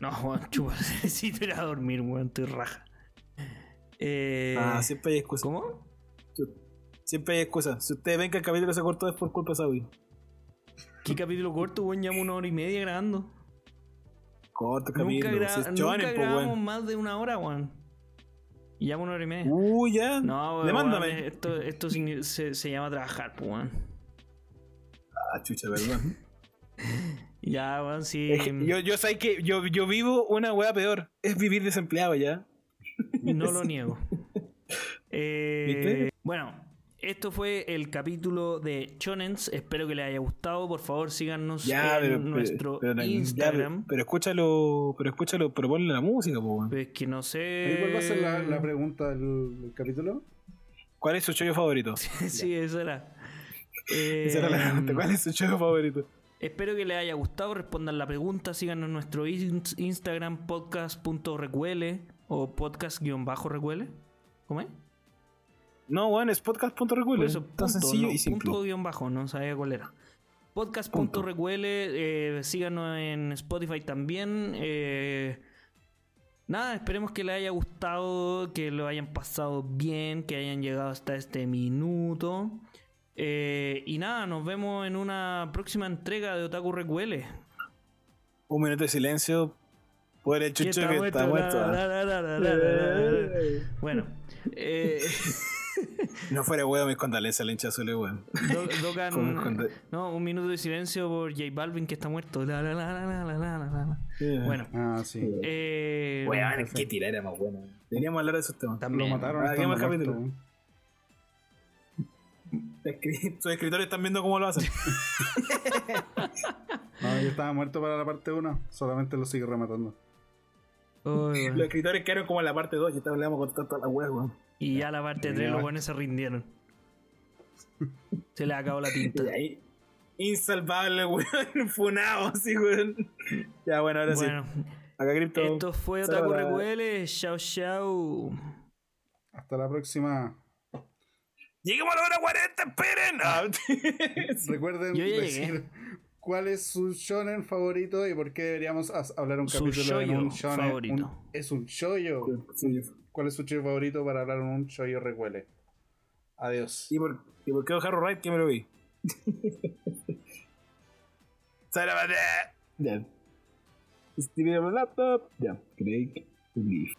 Speaker 1: No, weón, chupa, necesito ir a dormir, weón, estoy raja. Eh,
Speaker 2: Ah, siempre hay excusa.
Speaker 1: ¿Cómo?
Speaker 2: Siempre hay excusa. Si ustedes ven que el capítulo se cortó es por culpa de Sabi.
Speaker 1: ¿Qué capítulo corto, weón? Llevamos una hora y media grabando. Nunca,
Speaker 2: capítulo.
Speaker 1: gra-
Speaker 2: Si es
Speaker 1: nunca grabamos más de una hora, weón. Y llevamos una hora y media.
Speaker 2: Uy, ya.
Speaker 1: no, weón,
Speaker 2: Demándame.
Speaker 1: esto, esto se, se llama trabajar, pues, weón.
Speaker 2: Ah, chucha, perdón.
Speaker 1: Ya, weón, sí.
Speaker 2: Es que yo, yo sé que yo, yo vivo una weá peor. Es vivir desempleado ya.
Speaker 1: No lo niego. Eh,
Speaker 2: ¿Viste?
Speaker 1: bueno, esto fue el capítulo de Chonens. Espero que les haya gustado. Por favor, síganos
Speaker 2: Ya,
Speaker 1: en
Speaker 2: pero,
Speaker 1: nuestro
Speaker 2: pero- pero- ya,
Speaker 1: Instagram.
Speaker 2: pero, pero escúchalo, pero escúchalo, pero ponle la música, po.
Speaker 1: Es que no sé.
Speaker 3: ¿Cuál va a ser la, la pregunta del, del capítulo?
Speaker 2: ¿Cuál es su chollo favorito?
Speaker 1: sí, eso era.
Speaker 2: Esa era la
Speaker 1: Eh,
Speaker 2: pregunta. ¿Cuál es su chollo favorito?
Speaker 1: Espero que les haya gustado. Respondan la pregunta. Síganos en nuestro ins- Instagram podcast.recuele o podcast-recuele. ¿Cómo es?
Speaker 2: No, weón, es podcast.recuele.
Speaker 1: Eso,
Speaker 2: Tan
Speaker 1: punto,
Speaker 2: sencillo
Speaker 1: no,
Speaker 2: y simple.
Speaker 1: punto guion bajo, no sabía cuál era. Podcast.recuele, eh, síganos en Spotify también. eh, nada, esperemos que les haya gustado, que lo hayan pasado bien, que hayan llegado hasta este minuto. Eh, y nada, nos vemos en una próxima entrega de Otaku Recuele.
Speaker 2: Un minuto de silencio por el chucho que está muerto.
Speaker 1: Bueno, eh,
Speaker 2: No fuera weón, mis condolencias al hincha azul, weón.
Speaker 1: No, un minuto de silencio por J Balvin que está muerto. La, la, la, la, la, la, la, la. Bueno,
Speaker 3: Ah, sí.
Speaker 1: eh,
Speaker 2: Weón, qué tirada más buena. Deberíamos hablar de esos temas.
Speaker 1: también.
Speaker 3: Lo mataron.
Speaker 2: Ah, ¿qué
Speaker 3: estando
Speaker 2: más capítulo? Sus escritores están viendo cómo lo hacen.
Speaker 3: No, yo estaba muerto para la parte 1, solamente lo sigue rematando.
Speaker 2: Los escritores quedaron como en la parte 2 y esta vez le vamos a contar toda la wea, weón.
Speaker 1: Y ya la parte 3 los buenos se rindieron. Se le acabó la tinta.
Speaker 2: Insalvable, weón. Funado, así, weón. Ya, bueno, ahora
Speaker 1: Bueno,
Speaker 2: sí. Acá Crypto.
Speaker 1: esto fue Otaku. Recuele. Chao, chao.
Speaker 3: Hasta la próxima.
Speaker 2: Lleguemos a la hora 40, esperen. Ah,
Speaker 3: Recuerden
Speaker 1: Yo ya
Speaker 3: decir
Speaker 1: llegué.
Speaker 3: cuál es su shonen favorito y por qué deberíamos hablar un
Speaker 1: Su
Speaker 3: capítulo en
Speaker 1: shoujo
Speaker 3: un shonen.
Speaker 1: favorito.
Speaker 3: un- es un shoyo.
Speaker 2: Sí.
Speaker 3: ¿Cuál es su shoyo favorito para hablar en un shoyo recuele? Adiós.
Speaker 2: ¿Y por, ¿Y por qué Harrow Wright que me lo vi? ¡Sale Ya. Por laptop. Ya. Craig Leaf.